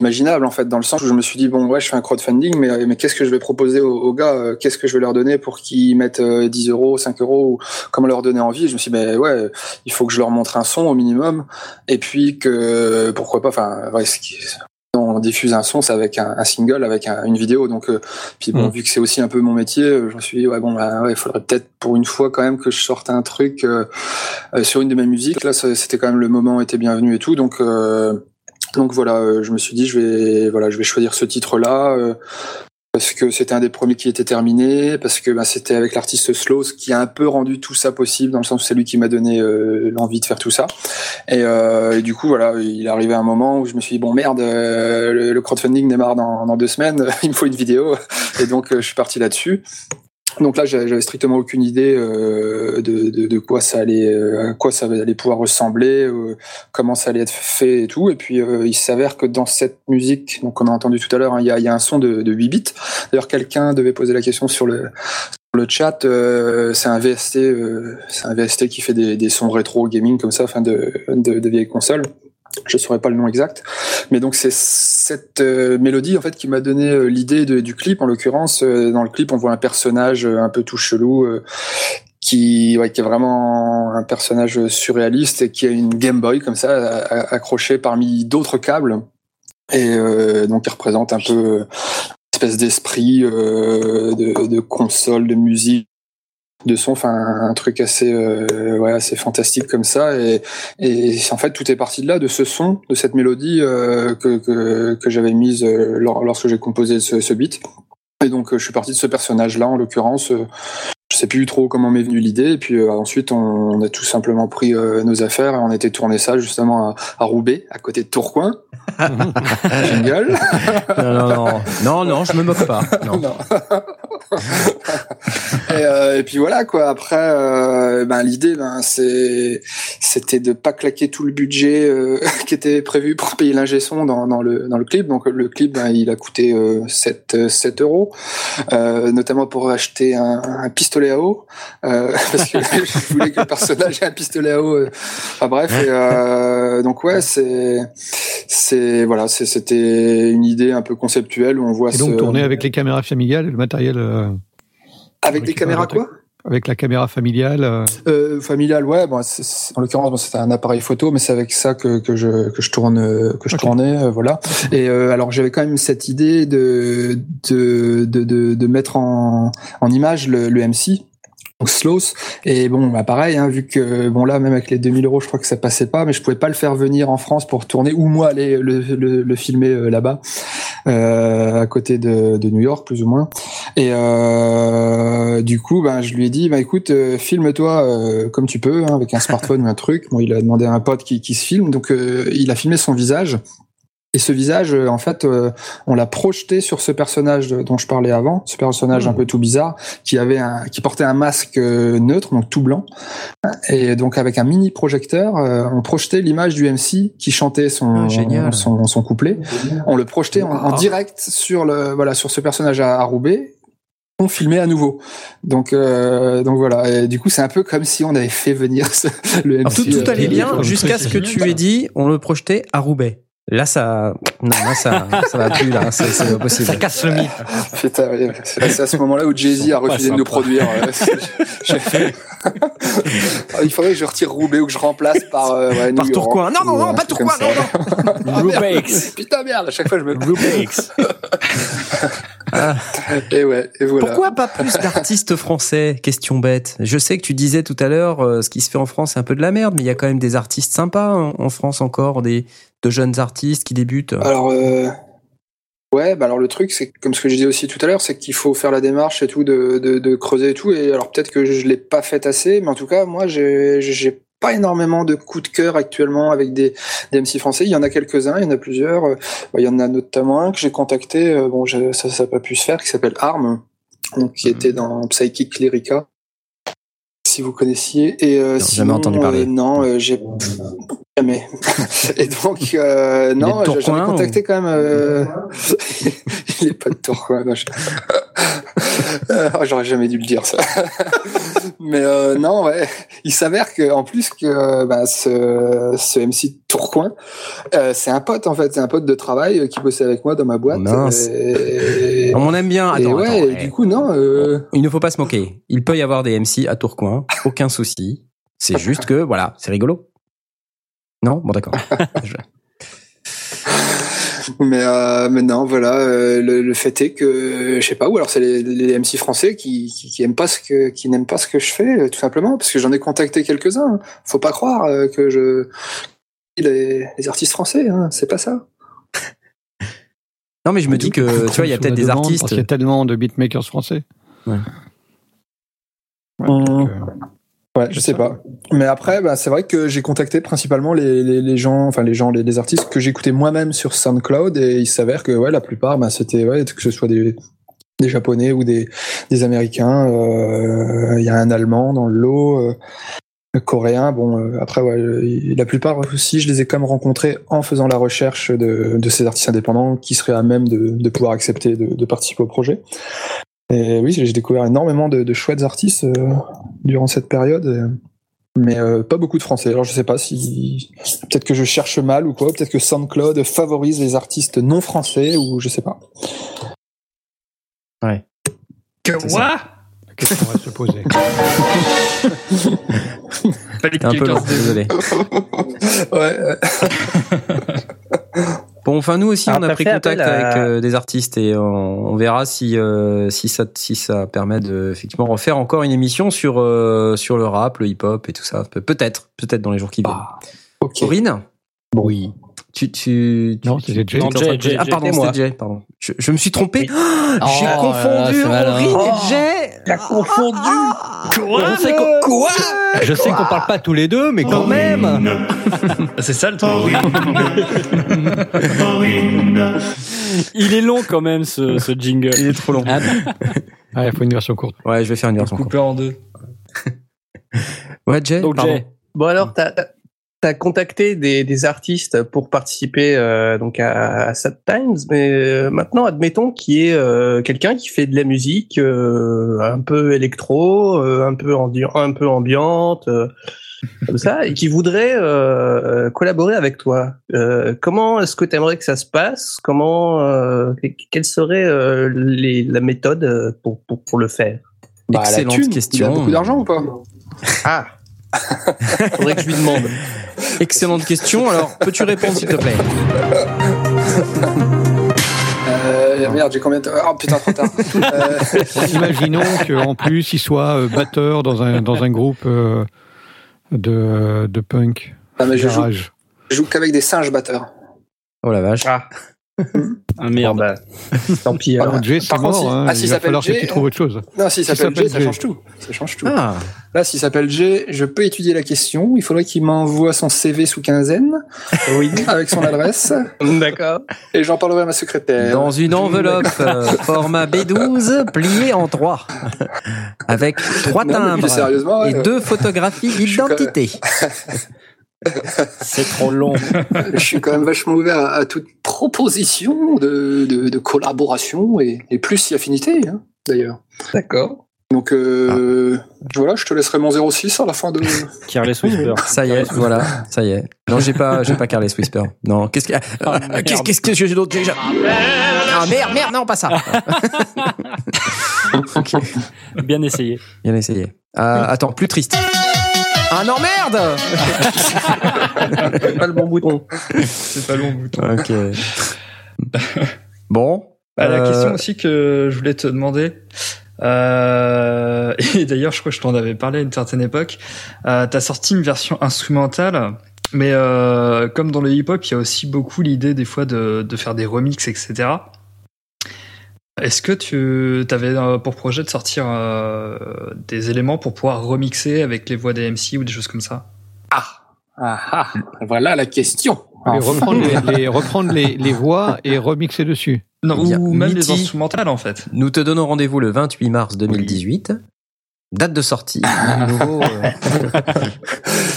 imaginable en fait, dans le sens où je me suis dit bon ouais, je fais un crowdfunding, mais mais qu'est-ce que je vais proposer aux, aux gars euh, Qu'est-ce que je vais leur donner pour qu'ils mettent euh, 10 euros, 5 euros ou comment leur donner envie? Je me suis dit ben ouais, il faut que je leur montre un son au minimum, et puis que pourquoi pas, enfin ouais, on diffuse un son, c'est avec un, un single, avec un- une vidéo. Donc, euh, puis bon, Mm. vu que c'est aussi un peu mon métier, euh, je me suis dit ouais bon, bah, ouais, il faudrait peut-être pour une fois quand même que je sorte un truc euh, euh, sur une de mes musiques. Là, c'était quand même le moment était bienvenu et tout. Donc, euh, donc voilà, euh, je me suis dit je vais voilà, je vais choisir ce titre-là. euh, parce que c'était un des premiers qui était terminé, parce que bah, c'était avec l'artiste Slow, qui a un peu rendu tout ça possible, dans le sens où c'est lui qui m'a donné euh, l'envie de faire tout ça. Et, du coup, voilà, il est arrivé un moment où je me suis dit, bon merde, le, crowdfunding démarre dans, deux semaines, il me faut une vidéo. Et donc, je suis parti là-dessus. Donc là, j'avais strictement aucune idée euh, de, quoi ça allait, euh, à quoi ça allait pouvoir ressembler, euh, comment ça allait être fait et tout. Et puis, il s'avère que dans cette musique, donc on a entendu tout à l'heure, hein, il y, a, un son de, de 8 bits. D'ailleurs, quelqu'un devait poser la question sur le chat. c'est un VST, c'est un VST qui fait des, sons rétro gaming comme ça, enfin de, de vieilles consoles. Je saurais pas le nom exact, mais donc c'est cette euh, mélodie en fait qui m'a donné euh, l'idée du clip. En l'occurrence, euh, dans le clip, on voit un personnage un peu tout chelou. qui, est vraiment un personnage surréaliste et qui a une Game Boy comme ça accrochée parmi d'autres câbles et donc il représente un peu une espèce d'esprit de, de console de musique de son enfin un truc assez euh, ouais assez fantastique comme ça. Et, et en fait tout est parti de là de ce son de cette mélodie euh, que, que, que j'avais mise euh, lor- lorsque j'ai composé ce, ce beat. Et donc euh, je suis parti de ce personnage là en l'occurrence euh, sais plus trop comment m'est venue l'idée et puis euh, ensuite on, on a tout simplement pris euh, nos affaires et on était tourné ça justement à, à Roubaix à côté de Tourcoing Jingle. Non, non, non, non, non, je me moque pas. Non. Non. et, euh, et puis voilà quoi. Après, euh, ben l'idée, ben c'est c'était de pas claquer tout le budget euh, qui était prévu pour payer l'ingé son dans, dans le dans le clip. Donc le clip, ben, il a coûté euh, 7 7 euros, euh, notamment pour acheter un, un pistolet à eau euh, parce que je voulais que le personnage ait un pistolet à eau. euh. Enfin bref, et, euh, donc ouais, c'est c'est voilà, c'était une idée un peu conceptuelle où on voit Et donc ce- tourner avec les caméras familiales et le matériel euh, Avec des caméras quoi? Avec la caméra familiale euh... Euh, Familiale, ouais. Bon, en l'occurrence, bon, c'était un appareil photo, mais c'est avec ça que, que je que je tourne euh, que je Ok. tournais, euh, voilà. Et euh, alors j'avais quand même cette idée de de de de, de mettre en en image le, le MC. Donc Slows et bon bah pareil hein, vu que bon là même avec les 2000 euros je crois que ça passait pas mais je pouvais pas le faire venir en France pour tourner ou moi aller le, le, le filmer euh, là-bas euh, à côté de, de New York plus ou moins et euh, du coup, ben, je lui ai dit, bah écoute, euh, filme-toi euh, comme tu peux, hein, avec un smartphone ou un truc. Bon, il a demandé à un pote qui, qui se filme, donc il a filmé son visage. Et ce visage, euh, en fait, euh, on l'a projeté sur ce personnage dont je parlais avant, ce personnage un peu tout bizarre, qui avait un, qui portait un masque euh, neutre, donc tout blanc. Et donc avec un mini projecteur, euh, on projetait l'image du MC qui chantait son, Ah, génial. son, son couplet. On le projetait en, en direct sur le, voilà, sur ce personnage à, à Roubaix. On filmait à nouveau. Donc, euh, donc voilà. Et du coup, c'est un peu comme si on avait fait venir ce- le MC. Alors, tout, tout euh, allait bien jusqu'à ce que tu aies dit on le projetait à Roubaix. Là, ça, non, là, ça, ça va plus, là, c'est c'est pas possible. Ça casse le mythe. Putain, c'est à ce moment-là où Jay-Z a refusé de nous produire. ouais. J'ai fait. Ah, Il faudrait que je retire Roubaix ou que je remplace par. euh, ouais, Par Tourcoing. Non, non, non, pas Tourcoing, ça. Ah, merde. Roubaix. Putain, merde, à chaque fois je me. Roubaix. Et ouais, et voilà. Pourquoi pas plus d'artistes français Question bête. Je sais que tu disais tout à l'heure, euh, ce qui se fait en France, c'est un peu de la merde, mais il y a quand même des artistes sympas en, en France encore, des de jeunes artistes qui débutent. Alors, euh, ouais, bah alors le truc, c'est comme ce que je disais aussi tout à l'heure, c'est qu'il faut faire la démarche et tout, de, de, de creuser et tout. Et alors peut-être que je l'ai pas fait assez, mais en tout cas, moi, j'ai pas énormément de coups de cœur actuellement avec des, des MC français. Il y en a quelques-uns, il y en a plusieurs. Euh, bah, Il y en a notamment un que j'ai contacté, euh, bon, ça ça n'a pas pu se faire, qui s'appelle Arm, donc, qui était dans Psychic Lyrica. Si vous connaissiez. Et euh, Non, sinon, jamais entendu parler. euh, non, euh, j'ai jamais. Et donc, euh, non, Tourcoing, contacté quand même. euh, Il est pas de Tourcoing. non, je- Euh, oh, J'aurais jamais dû le dire ça. Mais euh, non, ouais. Il s'avère que en plus que bah, ce, ce MC Tourcoing, c'est un pote en fait, c'est un pote de travail qui bossait avec moi dans ma boîte. Mince. Et, On aime bien. et Attends, ouais, attends, et du coup non. Il ne faut pas se moquer. Il peut y avoir des MC à Tourcoing, aucun souci. C'est juste que, voilà, c'est rigolo. Non? Bon, d'accord. Je- Mais, euh, mais non, voilà, euh, le, le fait est que je sais pas, ou alors c'est les, les MC français qui, qui, qui aiment pas ce que qui n'aiment pas ce que je fais, euh, tout simplement, parce que j'en ai contacté quelques-uns. Faut pas croire euh, que je les, les artistes français, hein, c'est pas ça. Non, mais je me dis que, tu vois, il y a peut-être des artistes. Parce qu'il y a tellement de beatmakers français. Ouais. Ouais, Hum. donc, euh, Ouais, je sais pas. Mais après, bah, c'est vrai que j'ai contacté principalement les, les, les gens, enfin les gens, les, les artistes que j'écoutais moi-même sur SoundCloud, et il s'avère que ouais, la plupart, bah, c'était ouais, que ce soit des des japonais ou des des américains. euh, Il y a un allemand dans le lot. euh, coréen, bon, euh, après, ouais, euh, la plupart aussi, je les ai quand même rencontrés en faisant la recherche de, de ces artistes indépendants qui seraient à même de, de pouvoir accepter de, de participer au projet. Et oui, j'ai découvert énormément de, de chouettes artistes euh, durant cette période, mais euh, pas beaucoup de français. Alors je sais pas si peut-être que je cherche mal ou quoi, peut-être que SoundCloud favorise les artistes non français ou je sais pas. Que C'est moi? la question va se poser? Que T'es un peu long, désolé. Ouais. Bon, enfin, nous aussi, Alors, on a pris contact à- avec euh, des artistes et on, on verra si, euh, si, ça, si ça permet de effectivement refaire encore une émission sur, euh, sur le rap, le hip-hop et tout ça. Pe- Peut-être, peut-être dans les jours qui viennent. Aurine Oui. tu, tu, tu, Non, tu Jay. Ah, pardon, c'était Jay, pardon. Je, je me suis trompé. Oui. Ah, J'ai Oh confondu c'est. Aurine Oh. et Jay. T'as confondu Je sais qu'on- Quoi Je sais qu'on parle pas tous les deux, mais quand même. Ah, C'est ça le truc. Il est long quand même ce, ce jingle. Il est trop long. Ah, Ah, il faut une version courte. Ouais, je vais faire une version courte. Coupé en deux. Ouais, Jay, Donc pardon. Jay, Bon alors, t'as as contacté des, des artistes pour participer euh, donc à, à Sad Times, mais euh, maintenant admettons qu'il y ait euh, quelqu'un qui fait de la musique euh, un peu électro, euh, un peu un peu ambiante, euh, comme ça, et qui voudrait collaborer avec toi. Euh, comment est-ce que tu aimerais que ça se passe? Comment euh, que- quelle serait euh, les, la méthode pour, pour pour le faire? Bah, la Excellente thune. question. Il a beaucoup d'argent ou pas? Ah Faudrait que je lui demande. Excellente question. Alors, peux-tu répondre, s'il te plaît? Euh, Merde, j'ai combien de temps Oh putain, trop tard. Euh, Imaginons qu'en plus il soit euh, batteur dans un, dans un groupe de, de punk. Ah, mais je joue, je joue qu'avec des singes batteurs. Oh la vache. Ah, Ah merde. bon, bah, tant pis. Alors. Jay, c'est Par contre, mort. si- hein. ah, il va s'appelle falloir que Jay, tu trouves autre chose. Non, s'il S'il s'appelle Jay, ça change tout. Ça change tout. Ah, Là, s'il s'appelle Jay, je peux étudier la question. Il faudrait qu'il m'envoie son CV sous quinzaine. Oui. Avec son adresse. D'accord. Et j'en parlerai à ma secrétaire. dans une enveloppe euh, format B12 pliée en trois, avec trois Non, timbres sérieusement, ouais, et euh, deux photographies d'identité. C'est trop long. je suis quand même vachement ouvert à, à toute proposition de, de, de collaboration et, et plus si affinité, hein, d'ailleurs. D'accord. Donc euh, voilà, je te laisserai mon 06 à la fin de. Careless Whisper. Ça y est, voilà, ça y est. Non, j'ai pas, j'ai pas Carles Whisper. Non, qu'est-ce que, Ah, euh, qu'est-ce, qu'est-ce que j'ai d'autre déjà? Ah merde, merde, non, pas ça. Bien essayé. Bien essayé. Euh, attends, plus triste. Ah non, merde pas le bon bouton. C'est pas long bouton. Ok. Bon. Ah, la euh, question aussi que je voulais te demander, euh, et d'ailleurs je crois que je t'en avais parlé à une certaine époque, euh, t'as sorti une version instrumentale, mais euh, comme dans le hip-hop, il y a aussi beaucoup l'idée des fois de, de faire des remixes, etc. Est-ce que tu avais pour projet de sortir euh, des éléments pour pouvoir remixer avec les voix des MC ou des choses comme ça? Ah, ah, ah, voilà la question. Enfin. reprendre, les, les- reprendre les, les voix et remixer dessus. Non, ou même Mitty. les instrumentales en fait. Nous te donnons rendez-vous le 28 mars 2018. Date de sortie. nouveau, euh,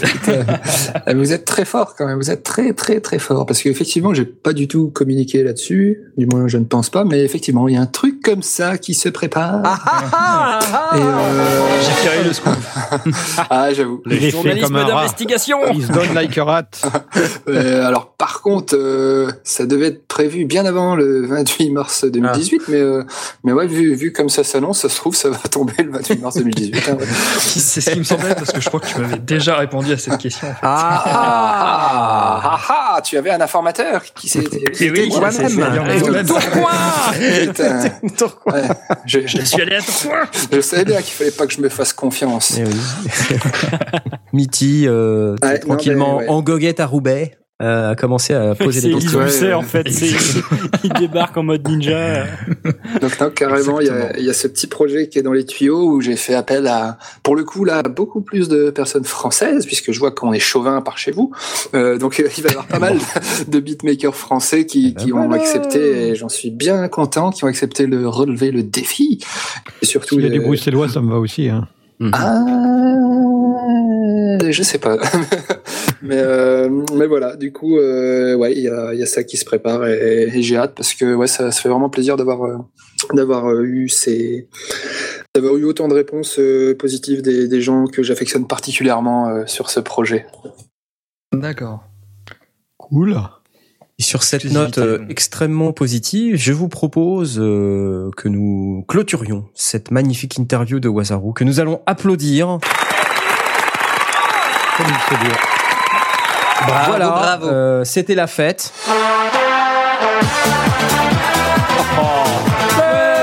Putain. vous êtes très fort quand même. Vous êtes très très très fort parce qu'effectivement, j'ai pas du tout communiqué là-dessus. Du moins, je ne pense pas. Mais effectivement, il y a un truc comme ça qui se prépare. Et euh, J'ai tiré le scoop. ah, j'avoue. Un rat. d'investigation. Il se donne like a rat. Euh, alors par contre, euh, ça devait être prévu bien avant le 28 mars 2018, mais euh, mais ouais, vu vu comme ça s'annonce, ça se trouve ça va tomber le 28 mars 2018. hein, ouais. C'est ce qui me semblait parce que je crois que tu m'avais déjà répondu à cette question. En fait. Ah, Ah, ah, ah, tu avais un informateur qui s'est. Et oui, moi-même. Putain. Ouais, je, je, Je suis allé à toi. je savais bien qu'il fallait pas que je me fasse confiance. Eh oui. Mitty, euh, Ouais, tranquillement non, mais ouais. en goguette à Roubaix, a commencé à poser C'est des questions. Ouais. en fait. C'est- Il débarque en mode ninja. Donc non, carrément, il y, a, Exactement. il y a ce petit projet qui est dans les tuyaux où j'ai fait appel à, pour le coup là, beaucoup plus de personnes françaises puisque je vois qu'on est chauvin par chez vous. Euh, donc euh, il va y avoir pas mal de beatmakers français qui, qui ont voilà. accepté et j'en suis bien content, qui ont accepté de relever le défi. Et surtout, S'il y a les- des bruxellois, ça me va aussi. Hein. Ah, je sais pas. mais, euh, mais voilà, du coup, euh, ouais, il y a, il y a ça qui se prépare et, et j'ai hâte parce que ouais, ça, ça fait vraiment plaisir d'avoir euh, d'avoir eu ces d'avoir eu autant de réponses euh, positives des, des gens que j'affectionne particulièrement euh, sur ce projet. D'accord. Cool. Et sur cette note euh, extrêmement positive, je vous propose euh, que nous clôturions cette magnifique interview de Wazaru, que nous allons applaudir. Comme il faut dire. Bravo, voilà, bravo. euh, c'était la fête.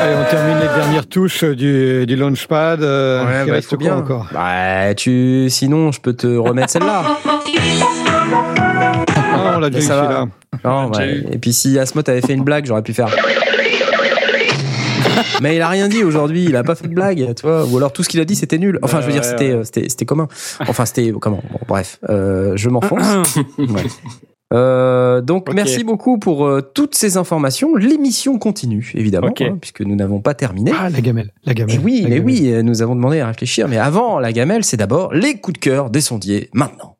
Allez, on termine les dernières touches du, du launchpad. Euh, Ouais, il bah, reste bien. encore? Bah, tu, sinon, je peux te remettre celle-là. On l'a déjà eu ça va. celui-là. Non, J'ai ouais. eu. Et puis si Asmod avait fait une blague, j'aurais pu faire. Mais il a rien dit aujourd'hui, il a pas fait de blague, tu vois. Ou alors tout ce qu'il a dit c'était nul. Enfin, je veux dire, Ouais, c'était, euh, c'était, c'était commun. Enfin, c'était comment? Bon, bref, euh, je m'enfonce. Ouais. Euh, donc merci beaucoup pour euh, toutes ces informations. L'émission continue évidemment, hein, puisque nous n'avons pas terminé. Ah, la gamelle. La gamelle. Oui, La mais gamelle. oui, euh, nous avons demandé à réfléchir. Mais avant la gamelle, c'est d'abord les coups de cœur des sondiers. Maintenant.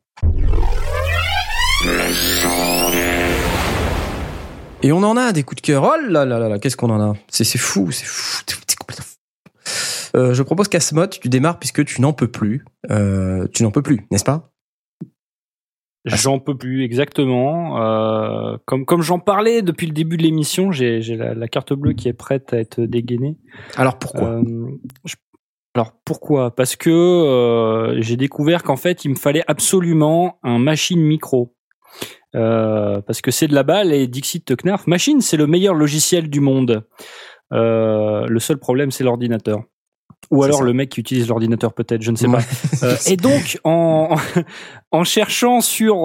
Et on en a des coups de cœur. Oh là là là là, qu'est-ce qu'on en a? C'est fou, c'est fou, c'est complètement fou. Euh, je propose qu'Asmot, tu démarres puisque tu n'en peux plus. Euh, tu n'en peux plus, n'est-ce pas? J'en peux plus exactement. Euh, comme comme j'en parlais depuis le début de l'émission, j'ai j'ai la, la carte bleue qui est prête à être dégainée. Alors pourquoi? Euh, je, Alors pourquoi? Parce que j'ai découvert qu'en fait il me fallait absolument un machine micro. Euh, parce que c'est de la balle et Dixit te knarf. Machine, c'est le meilleur logiciel du monde. Euh, le seul problème, c'est l'ordinateur. Ou alors ça. le mec qui utilise l'ordinateur, peut-être, je ne sais Ouais. pas. Euh, et donc, en, en cherchant sur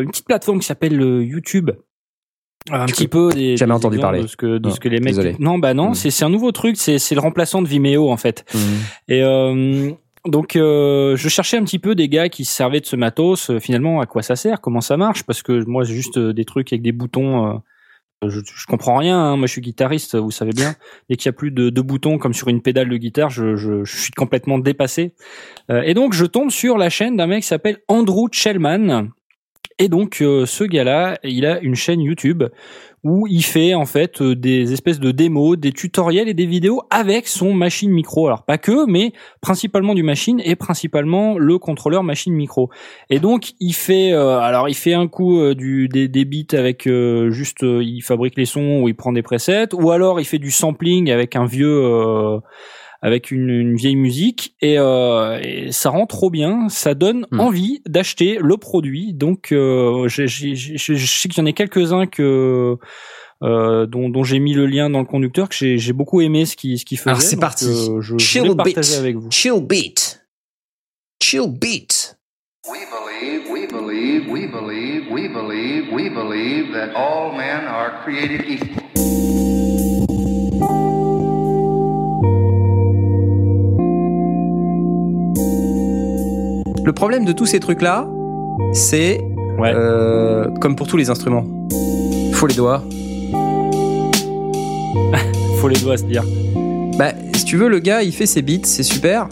une petite plateforme qui s'appelle YouTube, un petit peu des, Jamais des entendu parler. de ce que, de Non, ce que les mecs. désolé. Non, bah non, Mm. c'est c'est un nouveau truc. C'est c'est le remplaçant de Vimeo en fait. Mmh. Et euh, donc, euh, je cherchais un petit peu des gars qui se servaient de ce matos. euh, finalement, à quoi ça sert Comment ça marche Parce que moi, juste euh, des trucs avec des boutons. je, comprends rien. hein. Moi, je suis guitariste, vous savez bien. Dès qu'il y a plus de, de boutons comme sur une pédale de guitare, je, suis complètement dépassé. Et donc, je tombe sur la chaîne d'un mec qui s'appelle Andrew Shellman. Et donc, ce gars-là, il a une chaîne YouTube où il fait en fait euh, des espèces de démos, des tutoriels et des vidéos avec son machine micro. Alors pas que, mais principalement du machine et principalement le contrôleur machine micro. Et donc il fait, euh, alors il fait un coup euh, du des, des beats avec euh, juste, euh, il fabrique les sons ou il prend des presets, ou alors il fait du sampling avec un vieux. Avec une, une vieille musique et, euh, et ça rend trop bien, ça donne Hmm. envie d'acheter le produit. Donc euh, je sais qu'il y en a quelques-uns que euh, dont, dont j'ai mis le lien dans le conducteur que j'ai beaucoup aimé ce qui ce qu'il faisait. Alors, c'est parti. euh, je, Chill beat. avec vous. Chill beat. Chill beat. We believe, we believe, we believe, we believe, we believe that all men are created equal. Le problème de tous ces trucs-là, c'est Ouais. euh, comme pour tous les instruments. Faut les doigts. Faut les doigts se dire. Bah, si tu veux, le gars, il fait ses beats, c'est super.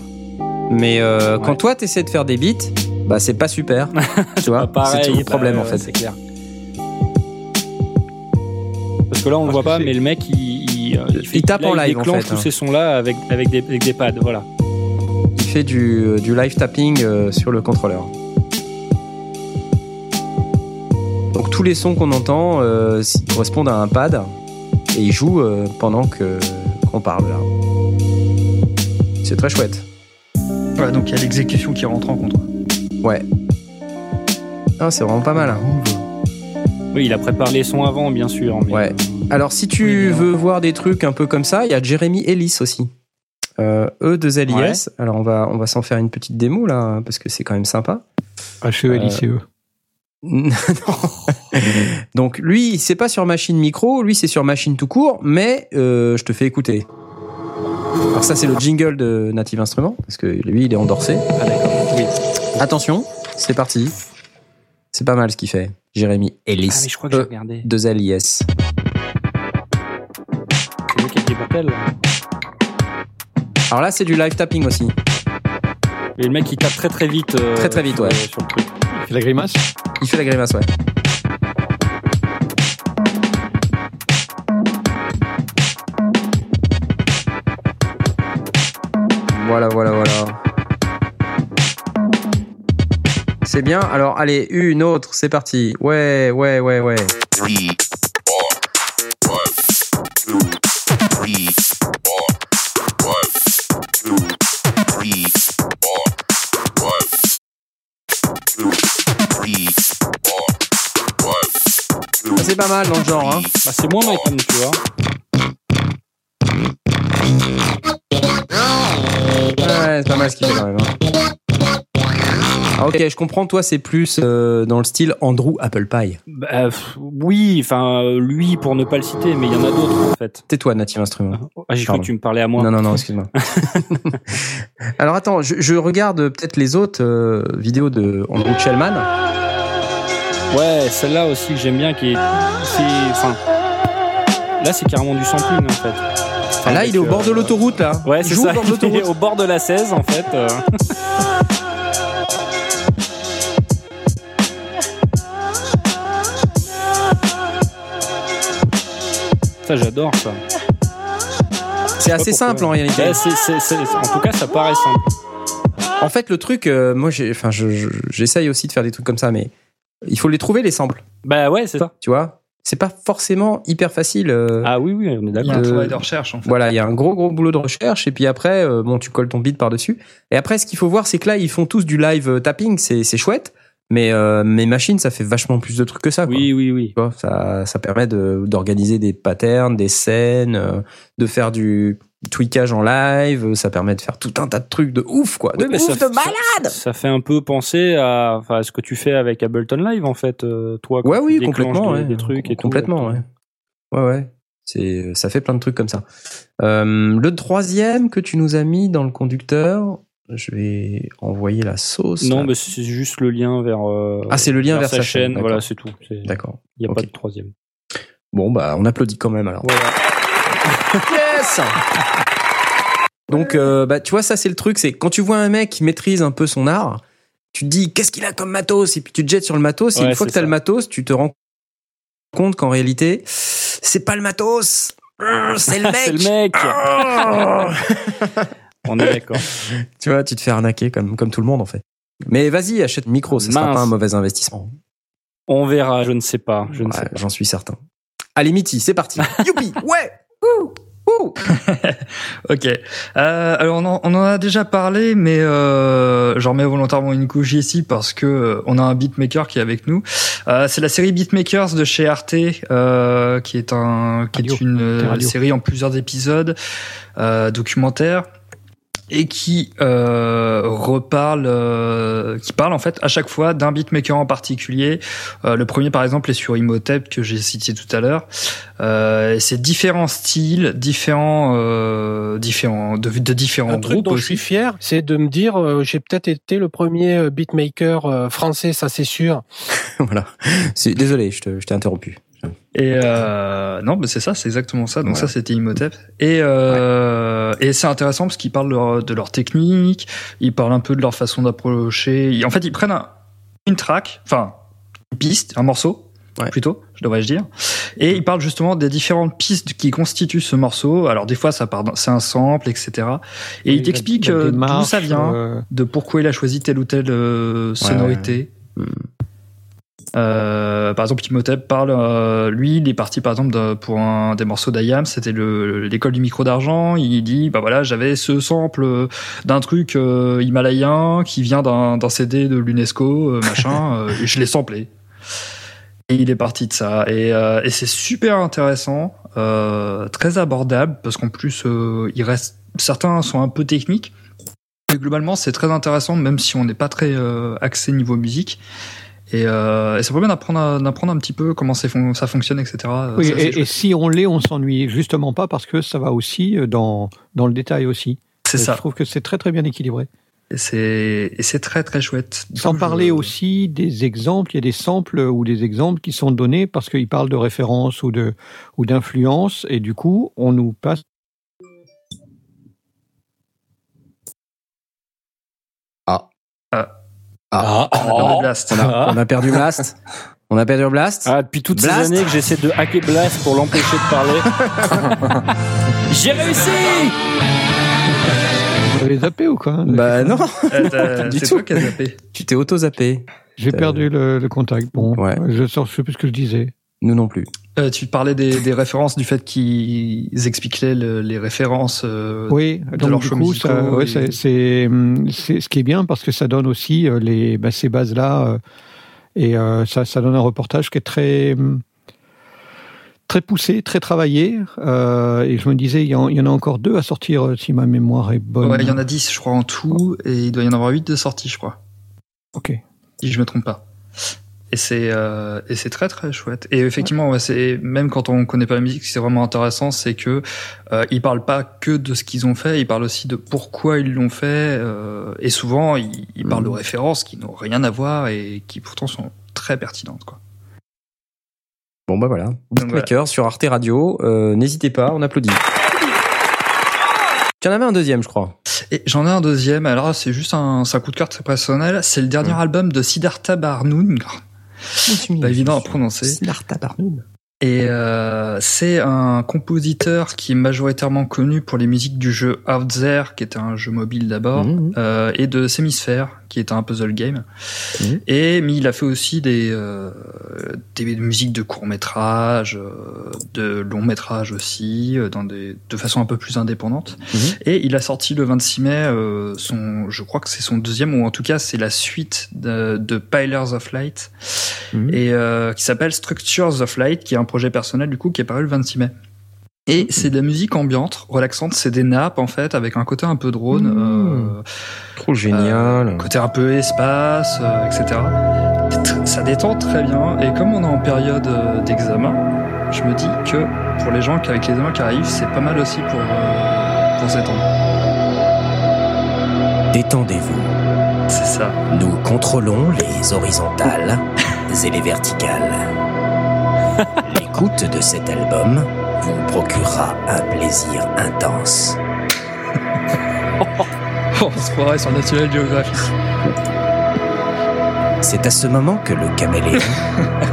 Mais euh, quand toi, t'essaies de faire des beats, bah, c'est pas super. tu vois, c'est tout le bah, problème en fait. C'est clair. Parce que là, on le voit pas, mais le mec, il, il, il fait- Il tape là, en live, en déclenche fait, tous hein. ces sons-là avec avec des, avec des pads. Voilà. Fait du, euh, du live tapping euh, sur le contrôleur. Donc tous les sons qu'on entend euh, correspondent à un pad et il joue euh, pendant que qu'on parle là. C'est très chouette. Voilà, donc il y a l'exécution qui rentre en compte. Ouais. Ah, c'est vraiment pas mal. hein. Oui, il a préparé les sons avant, bien sûr. Mais, Ouais. Alors si tu veux voir des trucs un peu comme ça, il y a Jeremy Ellis aussi. Euh, E2LIS. Alors on va on va s'en faire une petite démo là parce que c'est quand même sympa. H-E-L-I-C-E. Non. Donc lui, c'est pas sur machine micro, lui c'est sur machine tout court, mais euh, je te fais écouter. Alors ça c'est le jingle de Native Instruments parce que lui il est endorsé. Ah d'accord. Oui. Attention, c'est parti. C'est pas mal ce qu'il fait. Jérémy Ellis. Ah, mais je crois que j'ai regardé. 2 LIS. C'est lui qui a. Alors là c'est du live tapping aussi. Et le mec, il tape très très vite. euh, Très, très vite, ouais. Sur le truc. Il fait la grimace Il fait la grimace, ouais. Voilà, voilà, voilà. C'est bien. Alors, allez, une autre, c'est parti. Ouais, ouais, ouais, ouais. Three, four, one, two, three, c'est pas mal dans le genre, hein. Bah, c'est moins Michael, tu vois. Ouais, c'est pas mal ce qu'il fait quand même. hein. Ah, ok, je comprends. Toi, c'est plus euh, dans le style Andrew Apple Pie. Bah, oui, enfin, euh, lui, pour ne pas le citer, mais il y en a d'autres, en fait. Tais-toi, Native Instruments. Ah, j'ai cru que tu me parlais à moi. Non, non, non, excuse-moi. Alors attends, je, je regarde peut-être les autres euh, vidéos de Andrew Shellman. Ouais, celle-là aussi que j'aime bien, qui est. Enfin. Là, c'est carrément du sampling, en fait. Enfin, là, il est au euh, bord de l'autoroute, là. Ouais, c'est ça. au bord de Il est au bord de la 16, en fait. euh. Ça, j'adore ça. C'est assez pourquoi. simple en réalité. Ouais, en tout cas, ça paraît simple. En fait, le truc, euh, moi, je- je- j'essaye aussi de faire des trucs comme ça, mais il faut les trouver les samples. Bah ouais, c'est ça. Tu vois c'est pas forcément hyper facile. euh, Ah oui, oui, on est Il y a d'accord. un travail de recherche en fait. Voilà, il y a un gros gros boulot de recherche et puis après, euh, bon, tu colles ton beat par dessus. Et après, ce qu'il faut voir, c'est que là, ils font tous du live euh, tapping, c'est c'est chouette. Mais euh, mes machines, ça fait vachement plus de trucs que ça. Quoi. Oui, oui, oui. Tu vois, ça, ça permet de- d'organiser des patterns, des scènes, euh, de faire du tweakage en live. Ça permet de faire tout un tas de trucs de ouf, quoi. De Oui, mais ouf, ça- de malade. Ça fait un peu penser à, ce que tu fais avec Ableton Live, en fait, euh, toi. quand Ouais, tu oui, complètement. des, ouais. des trucs et tout. complètement, ouais. Ouais, ouais. C'est, ça fait plein de trucs comme ça. Euh, le troisième que tu nous as mis dans le conducteur, je vais envoyer la sauce. Non, là. mais c'est juste le lien vers. euh, Ah, c'est le lien vers sa chaîne. Voilà, c'est tout. D'accord. Il n'y a pas de troisième. Bon, bah, on applaudit quand même alors. Yes Donc, euh, bah, tu vois, ça, c'est le truc, c'est quand tu vois un mec qui maîtrise un peu son art, tu te dis, qu'est-ce qu'il a comme matos? Et puis tu te jettes sur le matos, et Ouais, une fois que t'as ça. le matos, tu te rends compte qu'en réalité, c'est pas le matos Hum, C'est le mec c'est le mec. Ah On est d'accord. Tu vois, tu te fais arnaquer comme, comme tout le monde, en fait. Mais vas-y, achète micro, ça sera pas un mauvais investissement. On verra, je ne sais pas. Je ne Ouais, sais pas. J'en suis certain. Allez, Mitty, c'est parti. Youpi Ouais Ouh Ok. Euh, alors on en, on en a déjà parlé, mais euh, j'en remets volontairement une couche ici parce que euh, on a un beatmaker qui est avec nous. Euh, c'est la série Beatmakers de chez Arte, euh, qui est un qui Radio. est une série en plusieurs épisodes euh, documentaires et qui euh, reparle, euh, qui parle en fait à chaque fois d'un beatmaker en particulier. Euh, le premier par exemple est sur Imhotep que j'ai cité tout à l'heure. Euh, c'est différents styles, différents, euh, différents de, de différents Un truc groupes dont je suis fier, c'est de me dire, euh, j'ai peut-être été le premier beatmaker euh, français, ça c'est sûr. Voilà. Désolé, je t'ai interrompu. Et euh, non, mais c'est ça, c'est exactement ça. Donc Ouais. ça, c'était Imhotep. Et euh, et c'est intéressant parce qu'ils parlent de leur, de leur technique, ils parlent un peu de leur façon d'approcher. Ils- En fait, ils prennent un, une track, enfin une piste, un morceau. Ouais. Plutôt, je devrais dire. Et ils parlent justement des différentes pistes qui constituent ce morceau. Alors des fois, ça part, c'est un sample, etc. Et Oui, il t'explique la- la euh, d'où ça vient, euh, de pourquoi il a choisi telle ou telle euh, sonorité. Hmm. Euh, par exemple, Imhotep parle, euh, lui, il est parti par exemple de- pour un des morceaux d'Ayam, c'était le- l'école du micro d'argent. Il dit, bah voilà, j'avais ce sample euh, d'un truc euh, himalayen qui vient d'un d'un CD de l'UNESCO, euh, machin, euh, et je l'ai samplé. Et il est parti de ça. Et, euh, et c'est super intéressant, euh, très abordable, parce qu'en plus, euh, il reste, certains sont un peu techniques. Mais globalement, c'est très intéressant, même si on n'est pas très euh, axé niveau musique. Et, euh, et ça permet d'apprendre, d'apprendre un petit peu comment fon- ça fonctionne, etc. Oui, Ça, et, si on l'est, on s'ennuie justement pas parce que ça va aussi euh, dans, dans le détail aussi. C'est Et ça. Je trouve que c'est très très bien équilibré. Et c'est, très très chouette. Sans parler je- aussi des exemples, il y a des samples ou des exemples qui sont donnés parce qu'ils parlent de référence ou de ou d'influence et du coup on nous passe. Ah. Ah, Blast. On a, on a perdu Blast. On a perdu Blast. Ah, depuis toutes Blast. ces années que j'essaie de hacker Blast pour l'empêcher de parler. J'ai réussi Vous avez zappé ou quoi? Bah non. Euh, c'est tout. toi qui as zappé. Tu t'es auto-zappé. J'ai perdu le, le contact. Bon, Ouais. je sors, je sais plus ce que je disais. Nous non plus. Euh, tu parlais des, des références, du fait qu'ils expliquaient le- les références. euh, Oui, de donc leurs du coup, ouais, c'est, c'est, c'est ce qui est bien parce que ça donne aussi euh, les, bah, ces bases-là euh, et euh, ça, ça donne un reportage qui est très, très poussé, très travaillé. euh, et je me disais, il y, en, il y en a encore deux à sortir si ma mémoire est bonne. Ouais, il y en a 10, je crois, en tout, et il doit y en avoir 8 de sorties, je crois. Ok. Si je me trompe pas. Et c'est euh, et c'est très très chouette. Et effectivement, ouais, c'est même quand on connaît pas la musique, c'est vraiment intéressant, c'est que euh, ils parlent pas que de ce qu'ils ont fait, ils parlent aussi de pourquoi ils l'ont fait. euh, et souvent, ils, ils parlent de Mhm. références qui n'ont rien à voir et qui pourtant sont très pertinentes. Quoi. Bon bah voilà. Beatmaker sur Arte Radio. Euh, N'hésitez pas, on applaudit. Tu en avais un deuxième, je crois. Et j'en ai un deuxième. Alors c'est juste un, coup de cœur très personnel. C'est le dernier album de Siddhartha Barnum. Pas évident à prononcer. Et euh, c'est un compositeur qui est majoritairement connu pour les musiques du jeu Out There, qui était un jeu mobile d'abord, Mhm. euh, et de Semisphere, qui est un puzzle game. Et mais il a fait aussi des euh, des musiques de court métrage, de long métrage aussi, euh, dans des de façon un peu plus indépendante. Et il a sorti le 26 mai euh, son, je crois que c'est son deuxième ou en tout cas c'est la suite de, de Pillars of Light et euh, qui s'appelle Structures of Light, qui est un projet personnel du coup qui est paru le 26 mai. Et c'est de la musique ambiante, relaxante, c'est des nappes en fait, avec un côté un peu drone, euh, Trop génial. euh, côté un peu espace, euh, etc. Ça détend très bien, et comme on est en période euh, d'examen, je me dis que pour les gens qui avec les examens qui arrivent, c'est pas mal aussi pour euh, pour s'étendre. Détendez-vous. C'est ça. Nous contrôlons les horizontales et les verticales. L'écoute de cet album vous procurera un plaisir intense. on se croirait sur National Geographic. C'est à ce moment que le caméléon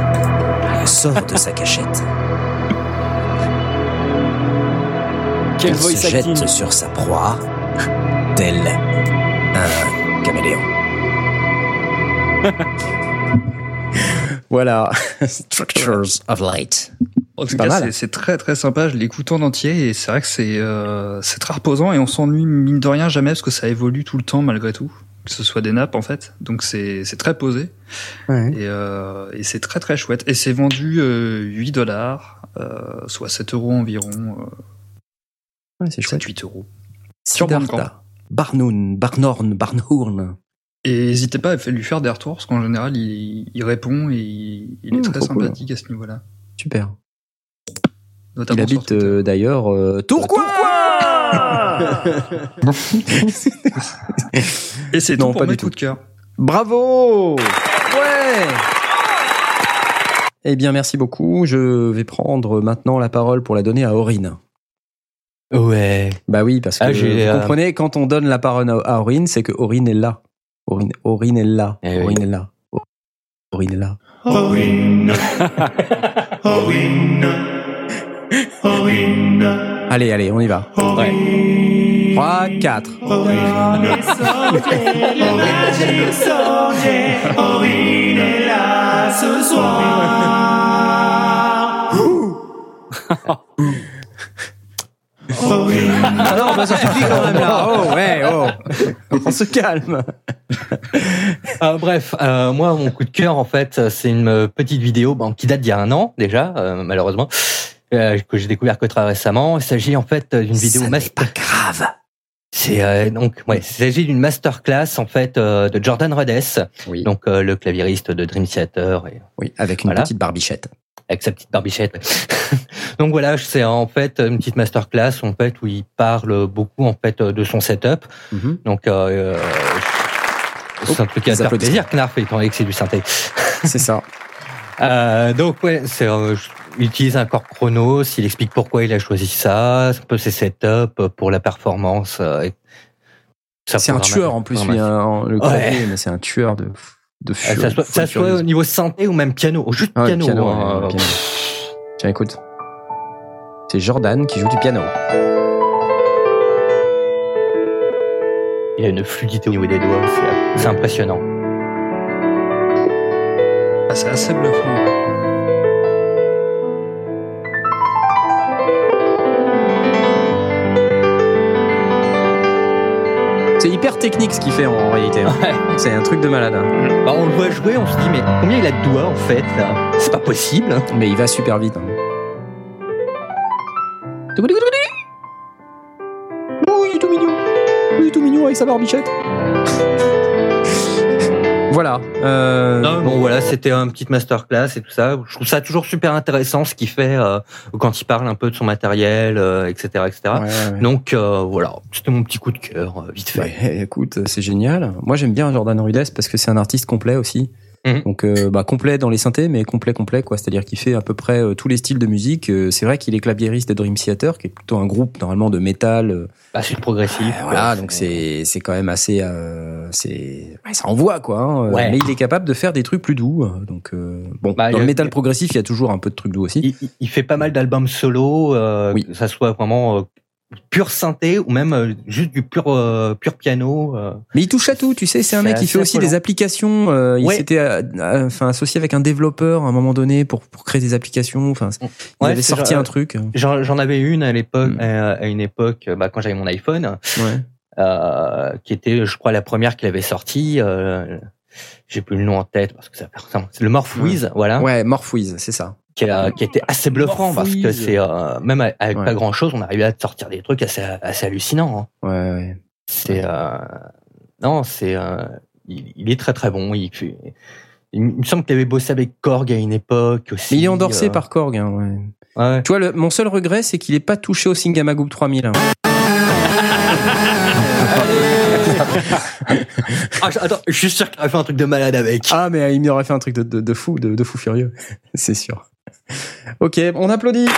sort de sa cachette. Quel Il voice se jette acting. sur sa proie, tel un caméléon. Voilà. Structures of Light. En tout cas, c'est- très très sympa. Je l'écoute en entier et c'est vrai que c'est euh, c'est très reposant et on s'ennuie mine de rien jamais parce que ça évolue tout le temps malgré tout. Que ce soit des nappes en fait, donc c'est c'est très posé Ouais. et, euh, et c'est très très chouette. Et c'est vendu euh, 8 dollars, euh, soit 7 euros environ. Euh, Ouais, c'est chouette. 8 euros. Sur. Barnoun, Barnorn, Barnhorn. Et n'hésitez pas à lui faire des retours parce qu'en général il, il répond et il, il est Mmh, très cool. sympathique à ce niveau-là. Super. Il Notamment sur habite euh, d'ailleurs euh, Tourcoing Et c'est Non, tout pour pas mes du tout. coups de cœur. Bravo Ouais Eh bien, merci beaucoup. Je vais prendre maintenant la parole pour la donner à Aurine. Ouais. Bah oui, parce que Ah, j'ai, vous euh, comprenez, quand on donne la parole à à Aurine, c'est que Aurine est là. Aurine, Aurine est là. Eh oui. Aurine est là. Aurine est là. Aurine. Aurine. Allez, allez, on y va. 3, 4. Aurine est là ce soir. Ah non, bah ça suffit quand même là. Oh, ouais, oh. On se calme. Euh, bref, euh, moi, mon coup de cœur, en fait, c'est une petite vidéo bon, qui date d'il y a un an déjà, euh, malheureusement, euh, que j'ai découvert que très récemment. Il s'agit en fait d'une vidéo master. grave. C'est euh, donc ouais, il s'agit d'une masterclass en fait euh, de Jordan Rhodes, Oui. donc euh, le claviériste de Dream Theater et Oui, avec une Voilà. petite barbichette. avec sa petite barbichette. Donc voilà, c'est en fait une petite masterclass en fait où il parle beaucoup en fait de son setup. Mhm. Donc euh, euh, c'est un truc qui va faire plaisir, Knarf, étant donné que c'est du synthé. C'est ça. Donc ouais, c'est il utilise un corps chronos, il explique pourquoi il a choisi ça, un peu ses setups pour la performance. euh, C'est un tueur en plus, lui, hein, le Ouais. clavier, mais c'est un tueur de, de fou. ça soit, ça soit au niveau synthé ou même piano, juste Ah ouais, piano. piano, hein, ouais, euh, piano. Tiens, écoute. C'est Jordan qui joue du piano. Il y a une fluidité au niveau des doigts, c'est- c'est impressionnant. Ah, c'est assez bluffant. C'est hyper technique ce qu'il fait en réalité. hein. C'est un truc de malade. hein. Bah, on le voit jouer, on se dit mais combien il a de doigts en fait là? C'est pas possible. Mais il va super vite. hein. Oh, il est tout mignon. Il est tout mignon avec sa barbichette. Voilà. euh, Non, bon voilà, c'était une petite masterclass et tout ça. Je trouve ça toujours super intéressant ce qu'il fait euh, quand il parle un peu de son matériel, euh, etc., etc. ouais, ouais. Donc euh, voilà, c'était mon petit coup de cœur, euh, vite fait. Ouais, écoute, c'est génial. Moi, j'aime bien Jordan Rudess parce que c'est un artiste complet aussi. Mhm. Donc, euh, bah, complet dans les synthés, mais complet, complet, quoi. C'est-à-dire qu'il fait à peu près euh, tous les styles de musique. Euh, c'est vrai qu'il est claviériste de Dream Theater, qui est plutôt un groupe normalement de métal. euh, Bah, c'est progressif. Voilà, donc c'est c'est quand même assez euh, c'est ouais, ça envoie quoi. hein. Ouais. Mais il est capable de faire des trucs plus doux. Donc euh, bon, Bah, dans le métal progressif, il y a toujours un peu de trucs doux aussi. Il, fait pas mal d'albums solo, euh, Oui. que ça soit vraiment euh, pur synthé ou même euh, juste du pur euh, pur piano. euh. Mais il touche à tout, tu sais, c'est un mec qui fait aussi des applications. euh, il s'était euh, euh, enfin associé avec un développeur à un moment donné pour pour créer des applications. Enfin, il Ouais, avait sorti genre- un truc. J'en j'en avais une à l'époque, euh, à une époque, bah, quand j'avais mon iPhone, Ouais. euh, qui était, je crois, la première qu'il avait sortie. Euh, J'ai plus le nom en tête parce que ça C'est le Morphwiz, voilà. Ouais, Morphwiz, c'est ça. Qui, a- qui était assez bluffant parce que c'est euh, même avec Ouais. pas grand chose, on arrivait à sortir des trucs assez assez hallucinants. hein. Ouais, ouais. C'est euh, non, c'est euh, il, il est très très bon. Il, me semble qu'il avait bossé avec Korg à une époque aussi. Mais il est endorsé euh, par Korg. Hein, ouais. Ouais. Tu vois, le- mon seul regret, c'est qu'il est pas touché au Singamagoop 3000. hein. Ah, je- attends, je suis sûr qu'il aurait fait un truc de malade avec. Ah, mais il aurait fait un truc de, de, de fou, de, de fou furieux. c'est sûr. Ok, on applaudit.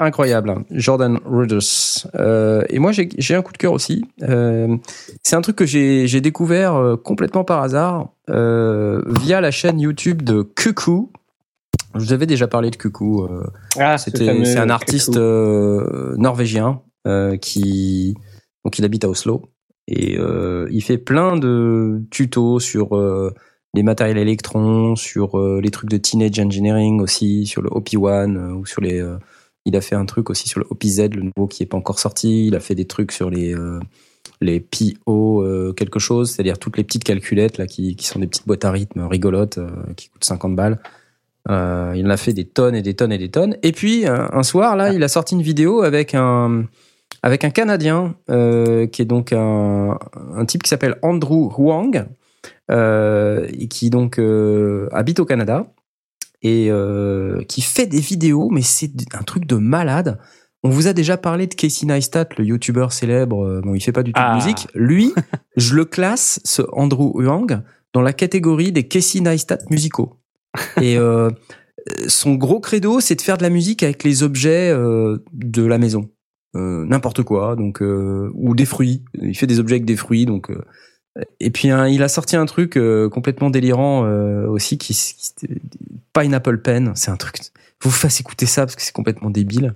Incroyable, hein. Jordan Rudess. Euh, et moi, j'ai un coup de cœur aussi. Euh, c'est un truc que j'ai découvert euh, complètement par hasard euh, via la chaîne YouTube de Cuckoo. Je vous avais déjà parlé de Cuckoo. Ah, c'est un artiste norvégien qui donc il habite à Oslo et il fait plein de tutos sur les matériels électrons, sur euh, les trucs de teenage engineering aussi, sur le OP1 euh, ou sur les. euh, il a fait un truc aussi sur le OPZ, le nouveau qui est pas encore sorti. Il a fait des trucs sur les les PO euh, quelque chose, c'est-à-dire toutes les petites calculettes là qui, qui sont des petites boîtes à rythme rigolotes qui coûtent 50 balles. Il en a fait des tonnes et des tonnes et des tonnes. Et puis un, soir là, il a sorti une vidéo avec un avec un Canadien qui est donc un, un type qui s'appelle Andrew Huang qui donc euh, habite au Canada et euh, qui fait des vidéos, mais c'est un truc de malade. On vous a déjà parlé de Casey Neistat, le youtubeur célèbre. euh, Bon, il fait pas du tout Ah. de musique. Lui, je le classe, ce Andrew Huang, dans la catégorie des Casey Neistat musicaux. Et euh, son gros credo, c'est de faire de la musique avec les objets euh, de la maison. Euh, N'importe quoi, donc euh, ou des fruits. Il fait des objets avec des fruits, donc. Et puis hein, il a sorti un truc euh, complètement délirant euh, aussi, qui, qui Pineapple Pen. C'est un truc. Vous fasse écouter ça parce que c'est complètement débile.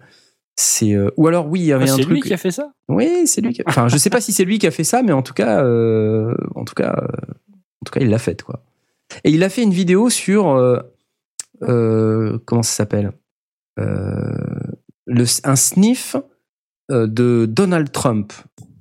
C'est euh, ou alors oui, il y avait Ah, un c'est truc. lui qui a fait ça? Oui, c'est lui. Qui a- Enfin, je sais pas si c'est lui qui a fait ça, mais en tout cas, en tout cas, en tout cas, il l'a fait quoi. Et il a fait une vidéo sur comment ça s'appelle? Le un sniff de Donald Trump.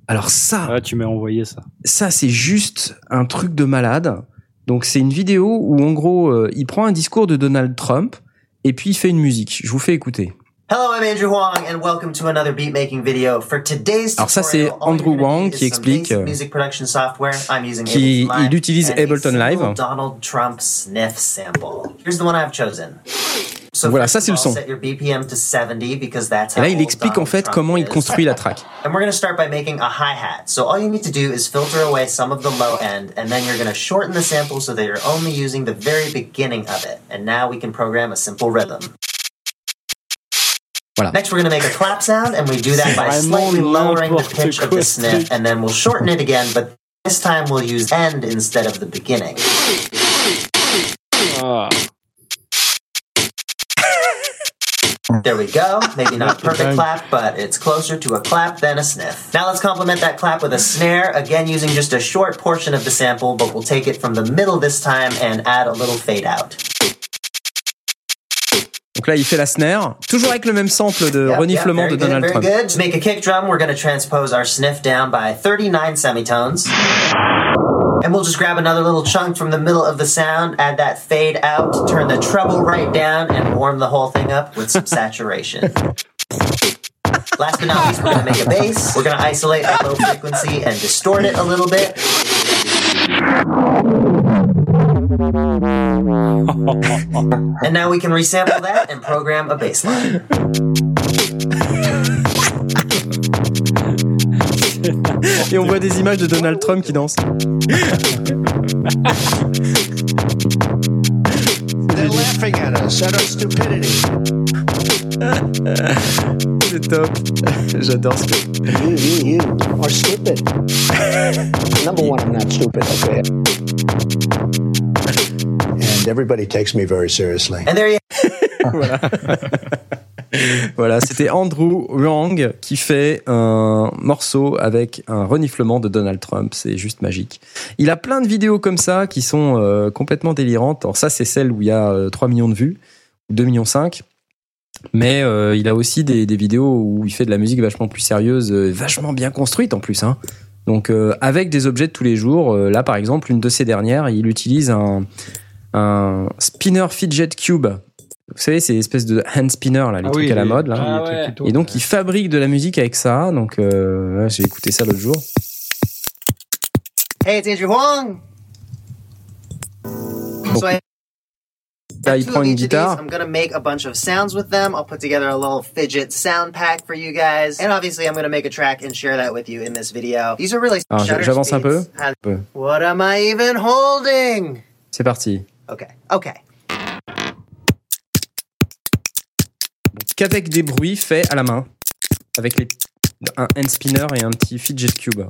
Alors ça, Ah, tu m'as envoyé ça. ça c'est juste un truc de malade. Donc c'est une vidéo où en gros euh, il prend un discours de Donald Trump et puis il fait une musique. Je vous fais écouter. Hello, I'm Andrew Huang, and welcome to another beatmaking video. For today's Alors ça c'est Andrew need qui explique euh, music production software. I'm using qui Ableton Live il utilise Ableton Live. Donald Trump sniff sample. Here's the one I've chosen. So voilà, ça c'est le son. Et là, il explique en fait comment il construit la track. Voilà. Next, we're going to make a clap sound, and we do that by slightly lowering the pitch of the snip, and then we'll shorten it again, but this time we'll use end instead of the beginning. Ah. There we go. Maybe not a perfect clap, but it's closer to a clap than a sniff. Now let's complement that clap with a snare, again using just a short portion of the sample, but we'll take it from the middle this time and add a little fade out. Donc là il fait la snare, toujours avec le même sample de Yep, reniflement yep, de Donald good, Trump. Good. To make a kick drum, we're going to transpose our sniff down by 39 semitones. And we'll just grab another little chunk from the middle of the sound, add that fade out, turn the treble right down, and warm the whole thing up with some saturation. Last but not least, we're to make a bass. We're to isolate that low frequency and distort it a little bit. And now we can resample that and program a bass line. Et on voit des images de Donald Trump qui danse. They're laughing at us, at our stupidity. C'est top. J'adore ce que. You, you, you are stupid. Number one, I'm not stupid, okay? And everybody takes me very seriously. And there you voilà. voilà, c'était Andrew Wrong qui fait un morceau avec un reniflement de Donald Trump. C'est juste magique. Il a plein de vidéos comme ça qui sont euh, complètement délirantes. Alors ça, c'est celle où il y a euh, 3 millions de vues, 2 millions 5. Mais euh, il a aussi des, vidéos où il fait de la musique vachement plus sérieuse, euh, vachement bien construite en plus. Hein. Donc euh, avec des objets de tous les jours. Euh, là, par exemple, une de ces dernières, il utilise un, un spinner fidget cube. Vous savez, c'est l'espèce de hand spinner là, les Ah trucs oui, à la mode là. ah ouais. Et donc il fabrique de la musique avec ça. Donc euh, j'ai écouté ça l'autre jour. Hey, it's Andrew Huang. So I Là, il prend une guitare. I'm gonna make a bunch of sounds with them. I'll put together a little fidget sound pack for you guys, and obviously I'm gonna make a track and share that with you in this video. These are really Alors shutter j'avance Un peu. What am I even holding? C'est parti. Okay, okay. Qu'avec des bruits faits à la main, avec les, un hand spinner et un petit fidget cube.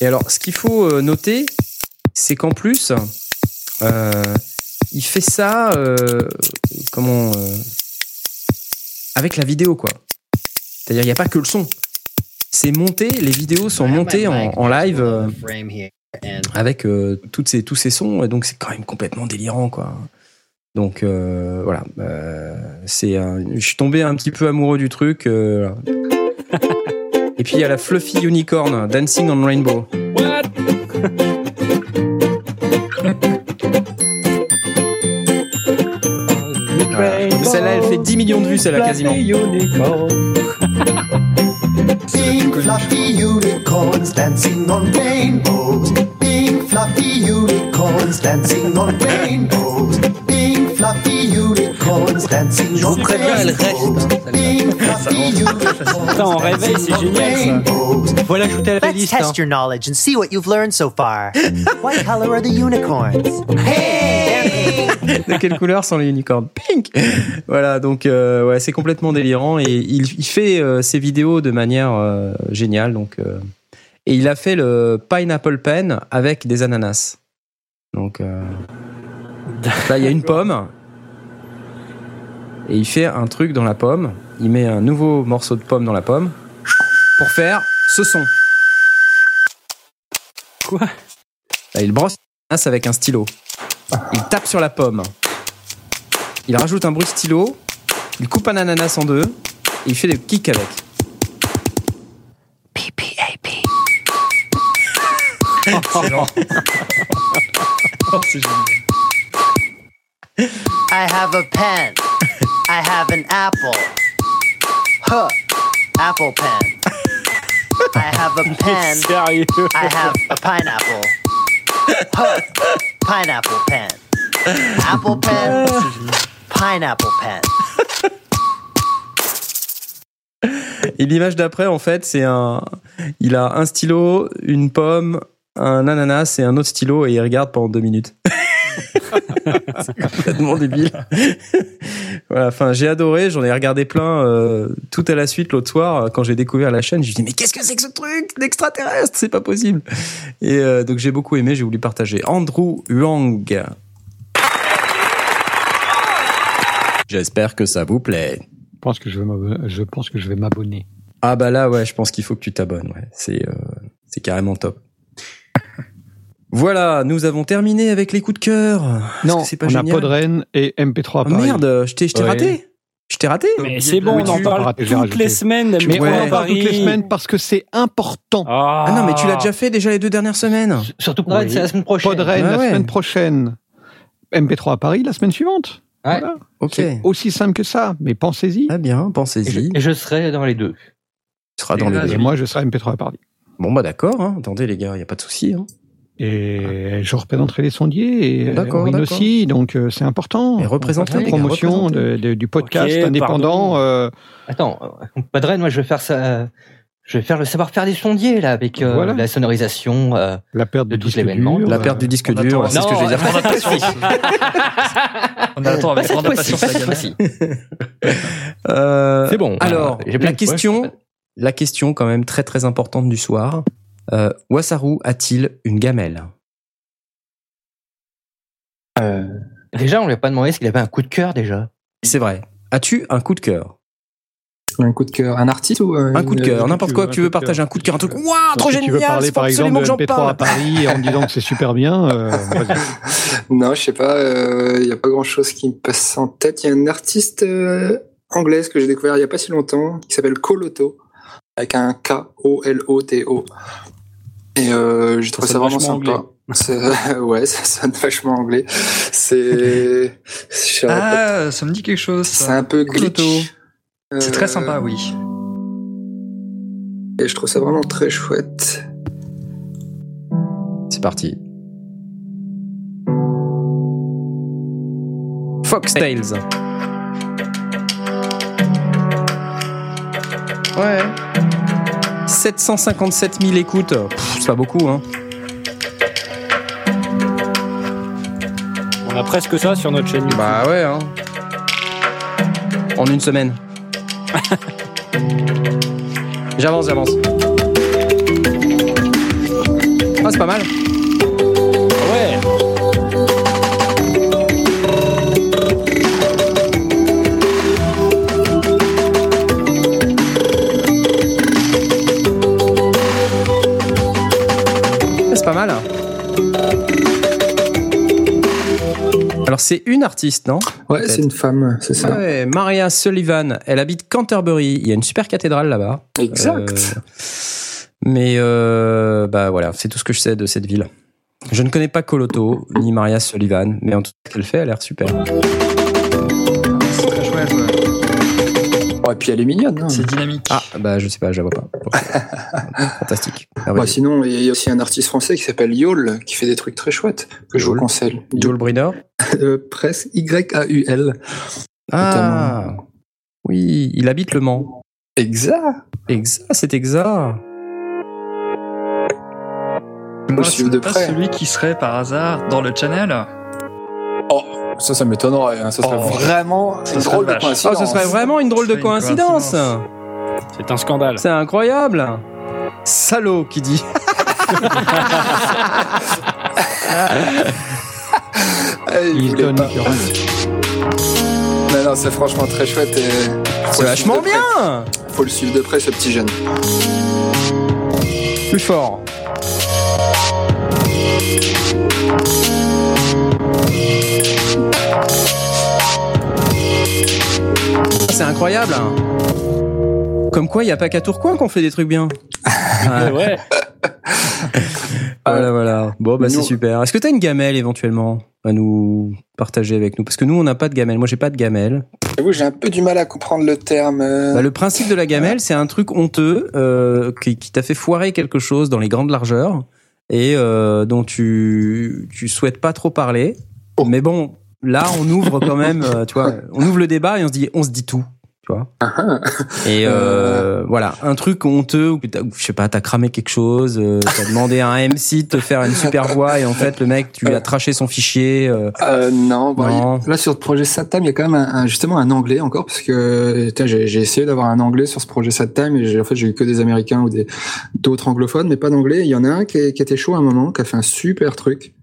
Et alors, ce qu'il faut euh, noter, c'est qu'en plus, euh, il fait ça, euh, comment, euh, avec la vidéo, quoi. C'est-à-dire, il n'y a pas que le son. C'est monté, les vidéos sont montées en, en live avec euh, toutes ces, tous ces sons, et donc c'est quand même complètement délirant, quoi. Donc euh, voilà, euh, c'est, je suis tombé un petit peu amoureux du truc. euh, et puis il y a la Fluffy Unicorn, Dancing on Rainbow. Voilà. Celle-là, elle fait 10 millions de vues, celle-là, quasiment. Pink fluffy unicorns dancing on rainbows. Pink fluffy unicorns dancing on rainbows. Pink fluffy unicorns dancing Je on vous préviens, elle reste. rainbows. Pink fluffy unicorns Putain, en réveil, c'est génial ça. Voilà, ajouter à la Let's test your knowledge and see what you've learned so far. what color are the unicorns? Hey! De quelle couleur sont les unicorns? Pink Voilà, donc euh, ouais, c'est complètement délirant et il, il fait euh, ses vidéos de manière euh, géniale. Donc, euh, et il a fait le Pineapple Pen avec des ananas. Donc euh, là, il y a une pomme et il fait un truc dans la pomme. Il met un nouveau morceau de pomme dans la pomme pour faire ce son. Quoi? Là, il brosse avec un stylo. Il tape sur la pomme. Il rajoute un bruit de stylo. Il coupe un ananas en deux. Et il fait des kicks avec. Excellent. Oh, c'est génial. I have a pen. I have an apple. Huh. Apple pen. I have a pen. Sérieux I have a pineapple. Huh. Pineapple pen. Apple pen. Pineapple pen. Et l'image d'après, en fait, c'est un. Il a un stylo, une pomme, un ananas et un autre stylo et il regarde pendant deux minutes. c'est complètement débile. voilà, enfin, j'ai adoré, j'en ai regardé plein euh, tout à la suite l'autre soir euh, quand j'ai découvert la chaîne. Je me dit mais qu'est-ce que c'est que ce truc d'extraterrestre? C'est pas possible. Et euh, donc j'ai beaucoup aimé, j'ai voulu partager. Andrew Wang. J'espère que ça vous plaît. Je pense que je vais m'abonner- je pense que je vais m'abonner. Ah bah là ouais, je pense qu'il faut que tu t'abonnes. Ouais. C'est euh, c'est carrément top. Voilà, nous avons terminé avec les coups de cœur. Non, pas on a Podren et MP3 à Oh, Paris. merde, je t'ai Ouais. raté. Je t'ai raté. Mais c'est bon, Oui, on en parle raté, toutes les semaines. Mais on en parle toutes les semaines parce que c'est important. Ah, Ah non, mais tu l'as déjà fait déjà les deux dernières semaines. Surtout Podren, c'est la semaine prochaine. Podren Ouais, la semaine prochaine. MP3 à Paris la semaine suivante. Ouais. Voilà. Ok. C'est aussi simple que ça, mais pensez-y. Très bien, Et pensez-y. et je serai dans les deux. Tu seras dans Et les Et deux. moi, je serai MP3 à Paris. Bon bah d'accord. Hein. Attendez les gars, y a pas de souci. Hein. Et je représenterai les sondiers et d'accord. aussi, donc euh, c'est important. Et représentez, la promotion représentez. de- de- du podcast indépendant. euh, Attends, euh, Podren, moi je vais faire ça. Je vais faire le savoir-faire des sondiers là avec euh, Voilà. la sonorisation. euh, la perte De de tout disque l'événement. dur, La euh, perte du disque on dur, c'est ce que je vais dire. On a patience. On attend avec Pas grande. Euh, C'est bon. Alors, Euh, j'ai plein la question, la question quand même très très importante du soir. Euh, Wasaru a-t-il une gamelle? Euh, Déjà, on lui a pas demandé s'il avait un coup de cœur déjà. C'est vrai. As-tu un coup de cœur? Un coup de cœur, un artiste ou euh, Un coup de cœur, une- n'importe quoi que tu veux partager, un coup de cœur, un truc. Waouh, trop génial tu veux parler par exemple de que j'en MP3 à. Paris en me disant que c'est super bien, euh. Non, je sais pas, il n'y a pas grand chose qui me passe en tête. Il y a un artiste euh, anglaise que j'ai découvert il y a pas si longtemps qui s'appelle Coloto, avec un K-O-L-O-T-O. Et euh, j'ai trouvé ça, vraiment sympa. ouais, ça sonne vachement anglais. C'est. Ah, ça me dit quelque chose. C'est un peu glitch. C'est Euh, très sympa, oui. Et je trouve ça vraiment très chouette. C'est parti. Foxtails. Ouais. 757 000 écoutes. C'est pas beaucoup, hein. On a presque ça sur notre chaîne. YouTube. Bah ouais, hein. En une semaine. j'avance, j'avance. Ah, c'est pas mal. Alors c'est une artiste, non? Ouais, c'est une femme, c'est ça. Ouais, Maria Sullivan. Elle habite Canterbury. Il y a une super cathédrale là-bas. Exact. Euh, mais euh, bah voilà, c'est tout ce que je sais de cette ville. Je ne connais pas Coloto ni Maria Sullivan, mais en tout cas, ce qu'elle fait, elle a l'air super. Oh, et puis elle est mignonne. hein. C'est dynamique. Ah, bah je sais pas, je la vois pas. Fantastique. Bah, sinon, il y a aussi un artiste français qui s'appelle Yol, qui fait des trucs très chouettes, que je vous Yol. conseille. Joel Briner. Euh, Presse Y-A-U-L. Ah, oui, il habite Le Mans. Exact. Exact, c'est exact. Faut Moi, c'est de pas près. celui qui serait par hasard dans le channel. Oh, ça, ça m'étonnerait. hein. Ça serait Oh. vraiment Ça une serait drôle de. Oh, coïncidence. ce serait vraiment une drôle de coïncidence. C'est un scandale. C'est incroyable. Salaud qui dit. Ah, il donne. Non, non, c'est franchement très chouette. et C'est vachement bien. Faut le suivre de près, ce petit jeune. Plus fort. C'est incroyable. hein. Comme quoi, il n'y a pas qu'à Tourcoing qu'on fait des trucs bien. Ah, Ouais. Voilà, voilà. Bon, bah, c'est super. Est-ce que tu as une gamelle éventuellement à nous partager avec nous? Parce que nous, on n'a pas de gamelle. Moi, j'ai pas de gamelle. J'avoue, j'ai un peu du mal à comprendre le terme. euh. Bah, le principe de la gamelle, c'est un truc honteux euh, qui, qui t'a fait foirer quelque chose dans les grandes largeurs et euh, dont tu tu souhaites pas trop parler. Oh. Mais bon, là, on ouvre quand même, euh, tu vois, on ouvre le débat et on se dit, on se dit tout, tu vois. Ah, Et euh, voilà, un truc honteux où je sais pas, t'as cramé quelque chose, euh, t'as demandé à un MC de te faire une super voix et en fait le mec, tu lui as traché son fichier. euh, Euh, non, il- là sur le projet SatTime, il y a quand même un, un- justement un anglais encore parce que j'ai essayé d'avoir un anglais sur ce projet SatTime et en fait j'ai eu que des américains ou des d'autres anglophones, mais pas d'anglais. Il y en a un qui, qui était chaud à un moment, qui a fait un super truc.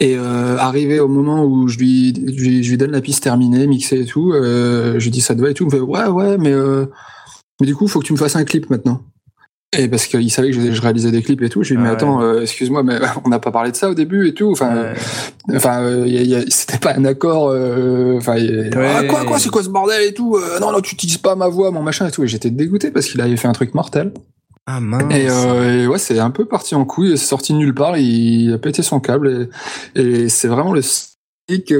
Et euh, arrivé au moment où je lui, je lui je lui donne la piste terminée, mixée et tout, euh, je lui dis ça te va et tout, il me fait ouais ouais mais euh, mais du coup faut que tu me fasses un clip maintenant. Et parce qu'il savait que je, réalisais des clips et tout, je lui ai dit mais Ouais. attends euh, excuse-moi mais on n'a pas parlé de ça au début et tout, enfin. euh, Enfin, c'était pas un accord. euh, Enfin, Ouais. Ah, quoi, quoi, c'est quoi ce bordel et tout euh, Non, non, tu utilises pas ma voix, mon machin et tout. Et j'étais dégoûté parce qu'il avait fait un truc mortel. Ah mince. Et, euh, et ouais, c'est un peu parti en couille. C'est sorti de nulle part. Il a pété son câble et, et c'est vraiment le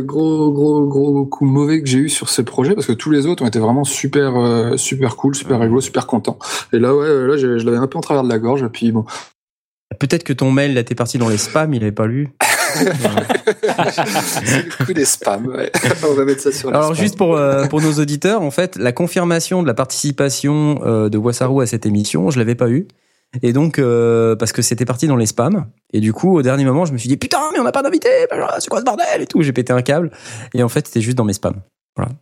gros, gros, gros coup mauvais que j'ai eu sur ce projet parce que tous les autres ont été vraiment super, euh, super cool, super rigolo, super content. Et là, ouais, là, je, je l'avais un peu en travers de la gorge. Et puis bon, Peut-être que ton mail, là, t'es parti dans les spams, il avait pas lu. C'est le coup des spams. Ouais. On va mettre ça sur. les Alors spams. juste pour euh, pour nos auditeurs, en fait, la confirmation de la participation euh, de Wassarou à cette émission, je l'avais pas eu. Et donc euh, parce que c'était parti dans les spams et du coup au dernier moment je me suis dit putain mais on n'a pas d'invité c'est quoi ce bordel et tout j'ai pété un câble et en fait c'était juste dans mes spams voilà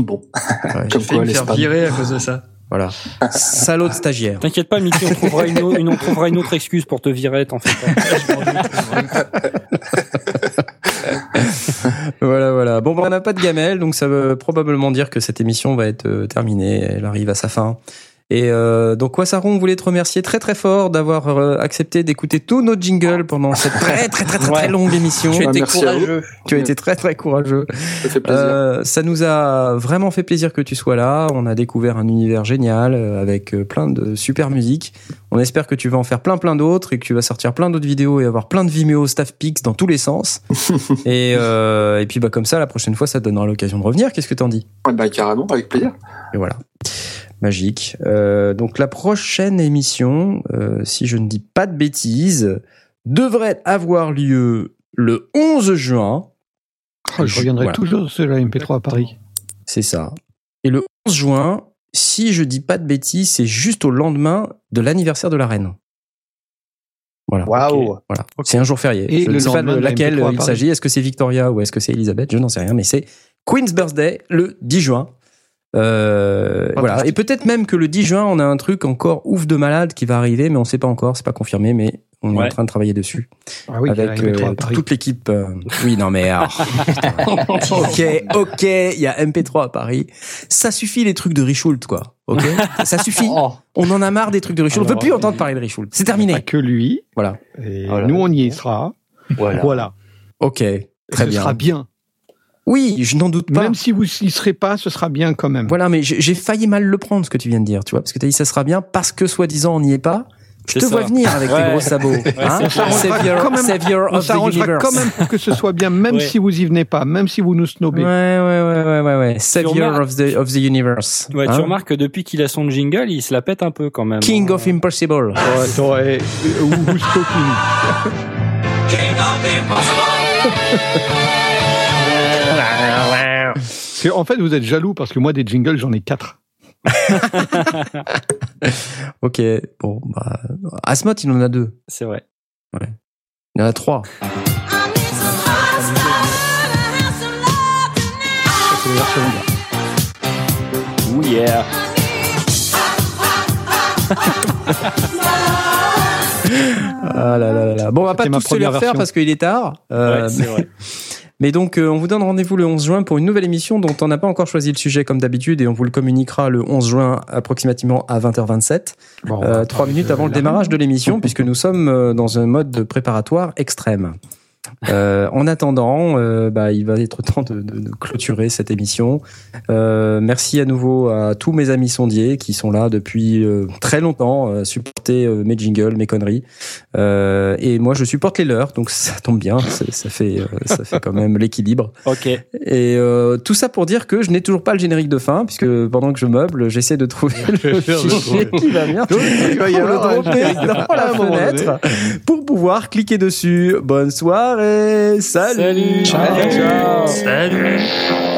Bon. Ouais, Comme quoi, me les faire spams. virer à cause de ça. Voilà salaud de stagiaire T'inquiète pas, Mickey, on trouvera une, au- une- on trouvera une autre excuse pour te virer, t'en fais pas. Voilà, voilà. Bon, bah, on n'a pas de gamelle, donc ça veut probablement dire que cette émission va être euh, terminée. Elle arrive à sa fin. Et euh, donc, Wassaron voulait te remercier très très fort d'avoir euh, accepté d'écouter tous nos jingles pendant cette très très très très, très Ouais. longue émission. Tu as été courageux. Tu as été très très courageux. Ça fait plaisir. Euh, ça nous a vraiment fait plaisir que tu sois là. On a découvert un univers génial avec plein de super musique. On espère que tu vas en faire plein plein d'autres et que tu vas sortir plein d'autres vidéos et avoir plein de Vimeo staff pics dans tous les sens. et, euh, et puis bah comme ça, la prochaine fois, ça te donnera l'occasion de revenir. Qu'est-ce que t'en dis? Bah, carrément, avec plaisir. Et voilà. Magique. Euh, donc la prochaine émission, euh, si je ne dis pas de bêtises, devrait avoir lieu le 11 juin. Oh, je reviendrai Voilà. toujours sur la MP3 à Paris. C'est ça. Et le 11 juin, si je dis pas de bêtises, c'est juste au lendemain de l'anniversaire de la reine. Voilà. Waouh. Voilà. C'est un jour férié. Et je le ne sais pas lendemain de de la laquelle MP3 à il s'agit. Est-ce que c'est Victoria ou est-ce que c'est Elisabeth? Je n'en sais rien, mais c'est Queen's Birthday le 10 juin. Euh, voilà. Et peut-être même que le 10 juin, on a un truc encore ouf de malade qui va arriver, mais on ne sait pas encore, c'est pas confirmé, mais on est en train de travailler dessus. Ah oui, avec MP3 à euh, Paris. toute l'équipe. euh, Oui, non mais alors, ok, ok, il y a MP3 à Paris. Ça suffit les trucs de Richoult, quoi. Ok, ça suffit. Oh. On en a marre des trucs de Richoult. On veut Alors, plus entendre parler de Richoult. C'est terminé. Pas que lui. Voilà. Et Voilà. nous, on y sera. Voilà. Voilà. Ok, Et très ce bien. sera bien. Oui, je n'en doute pas. Même si vous y serez pas, ce sera bien quand même. Voilà, mais j'ai failli mal le prendre ce que tu viens de dire, tu vois, parce que tu as dit ça sera bien parce que soi-disant on n'y est pas. Je te ça. vois venir avec tes Ouais. gros sabots. hein. même- savior On of the s'arrangera universe. quand même pour que ce soit bien, même Ouais. si vous y venez pas, même si vous nous Ouais, snobez. ouais, ouais, ouais, ouais, ouais. Savior of the, of the universe. Ouais, Hein tu remarques que depuis qu'il a son jingle, il se la pète un peu quand même. King of Impossible. Ouais, ou Stoking. C'est- En fait, vous êtes jaloux parce que moi, des jingles, j'en ai quatre. Ok, bon, bah, Asmot, il en a deux. C'est vrai. Il en a trois. Oh yeah. Ah là là là là. Bon, on va pas tous se les refaire parce qu'il est tard. Euh, Ouais, c'est vrai. mais donc, euh, on vous donne rendez-vous le 11 juin pour une nouvelle émission dont on n'a pas encore choisi le sujet comme d'habitude et on vous le communiquera le 11 juin approximativement à 20h27. Bon, on Euh, trois minutes avant le démarrage de l'émission, puisque nous sommes euh, dans un mode de préparatoire extrême. Euh, en attendant, euh, bah, il va être temps de, de- de clôturer cette émission. Euh, merci à nouveau à tous mes amis sondiers qui sont là depuis euh, très longtemps, euh, supporter euh, mes jingles, mes conneries. Euh, et moi, je supporte les leurs, donc ça tombe bien. Ça, fait, euh, ça fait quand même l'équilibre. Ok. Et euh, tout ça pour dire que je n'ai toujours pas le générique de fin, puisque pendant que je meuble, j'essaie de trouver le fichier qui va bien Donc, il va y pour le dropper dans à la fenêtre pour pouvoir cliquer dessus. Bonne soirée, salut, Salut. Ciao. Ciao. Salut.